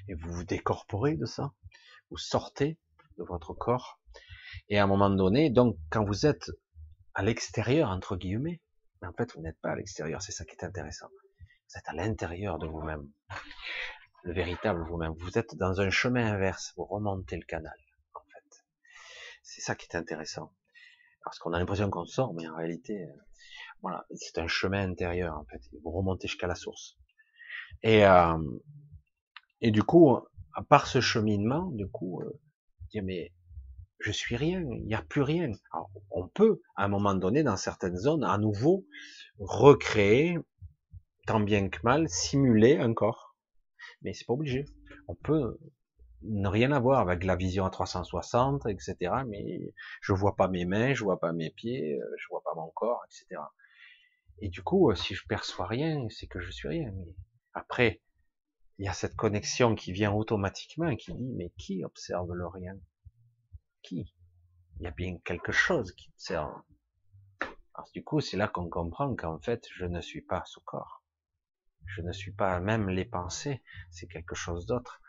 [SPEAKER 1] et vous vous décorporez de ça, vous sortez de votre corps, et à un moment donné, donc quand vous êtes à l'extérieur, entre guillemets, en fait vous n'êtes pas à l'extérieur, c'est ça qui est intéressant, vous êtes à l'intérieur de vous-même, le véritable vous-même, vous êtes dans un chemin inverse, vous remontez le canal, en fait. C'est ça qui est intéressant. Parce qu'on a l'impression qu'on sort, mais en réalité, voilà, c'est un chemin intérieur, en fait. Vous remontez jusqu'à la source. Et, euh, et du coup, à part ce cheminement, du coup, euh, dire mais je suis rien, il n'y a plus rien. Alors, on peut, à un moment donné, dans certaines zones, à nouveau recréer, tant bien que mal, simuler un corps. Mais c'est pas obligé. On peut ne rien avoir avec la vision à 360, etc. Mais je vois pas mes mains, je vois pas mes pieds, euh, je vois pas mon corps, etc. Et du coup, euh, si je perçois rien, c'est que je suis rien. Après, il y a cette connexion qui vient automatiquement et qui dit, mais qui observe le rien? Qui? Il y a bien quelque chose qui observe. Alors, du coup, c'est là qu'on comprend qu'en fait, je ne suis pas ce corps. Je ne suis pas même les pensées, c'est quelque chose d'autre.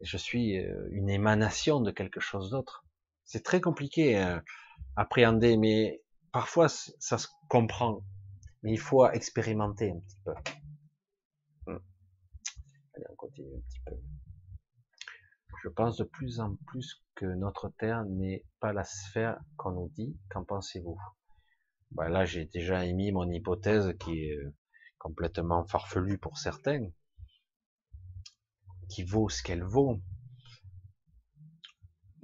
[SPEAKER 1] Je suis euh, une émanation de quelque chose d'autre. C'est très compliqué à appréhender, mais parfois ça se comprend. Mais il faut expérimenter un petit peu. Continue un petit peu. Je pense de plus en plus que notre Terre n'est pas la sphère qu'on nous dit. Qu'en pensez-vous? Ben Là, j'ai déjà émis mon hypothèse qui est euh, complètement farfelue pour certains, qui vaut ce qu'elle vaut.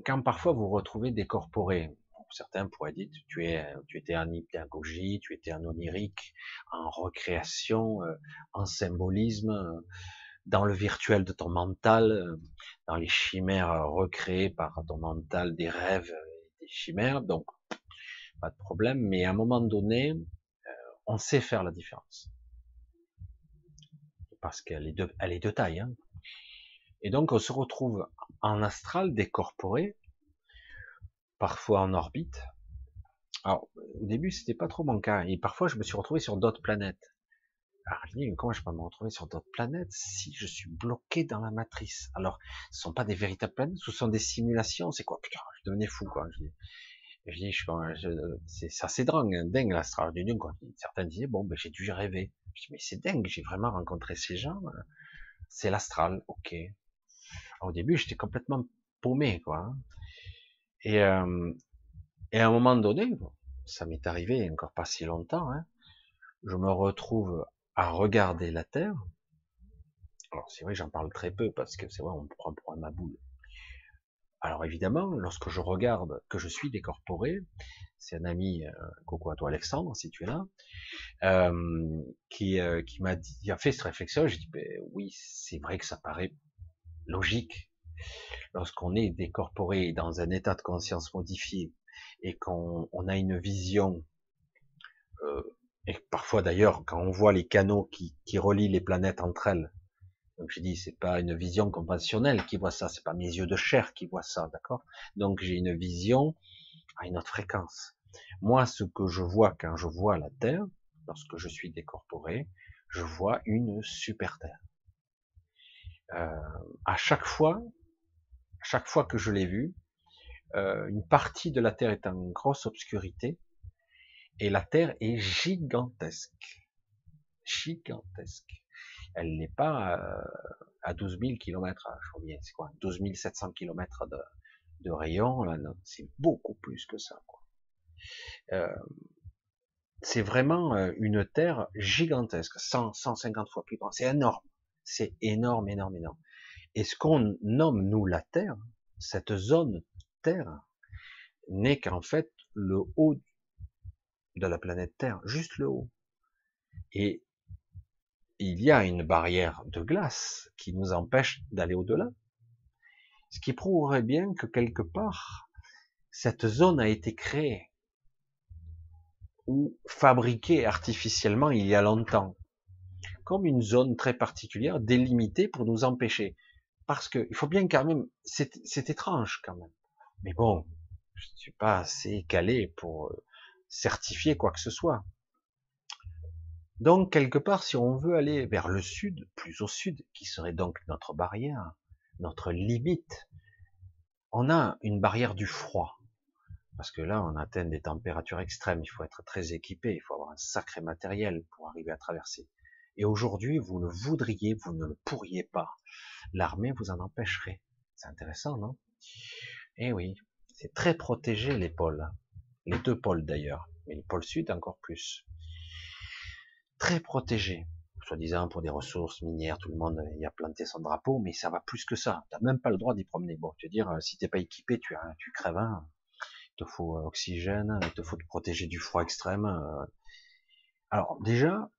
[SPEAKER 1] Quand parfois vous retrouvez décorporé, certains pourraient dire tu tu étais en hypnagogie, tu étais en onirique, en recréation, euh, en symbolisme, dans le virtuel de ton mental, euh, dans les chimères recréées par ton mental, des rêves des chimères, donc pas de problème, mais à un moment donné, euh, on sait faire la différence. Parce qu'elle est de, est de taille. Hein. Et donc on se retrouve en astral décorporé, parfois en orbite. Alors au début c'était pas trop mon cas, et parfois je me suis retrouvé sur d'autres planètes. Alors, je dis, comment je peux me retrouver sur d'autres planètes si je suis bloqué dans la matrice? Alors, ce sont pas des véritables planètes, ce sont des simulations. C'est quoi? Putain, je devenais fou, quoi. Je dis, je dis, je, c'est ça, c'est dingue, hein, dingue l'astral du quoi. Certains disaient, bon, ben j'ai dû rêver. Je dis, mais c'est dingue, j'ai vraiment rencontré ces gens. Hein. C'est l'astral, ok. au début, j'étais complètement paumé, quoi. Hein. Et, euh, et à un moment donné, ça m'est arrivé encore pas si longtemps, hein, je me retrouve à regarder la Terre. Alors c'est vrai, j'en parle très peu parce que c'est vrai, on me prend pour un maboule. Alors évidemment, lorsque je regarde que je suis décorporé, c'est un ami, euh, à toi Alexandre, si tu es là, euh, qui, euh, qui m'a dit, a fait cette réflexion. Je dis, ben, oui, c'est vrai que ça paraît logique lorsqu'on est décorporé dans un état de conscience modifié et qu'on a une vision Et parfois d'ailleurs, quand on voit les canaux qui, relient les planètes entre elles, donc j'ai dit, c'est pas une vision conventionnelle qui voit ça, c'est pas mes yeux de chair qui voient ça, d'accord? Donc j'ai une vision à une autre fréquence. Moi, ce que je vois quand je vois la Terre, lorsque je suis décorporé, je vois une super Terre. Euh, à chaque fois, chaque fois que je l'ai vue, euh, une partie de la Terre est en grosse obscurité et la Terre est gigantesque, gigantesque elle n'est pas euh, à 12 000 km, je reviens, c'est quoi, 12 700 km de, de rayon, là, c'est beaucoup plus que ça. Quoi. Euh, c'est vraiment euh, une Terre gigantesque, 100, 150 fois plus grande, c'est énorme, c'est énorme, énorme, énorme. Et ce qu'on nomme, nous, la Terre, cette zone Terre, n'est qu'en fait le haut de la planète Terre, juste le haut. Et il y a une barrière de glace qui nous empêche d'aller au-delà. Ce qui prouverait bien que quelque part, cette zone a été créée ou fabriquée artificiellement il y a longtemps, comme une zone très particulière, délimitée pour nous empêcher. Parce que il faut bien quand même, c'est étrange quand même. Mais bon, je ne suis pas assez calé pour certifier quoi que ce soit. Donc, quelque part, si on veut aller vers le sud, plus au sud, qui serait donc notre barrière, notre limite, on a une barrière du froid. Parce que là, on atteint des températures extrêmes, il faut être très équipé, il faut avoir un sacré matériel pour arriver à traverser. Et aujourd'hui, vous le voudriez, vous ne le pourriez pas. L'armée vous en empêcherait. C'est intéressant, non? Eh oui, c'est très protégé pôles. Les deux pôles d'ailleurs, mais le pôle sud encore plus très protégé, soi-disant pour des ressources minières, tout le monde y a planté son drapeau, mais ça va plus que ça. T'as même pas le droit d'y promener. Bon, tu veux dire, euh, si t'es pas équipé, tu, tu crèves. Hein. Il te faut euh, oxygène, il te faut te protéger du froid extrême. Euh. Alors déjà,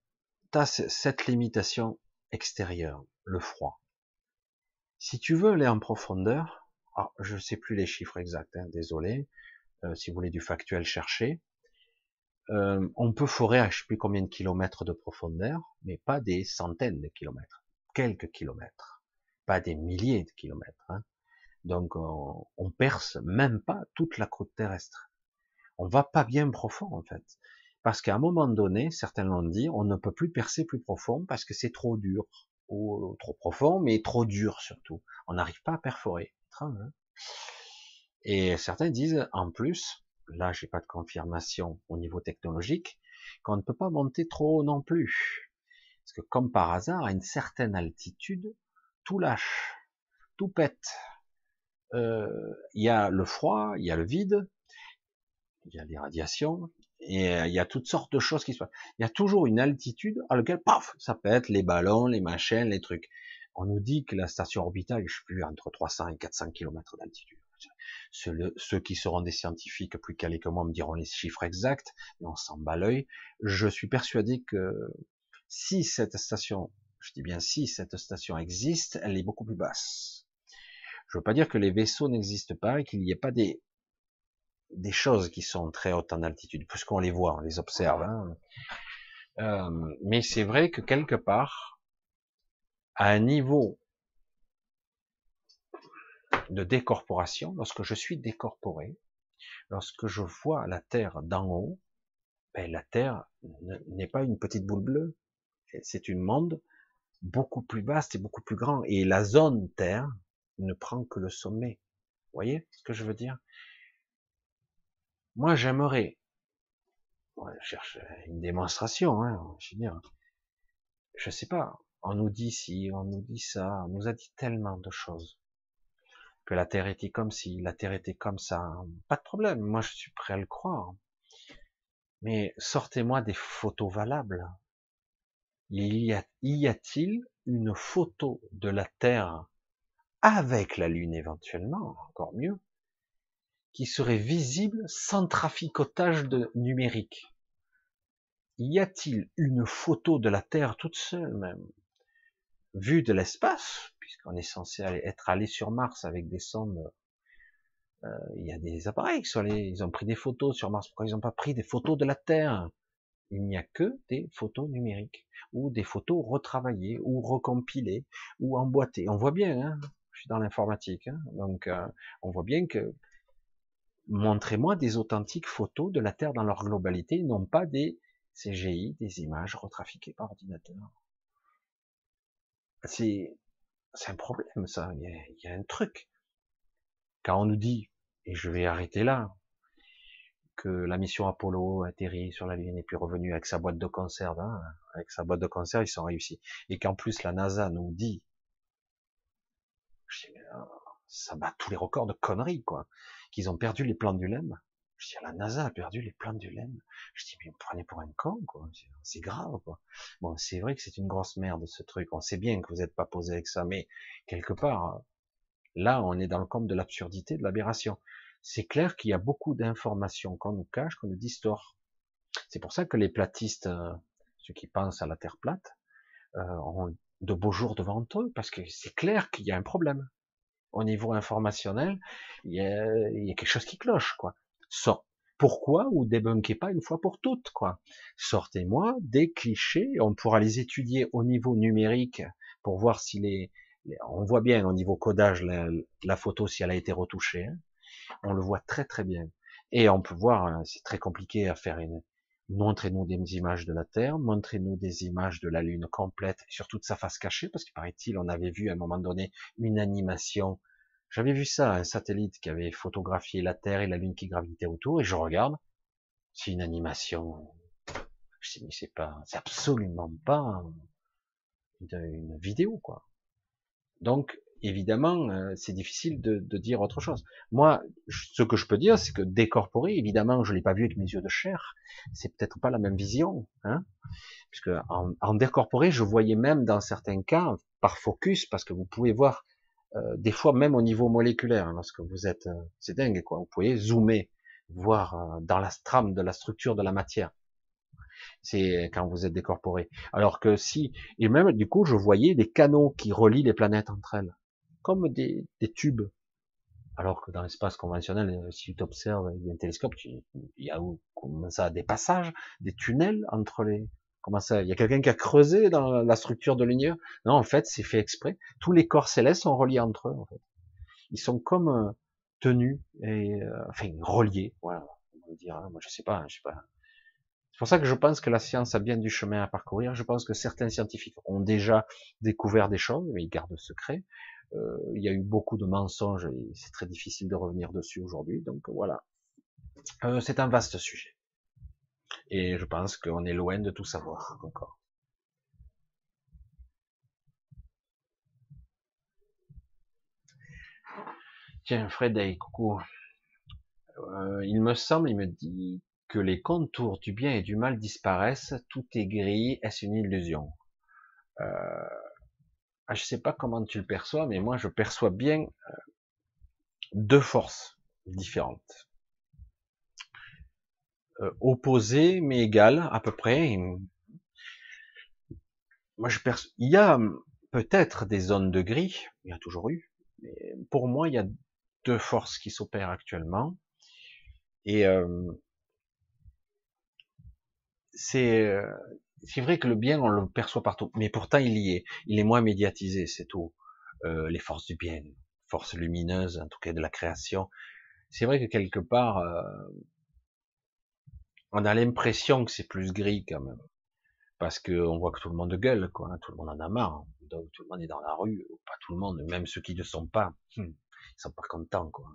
[SPEAKER 1] tu as cette limitation extérieure, le froid. Si tu veux aller en profondeur, je sais plus les chiffres exacts, hein, désolé. Si vous voulez du factuel, chercher. Euh, on peut forer à je sais plus combien de kilomètres de profondeur, mais pas des centaines de kilomètres, quelques kilomètres, pas des milliers de kilomètres. Hein. Donc on, on, perce même pas toute la croûte terrestre. On va pas bien profond en fait, parce qu'à un moment donné, certains l'ont dit, on ne peut plus percer plus profond parce que c'est trop dur ou trop profond, mais trop dur surtout. On n'arrive pas à perforer. Hein. Et certains disent en plus, là j'ai pas de confirmation au niveau technologique, qu'on ne peut pas monter trop haut non plus. Parce que comme par hasard, à une certaine altitude, tout lâche, tout pète. Euh, il y a le froid, il y a le vide, il y a les radiations, et euh, il y a toutes sortes de choses qui se passent. Il y a toujours une altitude à laquelle, paf, ça pète, les ballons, les machines, les trucs. On nous dit que la station orbitale, je sais plus, entre 300 et 400 km d'altitude. Ceux, qui seront des scientifiques plus calés que moi me diront les chiffres exacts, et on s'en bat l'œil. Je suis persuadé que si cette station, je dis bien si cette station existe, elle est beaucoup plus basse. Je veux pas dire que les vaisseaux n'existent pas et qu'il n'y ait pas des, des choses qui sont très hautes en altitude, puisqu'on les voit, on les observe. Hein. Euh, mais c'est vrai que quelque part, à un niveau de décorporation, lorsque je suis décorporé, lorsque je vois la Terre d'en haut, ben, la Terre n'est pas une petite boule bleue, c'est une monde beaucoup plus vaste et beaucoup plus grand. Et la zone Terre ne prend que le sommet. Vous voyez ce que je veux dire? Moi, j'aimerais, je cherche une démonstration, hein, je veux je sais pas, on nous dit ci, on nous dit ça, on nous a dit tellement de choses que la Terre était comme si, la Terre était comme ça. Pas de problème, moi je suis prêt à le croire. Mais sortez-moi des photos valables. Y a-t-il une photo de la Terre avec la Lune éventuellement, encore mieux, qui serait visible sans traficotage de numérique? Y a-t-il une photo de la Terre toute seule même, vue de l'espace, puisqu'on est censé être allé sur Mars avec des sondes. Euh, il y a des appareils qui sont allés, ils ont pris des photos sur Mars. Pourquoi ils n'ont pas pris des photos de la Terre? Il n'y a que des photos numériques ou des photos retravaillées ou recompilées ou emboîtées. On voit bien, hein je suis dans l'informatique, hein donc euh, on voit bien que montrez-moi des authentiques photos de la Terre dans leur globalité, non pas des CGI, des images retrafiquées par ordinateur. C'est c'est un problème ça. Il y, a, il y, a, un truc. Quand on nous dit, et je vais arrêter là, que la mission Apollo a atterri sur la Lune et puis revenu avec sa boîte de conserve, hein, avec sa boîte de conserve, ils sont réussis. Et qu'en plus la NASA nous dit, ça bat tous les records de conneries, quoi, qu'ils ont perdu les plans du LEM. Je dis, la NASA a perdu les plans du LEM. Je dis, mais vous prenez pour un con, quoi. C'est grave, quoi. Bon, c'est vrai que c'est une grosse merde, ce truc. On sait bien que vous n'êtes pas posé avec ça, mais quelque part, là, on est dans le camp de l'absurdité, de l'aberration c'est clair qu'il y a beaucoup d'informations qu'on nous cache, qu'on nous distord. C'est pour ça que les platistes, euh, ceux qui pensent à la Terre plate, euh, ont de beaux jours devant eux, parce que c'est clair qu'il y a un problème. Au niveau informationnel, il y a, quelque chose qui cloche, quoi. Pourquoi ou débunkez pas une fois pour toutes, quoi. Sortez-moi des clichés, on pourra les étudier au niveau numérique pour voir si les, on voit bien au niveau codage la, la photo si elle a été retouchée. Hein on le voit très très bien. Et on peut voir, hein, c'est très compliqué à faire une, montrez-nous des images de la Terre, montrez-nous des images de la Lune complète, sur toute sa face cachée, parce qu'il paraît-il, on avait vu à un moment donné une animation. J'avais vu ça, un satellite qui avait photographié la Terre et la Lune qui gravitait autour, et je regarde, c'est une animation. Je dis, mais c'est pas, c'est absolument pas une vidéo, quoi. Donc, évidemment, euh, c'est difficile de, dire autre chose. Moi, ce que je peux dire, c'est que décorporé, évidemment, je l'ai pas vu avec mes yeux de chair. C'est peut-être pas la même vision, hein, puisque en, en, décorporé, je voyais même dans certains cas par focus, parce que vous pouvez voir euh, des fois même au niveau moléculaire, hein, lorsque vous êtes, euh, c'est dingue quoi. Vous pouvez zoomer, voir dans la trame de la structure de la matière c'est quand vous êtes décorporé. Alors que si, et même du coup, je voyais des canaux qui relient les planètes entre elles comme des, tubes. Alors que dans l'espace conventionnel, euh, si tu observes avec un télescope, il y a ça, des passages, des tunnels entre les. Comment ça Il y a quelqu'un qui a creusé dans la structure de l'univers? Non, en fait, c'est fait exprès. Tous les corps célestes sont reliés entre eux. En fait, ils sont comme euh, tenus et euh, enfin reliés. Voilà, on va dire. Hein. Moi, je sais pas. Je sais pas. C'est pour ça que je pense que la science a bien du chemin à parcourir. Je pense que certains scientifiques ont déjà découvert des choses, mais ils gardent secret. Euh, il y a eu beaucoup de mensonges et c'est très difficile de revenir dessus aujourd'hui. Donc voilà, euh, c'est un vaste sujet. Et je pense qu'on est loin de tout savoir encore. Tiens, Fred, coucou. Euh, il me semble, il me dit que les contours du bien et du mal disparaissent, tout est gris, est-ce une illusion? Euh, ah, je sais pas comment tu le perçois, mais moi je perçois bien euh, deux forces différentes. Euh, opposées mais égales à peu près. Moi je perçois, il y a peut-être des zones de gris, il y a toujours eu, mais pour moi il y a deux forces qui s'opèrent actuellement. Et euh, c'est c'est vrai que le bien, on le perçoit partout, mais pourtant il y est. Il est moins médiatisé, c'est tout. Euh, les forces du bien, forces lumineuses, en tout cas de la création. C'est vrai que quelque part, euh, on a l'impression que c'est plus gris quand même, parce que on voit que tout le monde gueule, quoi. Hein, tout le monde en a marre. Donc, tout le monde est dans la rue, pas tout le monde, même ceux qui ne sont pas, hmm, ils sont pas contents, quoi.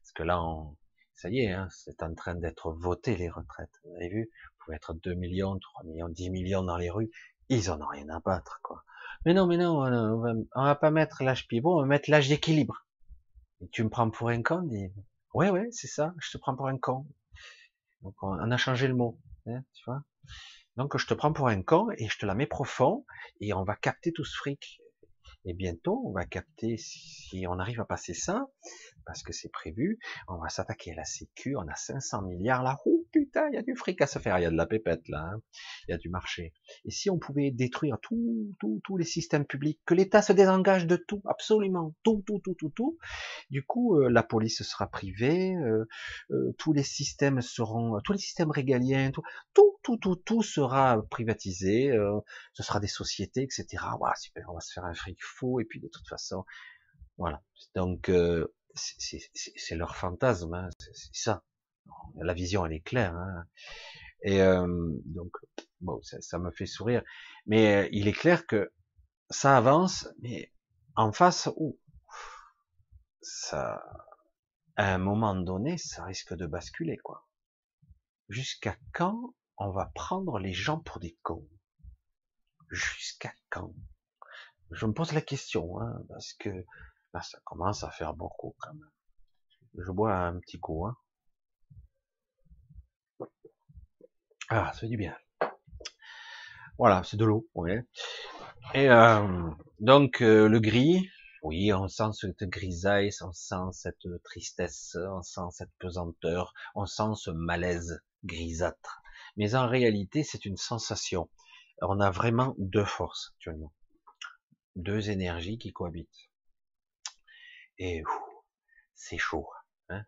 [SPEAKER 1] Parce que là, on, ça y est, hein, c'est en train d'être voté les retraites. Vous avez vu? Pouvez être 2 millions, 3 millions, 10 millions dans les rues, ils en ont rien à battre, quoi. Mais non, mais non, on va, pas mettre l'âge pivot, on va mettre l'âge d'équilibre. Tu me prends pour un con, dit, ouais, ouais, c'est ça, je te prends pour un con. Donc, on a changé le mot, hein, tu vois. Donc, je te prends pour un con et je te la mets profond et on va capter tout ce fric. Et bientôt, on va capter, si on arrive à passer ça, parce que c'est prévu, on va s'attaquer à la sécu, on a 500 milliards là, oh putain, il y a du fric à se faire, il y a de la pépette là, hein. il y a du marché. Et si on pouvait détruire tous tout, les systèmes publics, que l'État se désengage de tout, absolument, tout, tout, tout, tout, tout, du coup, euh, la police sera privée, euh, euh, tous les systèmes seront, tous les systèmes régaliens, tout, tout, tout, tout, tout sera privatisé, euh, ce sera des sociétés, etc. Voilà, super, on va se faire un fric fou, et puis de toute façon, voilà. Donc, euh, c'est leur fantasme, hein, c'est ça. La vision, elle est claire. Hein. Et euh, donc, bon, ça, ça, me fait sourire. Mais il est clair que ça avance, mais en face, où ça, à un moment donné, ça risque de basculer, quoi. Jusqu'à quand on va prendre les gens pour des cons? Jusqu'à quand? Je me pose la question, hein, parce que ça commence à faire beaucoup quand même. Je bois un petit coup. Hein. Ah, ça fait du bien. Voilà, c'est de l'eau, ouais. Et euh, donc euh, le gris, oui, on sent cette grisaille, on sent cette tristesse, on sent cette pesanteur, on sent ce malaise grisâtre. Mais en réalité, c'est une sensation. On a vraiment deux forces actuellement, deux énergies qui cohabitent. Et c'est chaud. Hein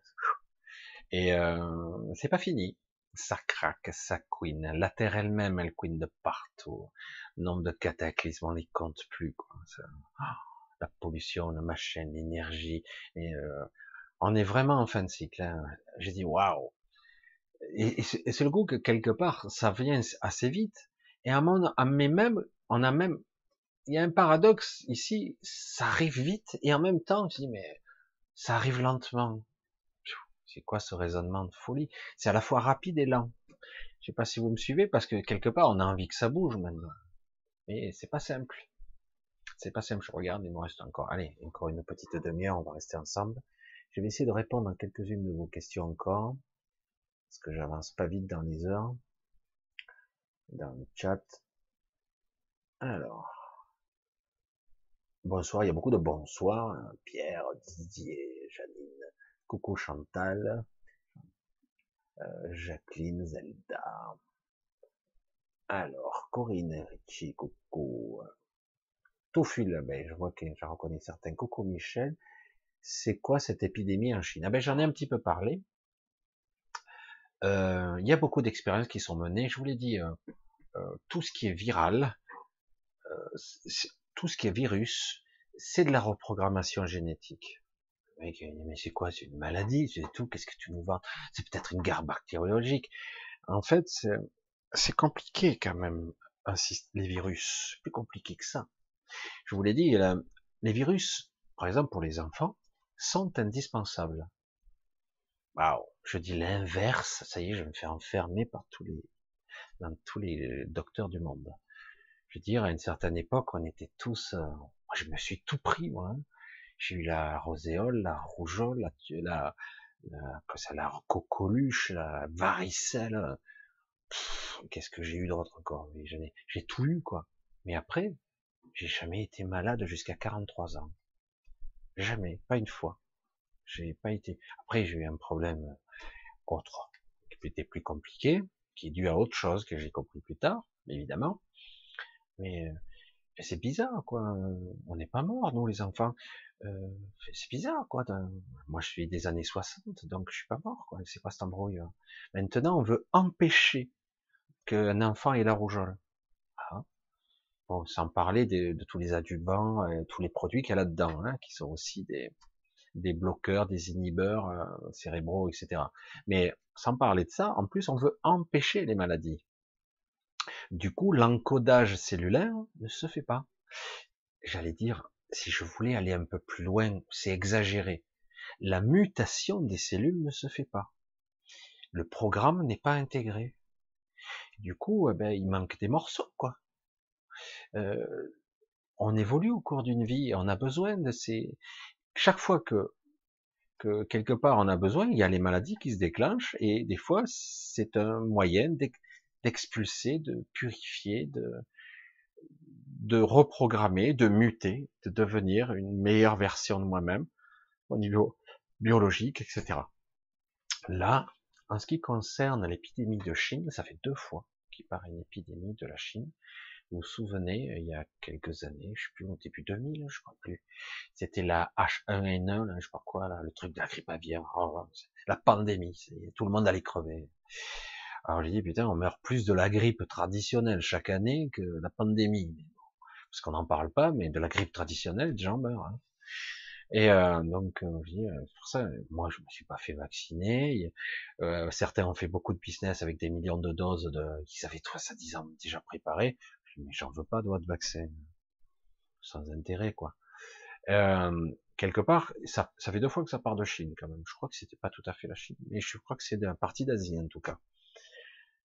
[SPEAKER 1] Et euh, c'est pas fini. Ça craque, ça couine. La Terre elle-même, elle couine de partout. Nombre de cataclysmes, on les compte plus. Quoi. Ah, la pollution, la machine, l'énergie. Euh, on est vraiment en fin de cycle. Hein. J'ai dit waouh et, c'est le coup que quelque part, ça vient assez vite. Et à mon, mais même, on a même, il y a un paradoxe ici, ça arrive vite, et en même temps, je dis, mais ça arrive lentement. C'est quoi ce raisonnement de folie? C'est à la fois rapide et lent. Je sais pas si vous me suivez, parce que quelque part, on a envie que ça bouge maintenant. Mais c'est pas simple. C'est pas simple. Je regarde, il me reste encore, allez, encore une petite demi-heure, on va rester ensemble. Je vais essayer de répondre à quelques-unes de vos questions encore parce que j'avance pas vite dans les heures, dans le chat. Alors, bonsoir, il y a beaucoup de bonsoir, hein. Pierre, Didier, coucou Chantal, euh, Jacqueline, Zelda. Alors, Corinne, Richie, coucou. Toful, ben, je vois que j'en reconnais certains. Coucou Michel. C'est quoi cette épidémie en Chine? Ah ben, J'en ai un petit peu parlé. Euh, il y a beaucoup d'expériences qui sont menées. Je vous l'ai dit, euh, euh, tout ce qui est viral, tout ce qui est virus, c'est de la reprogrammation génétique. Mais c'est quoi? C'est une maladie C'est tout Qu'est-ce que tu nous vends? C'est peut-être une guerre bactériologique. En fait, c'est compliqué quand même, les virus. plus compliqué que ça. Je vous l'ai dit, les virus, par exemple pour les enfants, sont indispensables. Waouh je dis l'inverse, ça y est, je me fais enfermer par tous les, dans tous les docteurs du monde. Je veux dire, à une certaine époque, on était tous, euh, je me suis tout pris, moi. Hein. J'ai eu la roséole, la rougeole, la, la, la, la la varicelle. Qu'est-ce que j'ai eu d'autre encore? J'ai tout eu, quoi. Mais après, j'ai jamais été malade jusqu'à 43 ans. Jamais, pas une fois. J'ai pas été. Après, j'ai eu un problème autre, qui était plus compliqué, qui est dû à autre chose que j'ai compris plus tard, évidemment. Mais, euh, c'est bizarre, quoi. On n'est pas mort, nous, les enfants. Euh, c'est bizarre, quoi. Moi, je suis des années 60, donc je suis pas mort, quoi. C'est quoi cette embrouille Maintenant, on veut empêcher qu'un enfant ait la rougeole. Ah. Bon, sans parler de, tous les adjuvants, et tous les produits qu'il y a là-dedans, hein, qui sont aussi des, des bloqueurs, des inhibeurs euh, cérébraux, etc. Mais sans parler de ça, en plus, on veut empêcher les maladies. Du coup, l'encodage cellulaire ne se fait pas. J'allais dire, si je voulais aller un peu plus loin, c'est exagéré. La mutation des cellules ne se fait pas. Le programme n'est pas intégré. Du coup, eh ben, il manque des morceaux, quoi. Euh, on évolue au cours d'une vie, on a besoin de ces, chaque fois que, que quelque part on a besoin, il y a les maladies qui se déclenchent et des fois c'est un moyen d'expulser, de purifier, de, de reprogrammer, de muter, de devenir une meilleure version de moi-même au niveau biologique, etc. Là, en ce qui concerne l'épidémie de Chine, ça fait deux fois qu'il paraît une épidémie de la Chine. Vous vous souvenez, il y a quelques années, je sais plus, au début 2000, je crois plus, c'était la H1N1, là, je sais pas quoi, le truc de la grippe aviaire, oh, la pandémie, tout le monde allait crever. Alors j'ai dit putain, on meurt plus de la grippe traditionnelle chaque année que la pandémie. Parce qu'on n'en parle pas, mais de la grippe traditionnelle, des gens meurent. Hein. Et euh, donc, euh, euh, pour ça, moi, je me suis pas fait vacciner. Euh, certains ont fait beaucoup de business avec des millions de doses de, qu'ils avaient trois à dix ans déjà préparées. Mais j'en veux pas de vaccin, sans intérêt, quoi. Quelque part, ça, ça fait deux fois que ça part de Chine, quand même. Je crois que c'était pas tout à fait la Chine, mais je crois que c'est de partie d'Asie, en tout cas.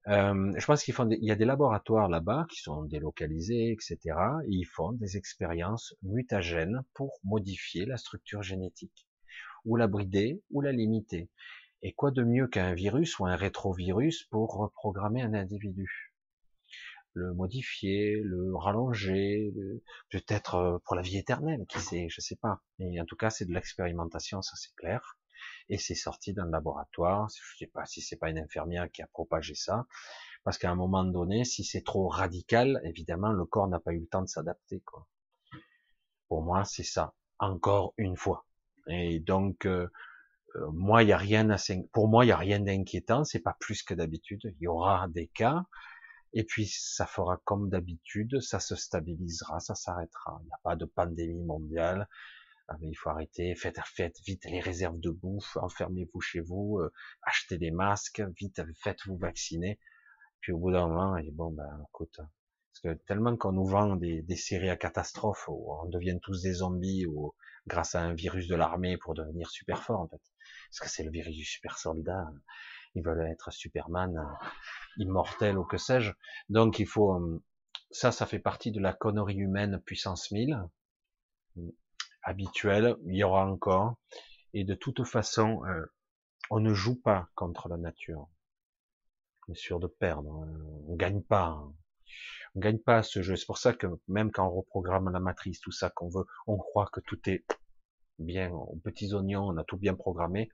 [SPEAKER 1] Euh, je pense qu'ils font, il y a des laboratoires là-bas qui sont délocalisés, etc. Et ils font des expériences mutagènes pour modifier la structure génétique, ou la brider, ou la limiter. Et quoi de mieux qu'un virus ou un rétrovirus pour reprogrammer un individu? Le modifier, le rallonger, peut-être euh, pour la vie éternelle, qui sait, je sais pas. Mais en tout cas, c'est de l'expérimentation, ça c'est clair et c'est sorti dans le laboratoire. Je sais pas si c'est pas une infirmière qui a propagé ça, parce qu'à un moment donné, si c'est trop radical, évidemment, le corps n'a pas eu le temps de s'adapter. Quoi. Pour moi, c'est ça. Encore une fois. Et donc, euh, euh, moi, il y a rien à, pour moi, il y a rien d'inquiétant. C'est pas plus que d'habitude. Il y aura des cas. Et puis, ça fera comme d'habitude, ça se stabilisera, ça s'arrêtera. Il n'y a pas de pandémie mondiale, ah, il faut arrêter, faites, faites vite les réserves de bouffe, enfermez-vous chez vous, euh, achetez des masques, vite, faites-vous vacciner. Puis au bout d'un moment, dit, bon, ben, écoute, parce que tellement qu'on nous vend des, des, séries à catastrophe où on devient tous des zombies ou grâce à un virus de l'armée pour devenir super fort, en fait. Parce que c'est le virus du super soldat. Ils veulent être Superman, euh, immortel ou que sais-je. Donc il faut, euh, ça, ça fait partie de la connerie humaine puissance 1000 habituel, il y aura encore. Et de toute façon, euh, on ne joue pas contre la nature. On est sûr de perdre. Hein. On gagne pas. Hein. On gagne pas à ce jeu. C'est pour ça que même quand on reprogramme la matrice, tout ça qu'on veut, on croit que tout est bien aux petits oignons, on a tout bien programmé.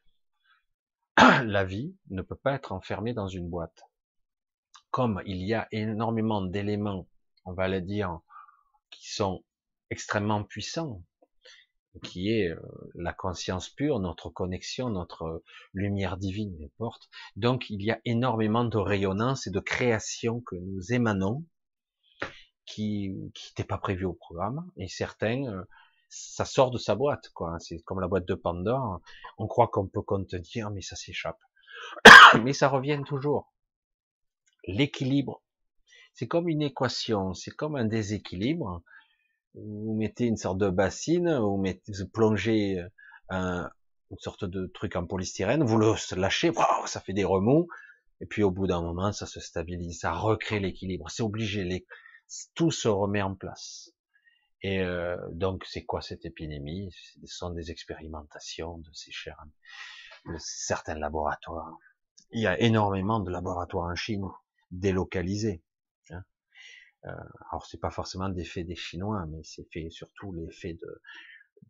[SPEAKER 1] La vie ne peut pas être enfermée dans une boîte. Comme il y a énormément d'éléments, on va le dire, qui sont extrêmement puissants, qui est euh, la conscience pure, notre connexion, notre lumière divine, n'importe. Donc il y a énormément de rayonnance et de création que nous émanons, qui n'étaient pas prévu au programme, et certains, euh, ça sort de sa boîte, quoi. C'est comme la boîte de Pandore. On croit qu'on peut contenir, mais ça s'échappe. mais ça revient toujours. L'équilibre, c'est comme une équation, c'est comme un déséquilibre vous mettez une sorte de bassine, vous, mettez, vous plongez euh, un, une sorte de truc en polystyrène, vous le lâchez, ça fait des remous, et puis au bout d'un moment, ça se stabilise, ça recrée l'équilibre. C'est obligé, les, tout se remet en place. Et euh, donc, c'est quoi cette épidémie? Ce sont des expérimentations de ces chers, de certains laboratoires. Il y a énormément de laboratoires en Chine délocalisés. Euh, alors c'est pas forcément d'effet des Chinois, mais c'est fait surtout l'effet de,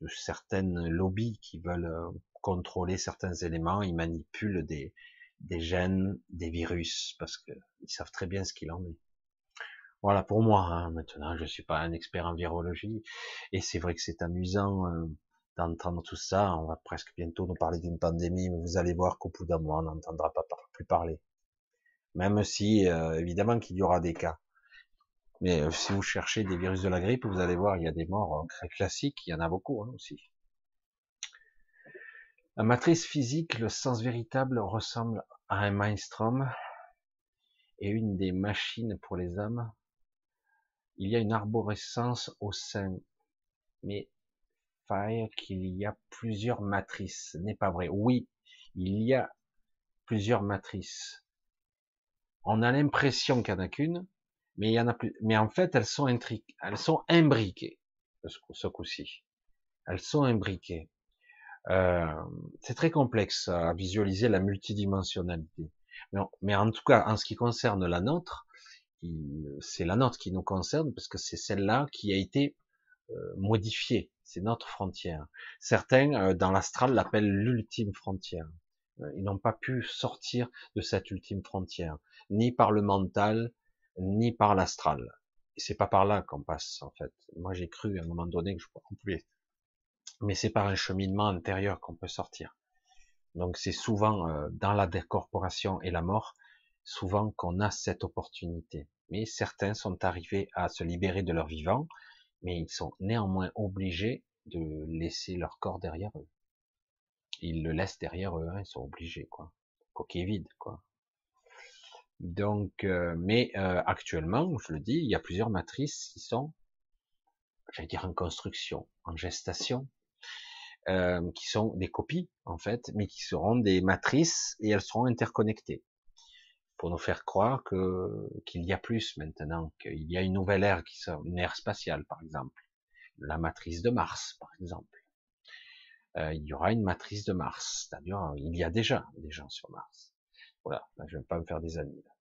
[SPEAKER 1] de certaines lobbies qui veulent euh, contrôler certains éléments, ils manipulent des, des gènes, des virus, parce qu'ils savent très bien ce qu'il en est. Voilà pour moi. Hein. Maintenant, je suis pas un expert en virologie, et c'est vrai que c'est amusant euh, d'entendre tout ça. On va presque bientôt nous parler d'une pandémie, mais vous allez voir qu'au bout d'un mois, on n'entendra pas plus parler. Même si, évidemment, qu'il y aura des cas. Mais euh, si vous cherchez des virus de la grippe, vous allez voir, il y a des morts très classiques, il y en a beaucoup hein, aussi. La matrice physique, le sens véritable, ressemble à un maelstrom et une des machines pour les âmes. Il y a une arborescence au sein, mais faire qu'il y a plusieurs matrices, ce n'est pas vrai. Oui, il y a plusieurs matrices. On a l'impression qu'il n'y en a qu'une, mais il y en a plus. Mais en fait, elles sont intriquées, elles sont imbriquées ce coup-ci. Elles sont imbriquées. Euh, c'est très complexe à visualiser la multidimensionnalité. Mais, en tout cas, en ce qui concerne la nôtre, c'est la nôtre qui nous concerne parce que c'est celle-là qui a été euh, modifiée. C'est notre frontière. Certains euh, dans l'astral l'appellent l'ultime frontière. Euh, ils n'ont pas pu sortir de cette ultime frontière, ni par le mental, ni par l'astral. C'est pas par là qu'on passe, en fait. Moi, j'ai cru à un moment donné que je pouvais. Mais c'est par un cheminement intérieur qu'on peut sortir. Donc, c'est souvent euh, dans la décorporation et la mort, souvent qu'on a cette opportunité. Mais certains sont arrivés à se libérer de leur vivant, mais ils sont néanmoins obligés de laisser leur corps derrière eux. Ils le laissent derrière eux, hein, ils sont obligés, quoi. Coquille vide, quoi. Donc, euh, mais euh, actuellement, je le dis, il y a plusieurs matrices qui sont, j'allais dire en construction, en gestation, euh, qui sont des copies en fait, mais qui seront des matrices et elles seront interconnectées pour nous faire croire que qu'il y a plus maintenant, qu'il y a une nouvelle ère qui sort, une ère spatiale par exemple, la matrice de Mars par exemple. Il y aura une matrice de Mars, c'est-à-dire il y a déjà des gens sur Mars. Voilà, je ne vais pas me faire des amis. Là.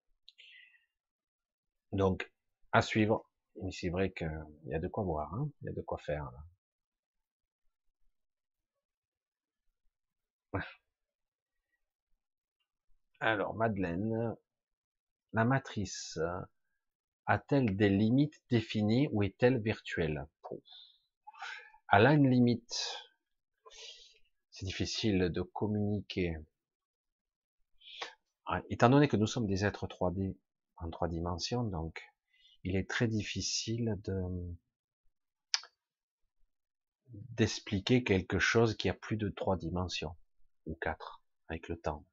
[SPEAKER 1] Donc, à suivre. c'est vrai qu'il y a de quoi voir, hein il y a de quoi faire. Alors, Madeleine, la matrice a-t-elle des limites définies ou est-elle virtuelle? Elle a une limite. C'est difficile de communiquer. Étant donné que nous sommes des êtres 3D en trois dimensions, donc il est très difficile de d'expliquer quelque chose qui a plus de trois dimensions ou quatre avec le temps.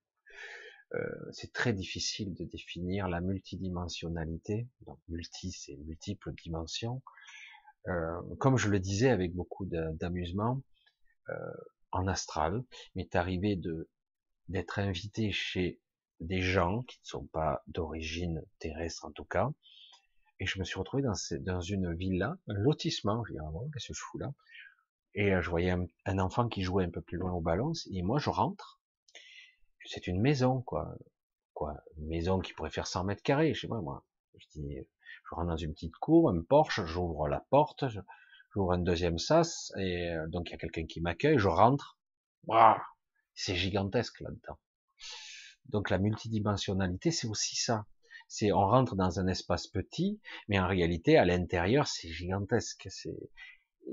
[SPEAKER 1] Euh, c'est très difficile de définir la multidimensionnalité. Donc multi, c'est multiples dimensions. Euh, comme je le disais avec beaucoup d'amusement, euh, en astral, m'est arrivé d'être invité chez des gens qui ne sont pas d'origine terrestre en tout cas, et je me suis retrouvé dans, une villa, un lotissement, je dis, ah qu'est-ce que je fous là Et je voyais un, enfant qui jouait un peu plus loin au ballon, et moi je rentre, c'est une maison, quoi. Quoi, une maison qui pourrait faire 100 mètres carrés, je sais pas moi. Je dis, je rentre dans une petite cour, un porche, j'ouvre la porte, j'ouvre un deuxième sas, et euh, donc il y a quelqu'un qui m'accueille, je rentre. C'est gigantesque là-dedans. Donc la multidimensionnalité, c'est aussi ça. C'est on rentre dans un espace petit, mais en réalité à l'intérieur c'est gigantesque. C'est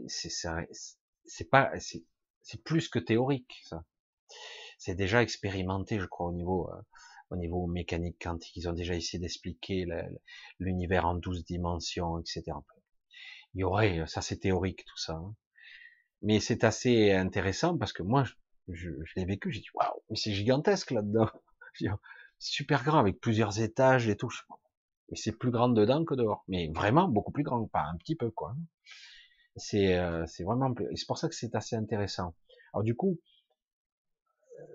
[SPEAKER 1] c'est pas c'est plus que théorique ça c'est déjà expérimenté, je crois, au niveau euh, au niveau mécanique quantique. Ils ont déjà essayé d'expliquer l'univers en 12 dimensions, etc. Il y aurait, ça c'est théorique tout ça, hein. mais c'est assez intéressant parce que moi, je, je, l'ai vécu, j'ai dit waouh, mais c'est gigantesque là-dedans, super grand avec plusieurs étages et tout. Mais c'est plus grand dedans que dehors, mais vraiment beaucoup plus grand, pas un petit peu quoi. C'est euh, c'est vraiment, c'est pour ça que c'est assez intéressant. Alors du coup,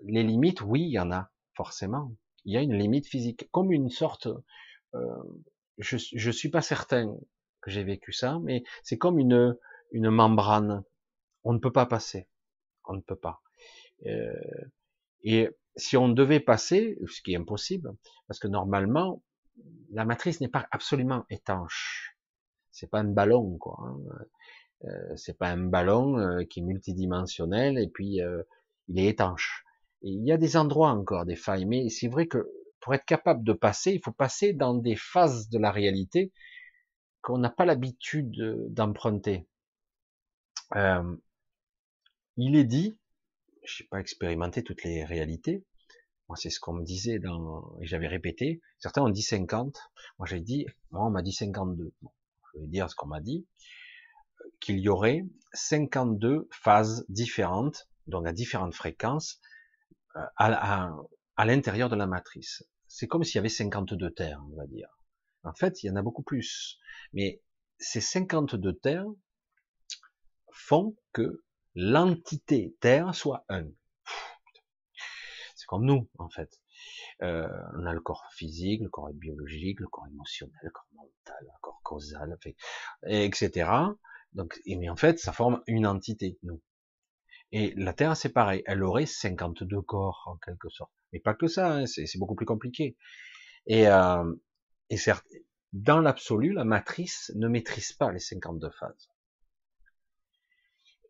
[SPEAKER 1] les limites, oui, il y en a, forcément. Il y a une limite physique, comme une sorte, euh, je, je suis pas certain que j'ai vécu ça, mais c'est comme une, une membrane. On ne peut pas passer. On ne peut pas. Euh, et si on devait passer, ce qui est impossible, parce que normalement, la matrice n'est pas absolument étanche. C'est pas un ballon, quoi. Hein. Euh, c'est pas un ballon euh, qui est multidimensionnel et puis euh, il est étanche il y a des endroits encore, des failles, mais c'est vrai que pour être capable de passer, il faut passer dans des phases de la réalité qu'on n'a pas l'habitude d'emprunter. Il est dit, je n'ai pas expérimenté toutes les réalités, moi c'est ce qu'on me disait dans, et j'avais répété, certains ont dit 50, moi j'ai dit, moi on m'a dit 52, je vais dire ce qu'on m'a dit, qu'il y aurait 52 phases différentes, donc à différentes fréquences, à, à, l'intérieur de la matrice. C'est comme s'il y avait 52 terres, on va dire. En fait, il y en a beaucoup plus. Mais ces 52 terres font que l'entité Terre soit un. C'est comme nous, en fait. Euh, on a le corps physique, le corps biologique, le corps émotionnel, le corps mental, le corps causal, etc. Donc, mais en fait, ça forme une entité, nous. Et la Terre, c'est pareil, elle aurait 52 corps en quelque sorte. Mais pas que ça, hein, c'est beaucoup plus compliqué. Et, euh, et certes, dans l'absolu, la matrice ne maîtrise pas les 52 phases.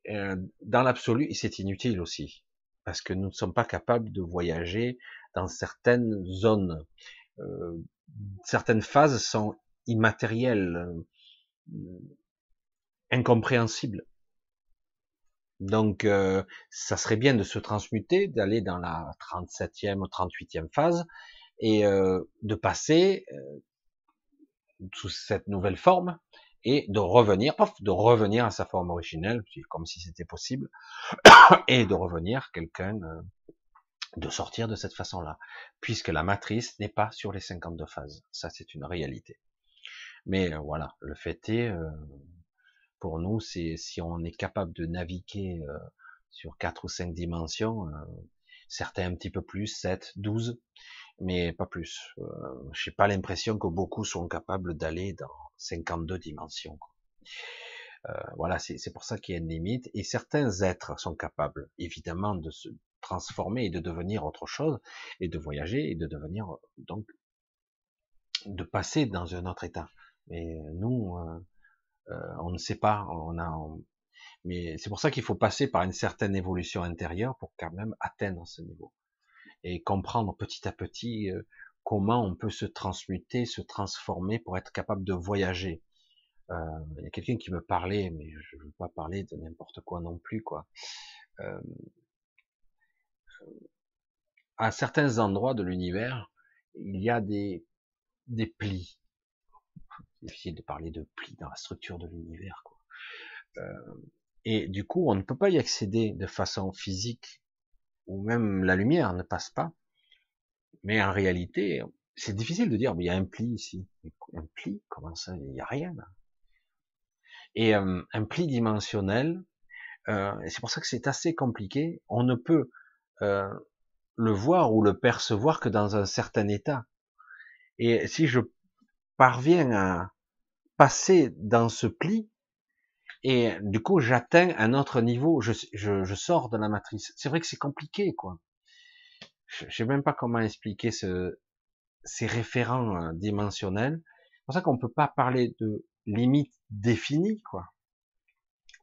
[SPEAKER 1] Euh, dans l'absolu, c'est inutile aussi, parce que nous ne sommes pas capables de voyager dans certaines zones. Euh, certaines phases sont immatérielles, euh, incompréhensibles. Donc, ça serait bien de se transmuter, d'aller dans la 37e ou 38e phase, et de passer sous cette nouvelle forme et de revenir, de revenir à sa forme originelle, comme si c'était possible, et de revenir quelqu'un, euh, de sortir de cette façon-là, puisque la matrice n'est pas sur les 52 phases. Ça, c'est une réalité. Mais euh, voilà, le fait est, euh, pour nous, c'est si on est capable de naviguer sur quatre ou cinq dimensions, certains un petit peu plus, 7, 12, mais pas plus. Euh, J'ai pas l'impression que beaucoup sont capables d'aller dans 52 dimensions. Euh, voilà, c'est pour ça qu'il y a une limite. Et certains êtres sont capables, évidemment, de se transformer et de devenir autre chose, et de voyager et de devenir donc de passer dans un autre état. Mais nous, euh, euh on ne sait pas. On a, mais c'est pour ça qu'il faut passer par une certaine évolution intérieure pour quand même atteindre ce niveau et comprendre petit à petit euh, comment on peut se transmuter, se transformer pour être capable de voyager. Euh, il y a quelqu'un qui me parlait, mais je ne veux pas parler de n'importe quoi non plus, quoi. Euh, à certains endroits de l'univers, il y a des, des plis. Difficile de parler de plis dans la structure de l'univers, quoi. et du coup, on ne peut pas y accéder de façon physique ou même la lumière ne passe pas. Mais en réalité, c'est difficile de dire, mais il y a un pli ici. Un pli, comment ça Il n'y a rien là? Et euh, un pli dimensionnel, euh, c'est pour ça que c'est assez compliqué. On ne peut euh, le voir ou le percevoir que dans un certain état. Et si je parviens à passer dans ce pli, et du coup j'atteins un autre niveau, je, je, je sors de la matrice. C'est vrai que c'est compliqué, quoi. Je, sais même pas comment expliquer ce, ces référents euh, dimensionnels. C'est pour ça qu'on peut pas parler de limite définie, quoi.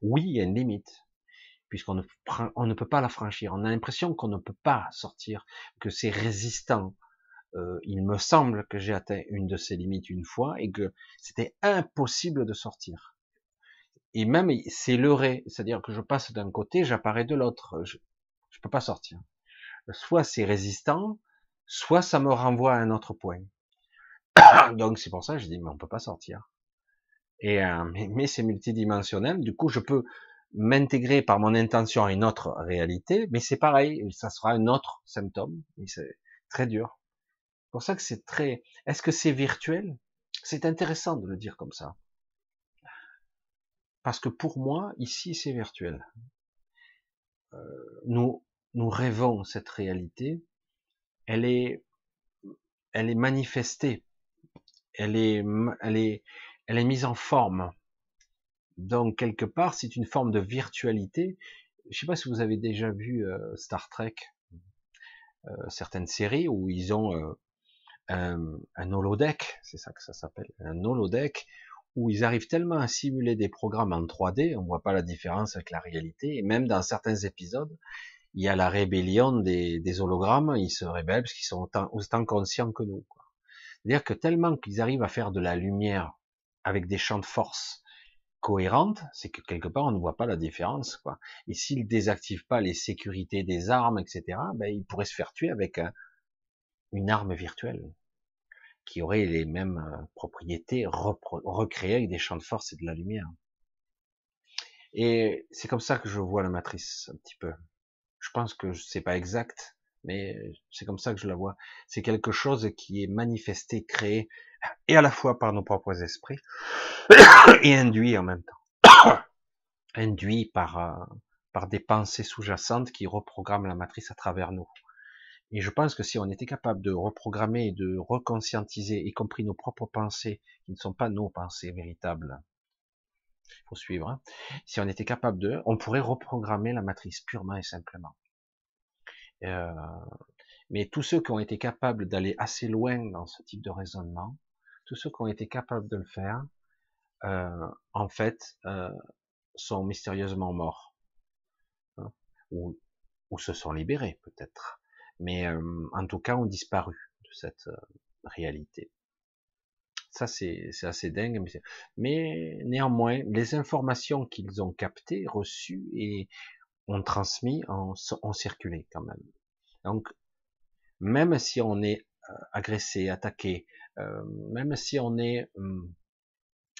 [SPEAKER 1] Oui, il y a une limite, puisqu'on ne, on ne peut pas la franchir. On a l'impression qu'on ne peut pas sortir, que c'est résistant. Euh, il me semble que j'ai atteint une de ces limites une fois et que c'était impossible de sortir et même c'est leurré, c'est-à-dire que je passe d'un côté, j'apparais de l'autre, je, je peux pas sortir. Soit c'est résistant, soit ça me renvoie à un autre point. Donc c'est pour ça que je dis mais on peut pas sortir. Et euh, mais, c'est multidimensionnel, du coup je peux m'intégrer par mon intention à une autre réalité, mais c'est pareil, ça sera un autre symptôme, et c'est très dur. C'est pour ça que c'est très. Est-ce que c'est virtuel? C'est intéressant de le dire comme ça. Parce que pour moi, ici, c'est virtuel. Euh, nous, nous rêvons cette réalité. Elle est, elle est manifestée. Elle est, elle est, elle est mise en forme. Donc quelque part, c'est une forme de virtualité. Je sais pas si vous avez déjà vu euh, Star Trek, euh, certaines séries où ils ont euh, un, un holodeck, c'est ça que ça s'appelle, un holodeck où ils arrivent tellement à simuler des programmes en 3D, on voit pas la différence avec la réalité, et même dans certains épisodes, il y a la rébellion des, hologrammes, ils se rébellent parce qu'ils sont autant, conscients que nous. C'est-à-dire que tellement qu'ils arrivent à faire de la lumière avec des champs de force cohérentes, c'est que quelque part on ne voit pas la différence. Quoi. Et s'ils désactivent pas les sécurités des armes, etc., ben, ils pourraient se faire tuer avec une arme virtuelle qui aurait les mêmes euh, propriétés recréées avec des champs de force et de la lumière. Et c'est comme ça que je vois la matrice un petit peu. Je pense que c'est pas exact, mais c'est comme ça que je la vois. C'est quelque chose qui est manifesté, créé, et à la fois par nos propres esprits, et induit en même temps. induit par, euh, par des pensées sous-jacentes qui reprogramment la matrice à travers nous. Et je pense que si on était capable de reprogrammer de reconscientiser, y compris nos propres pensées, qui ne sont pas nos pensées véritables, il faut suivre, hein. si on était capable de, on pourrait reprogrammer la matrice purement et simplement. Euh, mais tous ceux qui ont été capables d'aller assez loin dans ce type de raisonnement, tous ceux qui ont été capables de le faire, euh, en fait, euh, sont mystérieusement morts. Hein, ou, ou se sont libérés peut-être mais euh, en tout cas ont disparu de cette euh, réalité. Ça c'est assez dingue, mais, néanmoins les informations qu'ils ont captées, reçues et ont transmis ont, circulé quand même. Donc même si on est euh, agressé, attaqué, même si on est hum,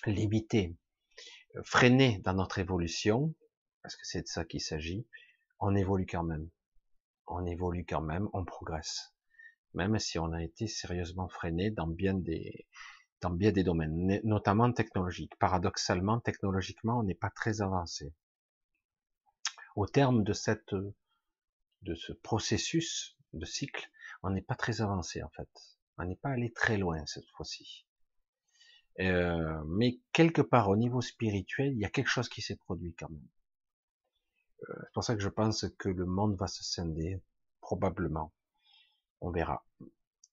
[SPEAKER 1] limité, freiné dans notre évolution, parce que c'est de ça qu'il s'agit, on évolue quand même. On évolue quand même, on progresse. Même si on a été sérieusement freiné dans bien des, domaines, notamment technologiques. Paradoxalement, technologiquement, on n'est pas très avancé. Au terme de ce processus de cycle, on n'est pas très avancé en fait. On n'est pas allé très loin cette fois-ci. Euh, mais quelque part au niveau spirituel, il y a quelque chose qui s'est produit quand même. Euh, c'est pour ça que je pense que le monde va se scinder, probablement. On verra.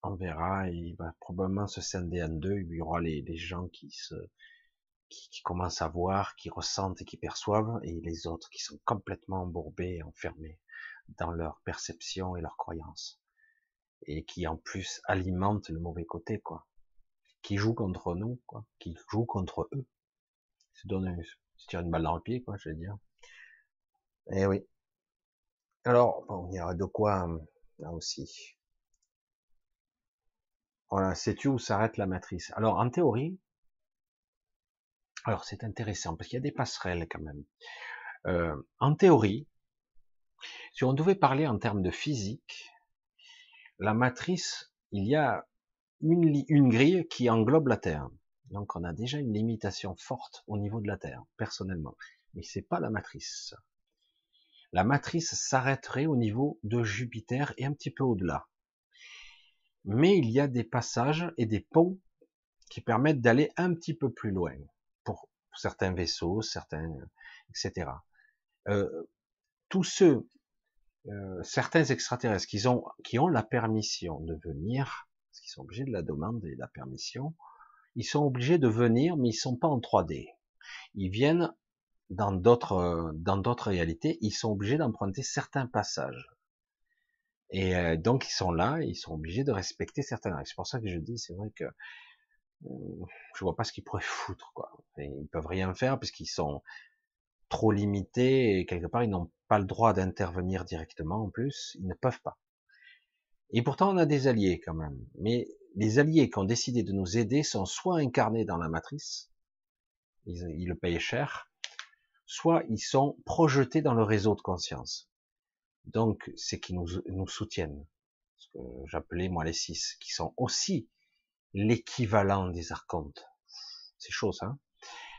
[SPEAKER 1] On verra, il va probablement se scinder en deux. Il y aura les, gens qui se, qui, qui, commencent à voir, qui ressentent et qui perçoivent, et les autres qui sont complètement embourbés, enfermés dans leur perception et leurs croyances. Et qui en plus alimentent le mauvais côté, quoi qui jouent contre nous, quoi, qui jouent contre eux. Se donne, se tire une balle dans le pied, quoi, je veux dire. Eh oui. Alors, bon, il y a de quoi là aussi. Voilà, sais-tu où s'arrête la matrice? Alors, en théorie, alors c'est intéressant parce qu'il y a des passerelles quand même. Euh, en théorie, si on devait parler en termes de physique, la matrice, il y a une, une grille qui englobe la Terre. Donc on a déjà une limitation forte au niveau de la Terre, personnellement. Mais c'est pas la matrice. La matrice s'arrêterait au niveau de Jupiter et un petit peu au-delà. Mais il y a des passages et des ponts qui permettent d'aller un petit peu plus loin pour certains vaisseaux, certains, etc. Euh, tous ceux, euh, certains extraterrestres qui ont, qui ont la permission de venir ils sont obligés de la demande et de la permission. Ils sont obligés de venir, mais ils sont pas en 3D. Ils viennent dans d'autres dans d'autres réalités. Ils sont obligés d'emprunter certains passages. Et euh, donc ils sont là, ils sont obligés de respecter certaines règles. C'est pour ça que je dis, c'est vrai que euh, je vois pas ce qu'ils pourraient foutre, quoi. ils peuvent rien faire puisqu'ils sont trop limités et quelque part ils n'ont pas le droit d'intervenir directement en plus, ils ne peuvent pas. Et pourtant, on a des alliés quand même. Mais les alliés qui ont décidé de nous aider sont soit incarnés dans la matrice, ils, le payent cher, soit ils sont projetés dans le réseau de conscience. Donc, c'est qui nous, nous soutiennent. Ce que j'appelais, moi, les six, qui sont aussi l'équivalent des archontes. C'est chose, hein?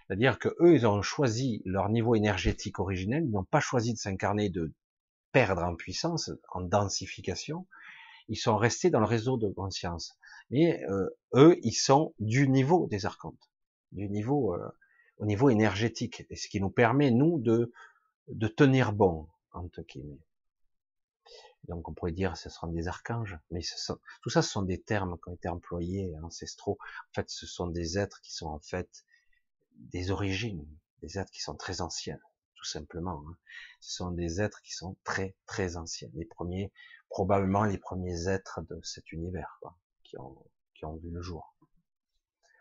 [SPEAKER 1] C'est-à-dire que eux, ils ont choisi leur niveau énergétique originel, ils n'ont pas choisi de s'incarner, de perdre en puissance, en densification, ils sont restés dans le réseau de conscience. Mais euh, eux, ils sont du niveau des archontes, du niveau euh, au niveau énergétique, et ce qui nous permet nous de de tenir bon entre guillemets. Donc on pourrait dire ce seront des archanges, mais tout ça ce sont des termes qui ont été employés ancestraux. En fait, ce sont des êtres qui sont en fait des origines, des êtres qui sont très anciens, tout simplement. Hein. Ce sont des êtres qui sont très très anciens. Les premiers probablement les premiers êtres de cet univers quoi, qui, ont, qui ont vu le jour.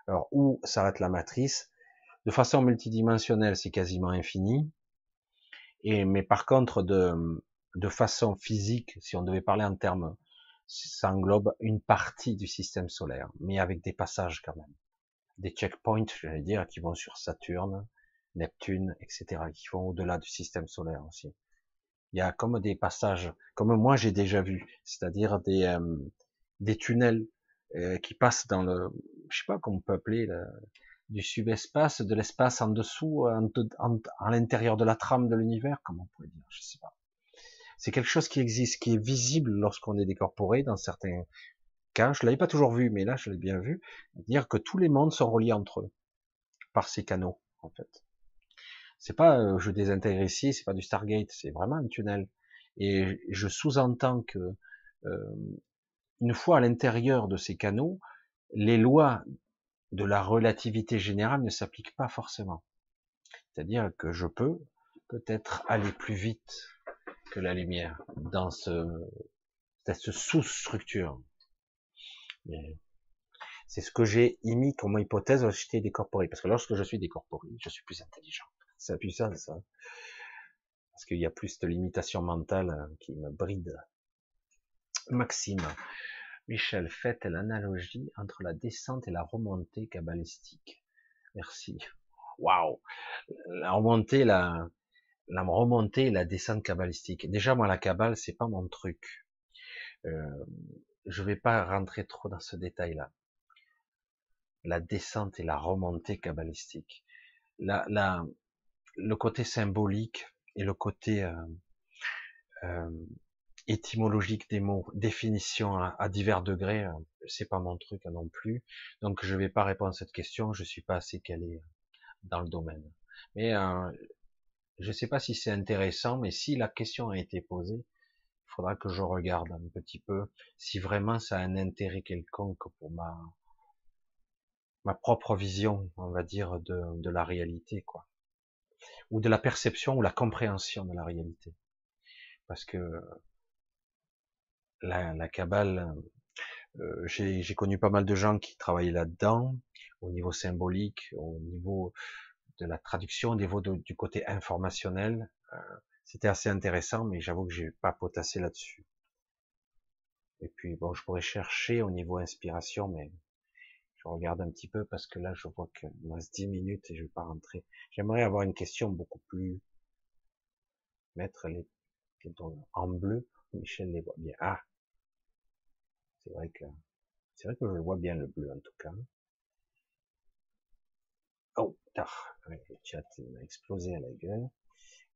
[SPEAKER 1] Alors où s'arrête la matrice? De façon multidimensionnelle, c'est quasiment infini. Et mais par contre, de, de façon physique, si on devait parler en termes, ça englobe une partie du système solaire, mais avec des passages quand même, des checkpoints, j'allais dire, qui vont sur Saturne, Neptune, etc., qui vont au-delà du système solaire aussi il y a comme des passages, comme moi j'ai déjà vu, c'est-à-dire des, euh, des tunnels euh, qui passent dans le, je sais pas comment on peut appeler, du subespace, de l'espace en dessous, en, à l'intérieur de la trame de l'univers, comment on pourrait dire, je sais pas. C'est quelque chose qui existe, qui est visible lorsqu'on est décorporé dans certains cas. Je l'avais pas toujours vu, mais là je l'ai bien vu. Dire que tous les mondes sont reliés entre eux par ces canaux, en fait. C'est pas euh, je désintègre ici, c'est pas du Stargate, c'est vraiment un tunnel. Et je sous-entends que euh, une fois à l'intérieur de ces canaux, les lois de la relativité générale ne s'appliquent pas forcément. C'est-à-dire que je peux peut-être aller plus vite que la lumière dans ce, cette sous-structure. C'est ce que j'ai émis comme hypothèse lorsque j'étais décorporé. Parce que lorsque je suis décorporé, je suis plus intelligent. C'est puissant, ça. Parce qu'il y a plus de limitation mentale euh, qui me bride. Maxime. Michel, faites l'analogie entre la descente et la remontée cabalistique. Merci. Waouh La remontée, la, la remontée et la descente cabalistique. Déjà, moi, la cabale, c'est pas mon truc. Euh, je vais pas rentrer trop dans ce détail-là. La descente et la remontée cabalistique. La, la, le côté symbolique et le côté euh, euh, étymologique des mots, définition à, divers degrés, euh, c'est pas mon truc non plus. Donc je vais pas répondre à cette question, je suis pas assez calé dans le domaine. Mais euh, je sais pas si c'est intéressant, mais si la question a été posée, il faudra que je regarde un petit peu si vraiment ça a un intérêt quelconque pour ma ma propre vision, on va dire, de, de la réalité, quoi, ou de la perception ou la compréhension de la réalité, parce que la, la cabale, euh, j'ai connu pas mal de gens qui travaillaient là-dedans, au niveau symbolique, au niveau de la traduction, au niveau du côté informationnel. Euh, c'était assez intéressant, mais j'avoue que j'ai pas potassé là-dessus. Et puis bon, je pourrais chercher au niveau inspiration, mais je regarde un petit peu parce que là, je vois qu'il me reste 10 minutes et je vais pas rentrer. J'aimerais avoir une question beaucoup plus mettre les, en bleu. Michel les voit bien. Ah, c'est vrai que c'est vrai que je vois bien le bleu en tout cas. Oh, tard. le chat m'a explosé à la gueule.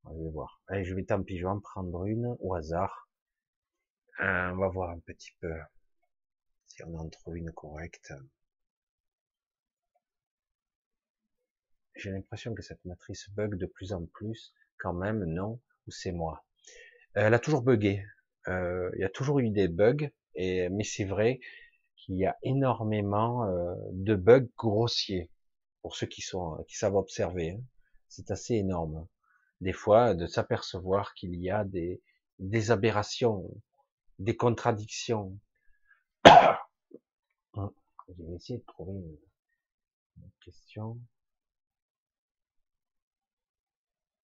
[SPEAKER 1] je vais voir. Allez, je vais tant pis, je vais en prendre une au hasard. Euh, on va voir un petit peu si on en trouve une correcte. J'ai l'impression que cette matrice bug de plus en plus. Quand même, non, ou c'est moi? Elle a toujours bugué. Euh, il y a toujours eu des bugs. Et, mais c'est vrai qu'il y a énormément euh, de bugs grossiers pour ceux qui sont qui savent observer. Hein. C'est assez énorme. Des fois, de s'apercevoir qu'il y a des, des aberrations, des contradictions. Hein, je vais essayer de trouver une, question.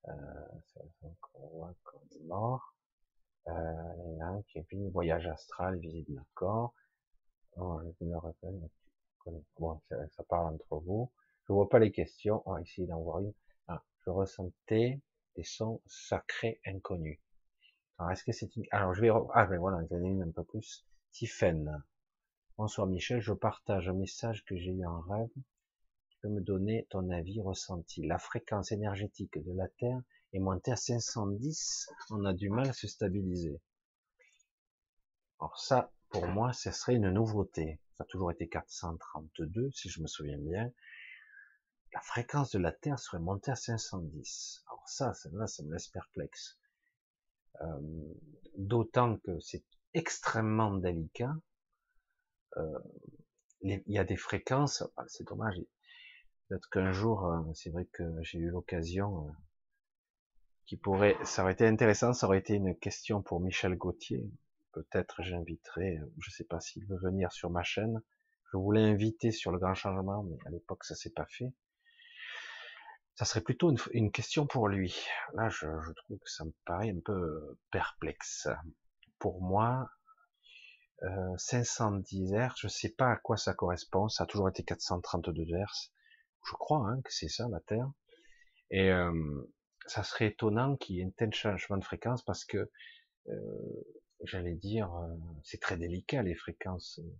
[SPEAKER 1] Euh, voit qu'on est mort. Euh, Kevin, voyage astral, visite le corps. Oh, je me rappelle. Bon, ça, parle entre vous. Je vois pas les questions. On va essayer d'en voir une. Ah, je ressentais des sons sacrés inconnus. Alors, est-ce que c'est une... Alors, je vais... Ah, ben voilà, j'en ai une un peu plus. Tiffen. Bonsoir Michel, je partage un message que j'ai eu en rêve. Tu peux me donner ton avis ressenti. La fréquence énergétique de la Terre et monter à 510, on a du mal à se stabiliser. Alors ça, pour moi, ce serait une nouveauté. Ça a toujours été 432, si je me souviens bien. La fréquence de la Terre serait montée à 510. Alors ça, là, ça me laisse perplexe. Euh, D'autant que c'est extrêmement délicat. Euh, il y a des fréquences, ah, c'est dommage. Peut-être qu'un jour, euh, c'est vrai que j'ai eu l'occasion euh, qui pourrait, ça aurait été intéressant, ça aurait été une question pour Michel Gauthier. Peut-être j'inviterai, euh, je sais pas s'il veut venir sur ma chaîne. Je voulais inviter sur le grand changement, mais à l'époque ça s'est pas fait. Ça serait plutôt une, question pour lui. Là, je, je, trouve que ça me paraît un peu perplexe. Pour moi, euh, 510 Hz, je sais pas à quoi ça correspond. Ça a toujours été 432 Hz. Je crois hein, que c'est ça la Terre. Et euh, ça serait étonnant qu'il y ait un tel changement de fréquence parce que, euh, j'allais dire, euh, c'est très délicat les fréquences, euh,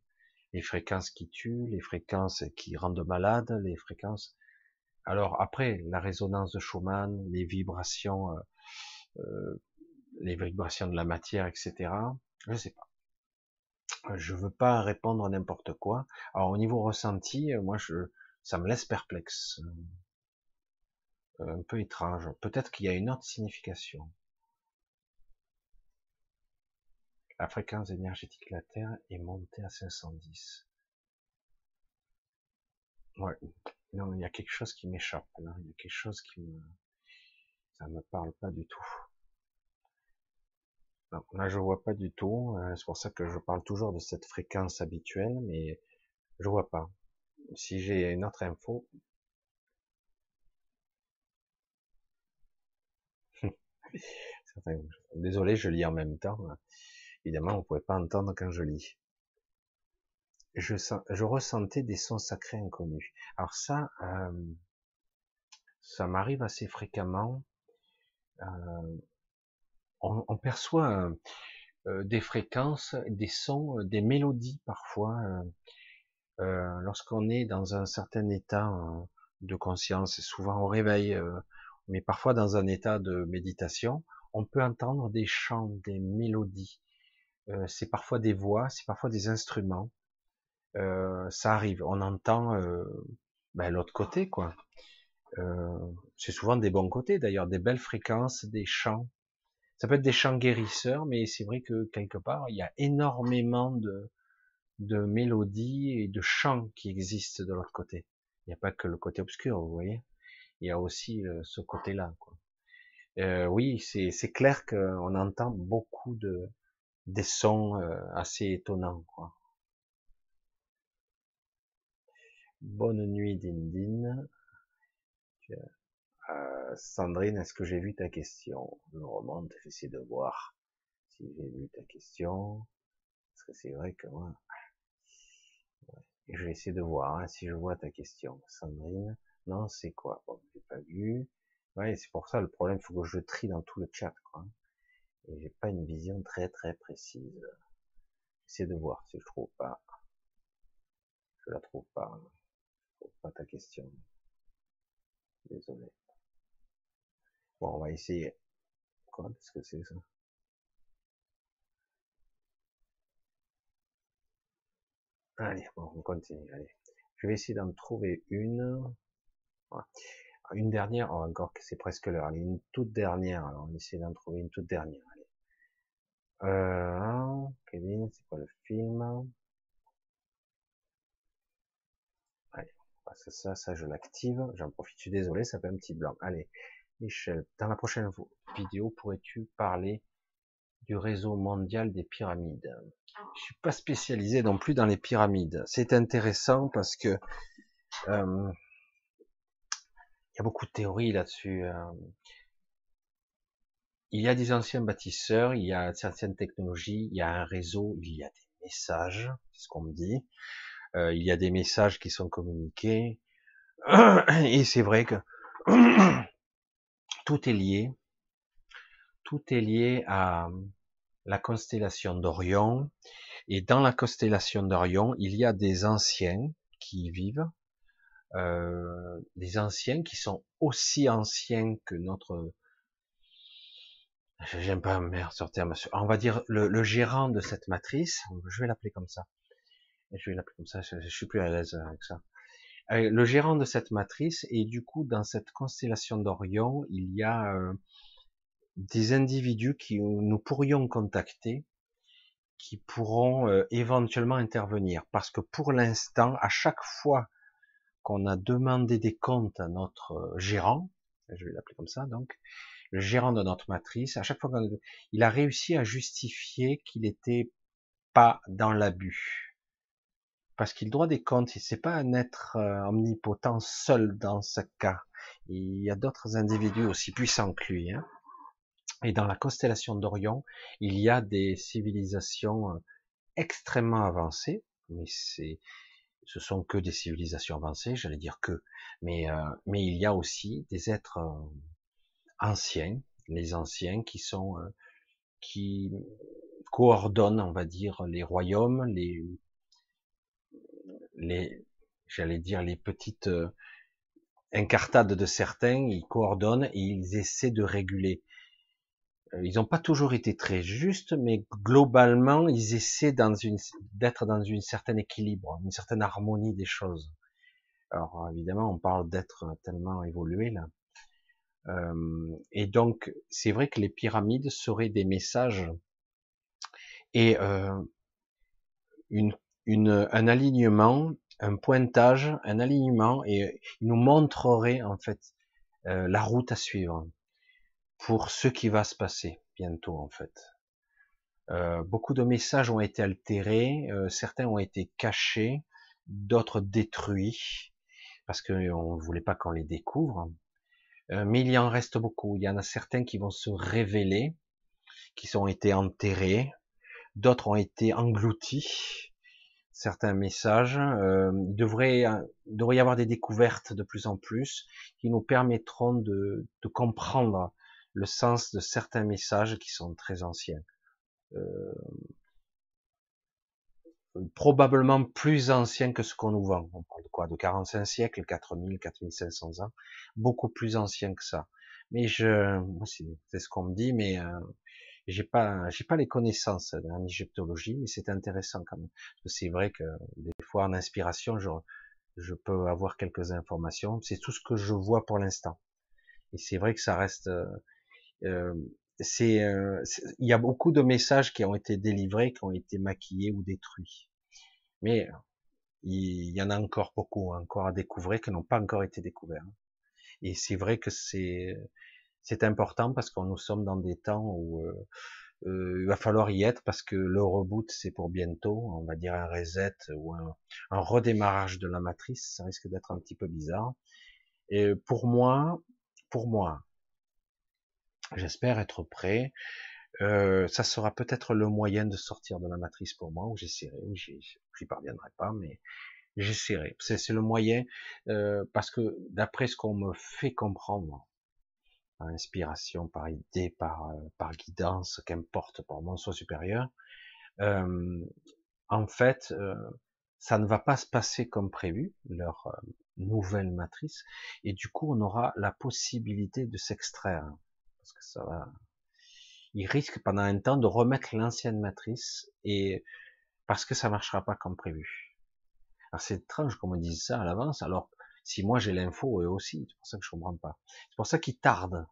[SPEAKER 1] les fréquences qui tuent, les fréquences qui rendent malade, les fréquences. Alors après, la résonance de Schumann, les vibrations, euh, les vibrations de la matière, etc. Je sais pas. Je veux pas répondre à n'importe quoi. Alors au niveau ressenti, moi je, ça me laisse perplexe. Euh, un peu étrange. Peut-être qu'il y a une autre signification. La fréquence énergétique de la Terre est montée à 510. Ouais. Non, il y a quelque chose qui m'échappe là. Il y a quelque chose qui me, ça me parle pas du tout. Non, là, je vois pas du tout. Euh, c'est pour ça que je parle toujours de cette fréquence habituelle, mais je vois pas. Si j'ai une autre info, Désolé, je lis en même temps. Évidemment, vous pouvez pas entendre quand je lis. je, ressentais des sons sacrés inconnus. Alors ça, euh, ça m'arrive assez fréquemment. Euh, on, on, perçoit euh, des fréquences, des sons, des mélodies parfois, lorsqu'on est dans un certain état de conscience, souvent au réveil, mais parfois dans un état de méditation, on peut entendre des chants, des mélodies. Euh, c'est parfois des voix, c'est parfois des instruments. Euh, ça arrive. On entend euh, ben, l'autre côté, quoi. c'est souvent des bons côtés, d'ailleurs, des belles fréquences, des chants. Ça peut être des chants guérisseurs, mais c'est vrai que quelque part, il y a énormément de, de mélodies et de chants qui existent de l'autre côté. Il n'y a pas que le côté obscur, vous voyez. Il y a aussi ce côté-là. Euh, oui, c'est clair qu'on entend beaucoup de des sons assez étonnants. Bonne nuit, Dindine. Euh, Sandrine, est-ce que j'ai vu ta question? Je remonte, j'essaie de voir si j'ai vu ta question. Parce que c'est vrai que moi, je vais essayer de voir hein, si je vois ta question. Sandrine, non, c'est quoi? Bon, j'ai pas vu. Ouais, c'est pour ça le problème, il faut que je trie dans tout le chat. Quoi. Et j'ai pas une vision très très précise. J'essaie de voir si je trouve pas. Je la trouve pas. Je trouve pas ta question. Désolé. Bon, on va essayer. Quoi? Qu'est-ce que c'est ça? Allez, bon, on continue. Allez. Je vais essayer d'en trouver une. Une dernière, oh, encore que c'est presque l'heure. Une toute dernière. Alors, on essaie d'en trouver une toute dernière. Euh, Kevin, c'est quoi le film? Allez, ça, ça, ça, je l'active. J'en profite. Je suis désolé, ça fait un petit blanc. Allez, Michel, dans la prochaine vidéo, pourrais-tu parler du réseau mondial des pyramides? Je suis pas spécialisé non plus dans les pyramides. C'est intéressant parce que euh, y a beaucoup de théories là-dessus. Euh. Il y a des anciens bâtisseurs, il y a certaines technologies, il y a un réseau, il y a des messages, c'est ce qu'on me dit. Euh, il y a des messages qui sont communiqués. Et c'est vrai que tout est lié. Tout est lié à la constellation d'Orion. Et dans la constellation d'Orion, il y a des anciens qui y vivent, euh, des anciens qui sont aussi anciens que notre j'aime pas merde sur terme on va dire le, gérant de cette matrice je vais l'appeler comme ça. Je vais l'appeler comme ça je, suis plus à l'aise avec ça. Euh, le gérant de cette matrice et du coup dans cette constellation d'Orion il y a euh, des individus qui nous pourrions contacter qui pourront éventuellement intervenir. Parce que pour l'instant à chaque fois qu'on a demandé des comptes à notre euh, gérant, je vais l'appeler comme ça, donc, le gérant de notre matrice, à chaque fois qu'il a réussi à justifier qu'il n'était pas dans l'abus. Parce qu'il doit des comptes, il ne sait pas un être euh, omnipotent seul dans ce cas. Il y a d'autres individus aussi puissants que lui. Hein. Et dans la constellation d'Orion, il y a des civilisations euh, extrêmement avancées, mais c'est ce sont que des civilisations avancées, j'allais dire que, mais euh, mais il y a aussi des êtres euh, anciens, les anciens qui sont euh, qui coordonnent, on va dire, les royaumes, les les j'allais dire les petites incartades de certains, ils coordonnent et ils essaient de réguler. Euh, ils n'ont pas toujours été très justes, mais globalement, ils essaient d'être dans une certaine équilibre, une certaine harmonie des choses. Alors évidemment, on parle d'être tellement évolué là. Euh, et donc, c'est vrai que les pyramides seraient des messages et euh, une, un alignement, un pointage, un alignement, et ils nous montreraient en fait la route à suivre pour ce qui va se passer bientôt en fait. Euh, beaucoup de messages ont été altérés, euh, certains ont été cachés, d'autres détruits parce qu'on ne voulait pas qu'on les découvre. Euh, mais il y en reste beaucoup. Il y en a certains qui vont se révéler, qui ont été enterrés, d'autres ont été engloutis. certains messages. Euh, il devrait, devrait y avoir des découvertes de plus en plus qui nous permettront de, de comprendre le sens de certains messages qui sont très anciens. Euh, probablement plus anciens que ce qu'on nous vend. On parle de quoi? De 45 siècles, 4000, 4500 ans, beaucoup plus anciens que ça. Mais je, c'est ce qu'on me dit, mais euh, j'ai pas, j'ai pas les connaissances en égyptologie, mais c'est intéressant quand même. C'est vrai que des fois en inspiration, je, je peux avoir quelques informations. C'est tout ce que je vois pour l'instant. Et c'est vrai que ça reste, euh, euh, c'est, il y a beaucoup de messages qui ont été délivrés, qui ont été maquillés ou détruits. Mais il y en a encore beaucoup, encore à découvrir, qui n'ont pas encore été découverts. Et c'est vrai que c'est c'est important parce que nous sommes dans des temps où euh, il va falloir y être parce que le reboot c'est pour bientôt, on va dire un reset ou un, un redémarrage de la matrice, ça risque d'être un petit peu bizarre. Et pour moi, pour moi, j'espère être prêt. Euh, ça sera peut-être le moyen de sortir de la matrice pour moi, où j'essaierai, j'y parviendrai pas, mais j'essaierai. C'est le moyen, euh, parce que d'après ce qu'on me fait comprendre, par inspiration, par idée, par, euh, par guidance, qu'importe, par mon soi supérieur, euh, en fait, euh, ça ne va pas se passer comme prévu, leur euh, nouvelle matrice, et du coup, on aura la possibilité de s'extraire, parce que ça va, il risque pendant un temps de remettre l'ancienne matrice et parce que ça marchera pas comme prévu. C'est étrange qu'on me dise ça à l'avance. Alors si moi j'ai l'info, eux aussi, c'est pour ça que je comprends pas. C'est pour ça qu'ils tardent.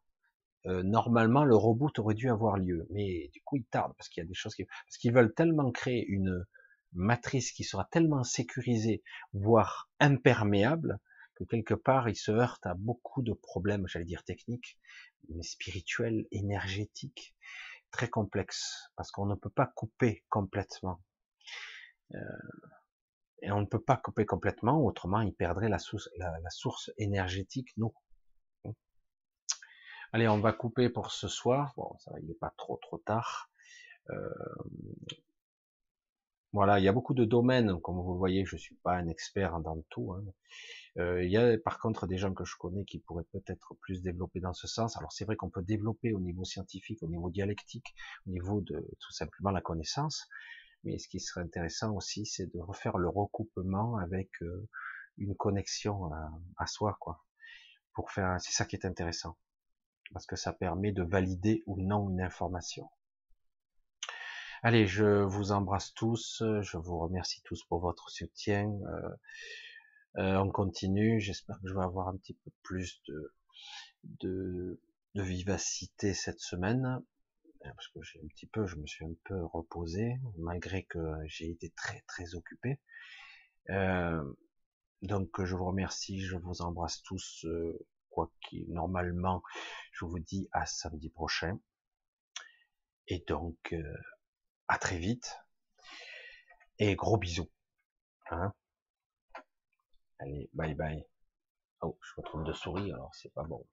[SPEAKER 1] Euh, normalement, le reboot aurait dû avoir lieu, mais du coup, ils tardent parce qu'il y a des choses qui, parce qu'ils veulent tellement créer une matrice qui sera tellement sécurisée, voire imperméable, que quelque part, ils se heurtent à beaucoup de problèmes, j'allais dire techniques, mais spirituels, énergétiques, très complexes, parce qu'on ne peut pas couper complètement. Euh, et on ne peut pas couper complètement, autrement il perdrait la source, la, source énergétique, nous. Allez, on va couper pour ce soir. Bon, ça il n'est pas trop trop tard. Euh, voilà, il y a beaucoup de domaines, comme vous le voyez, je suis pas un expert dans tout. Hein. Euh, il y a par contre des gens que je connais qui pourraient peut-être plus développer dans ce sens. Alors c'est vrai qu'on peut développer au niveau scientifique, au niveau dialectique, au niveau de tout simplement la connaissance, mais ce qui serait intéressant aussi, c'est de refaire le recoupement avec euh, une connexion à, soi, quoi. Pour faire, c'est ça qui est intéressant, parce que ça permet de valider ou non une information. Allez, je vous embrasse tous, je vous remercie tous pour votre soutien. Euh, euh, on continue. J'espère que je vais avoir un petit peu plus de, vivacité cette semaine euh, parce que j'ai un petit peu, je me suis un peu reposé malgré que j'ai été très très occupé. Euh, donc je vous remercie, je vous embrasse tous, euh, quoi qu'il normalement, je vous dis à samedi prochain. Et donc euh, à très vite et gros bisous. Hein Allez, bye bye. Oh, je me trompe de souris, alors c'est pas bon.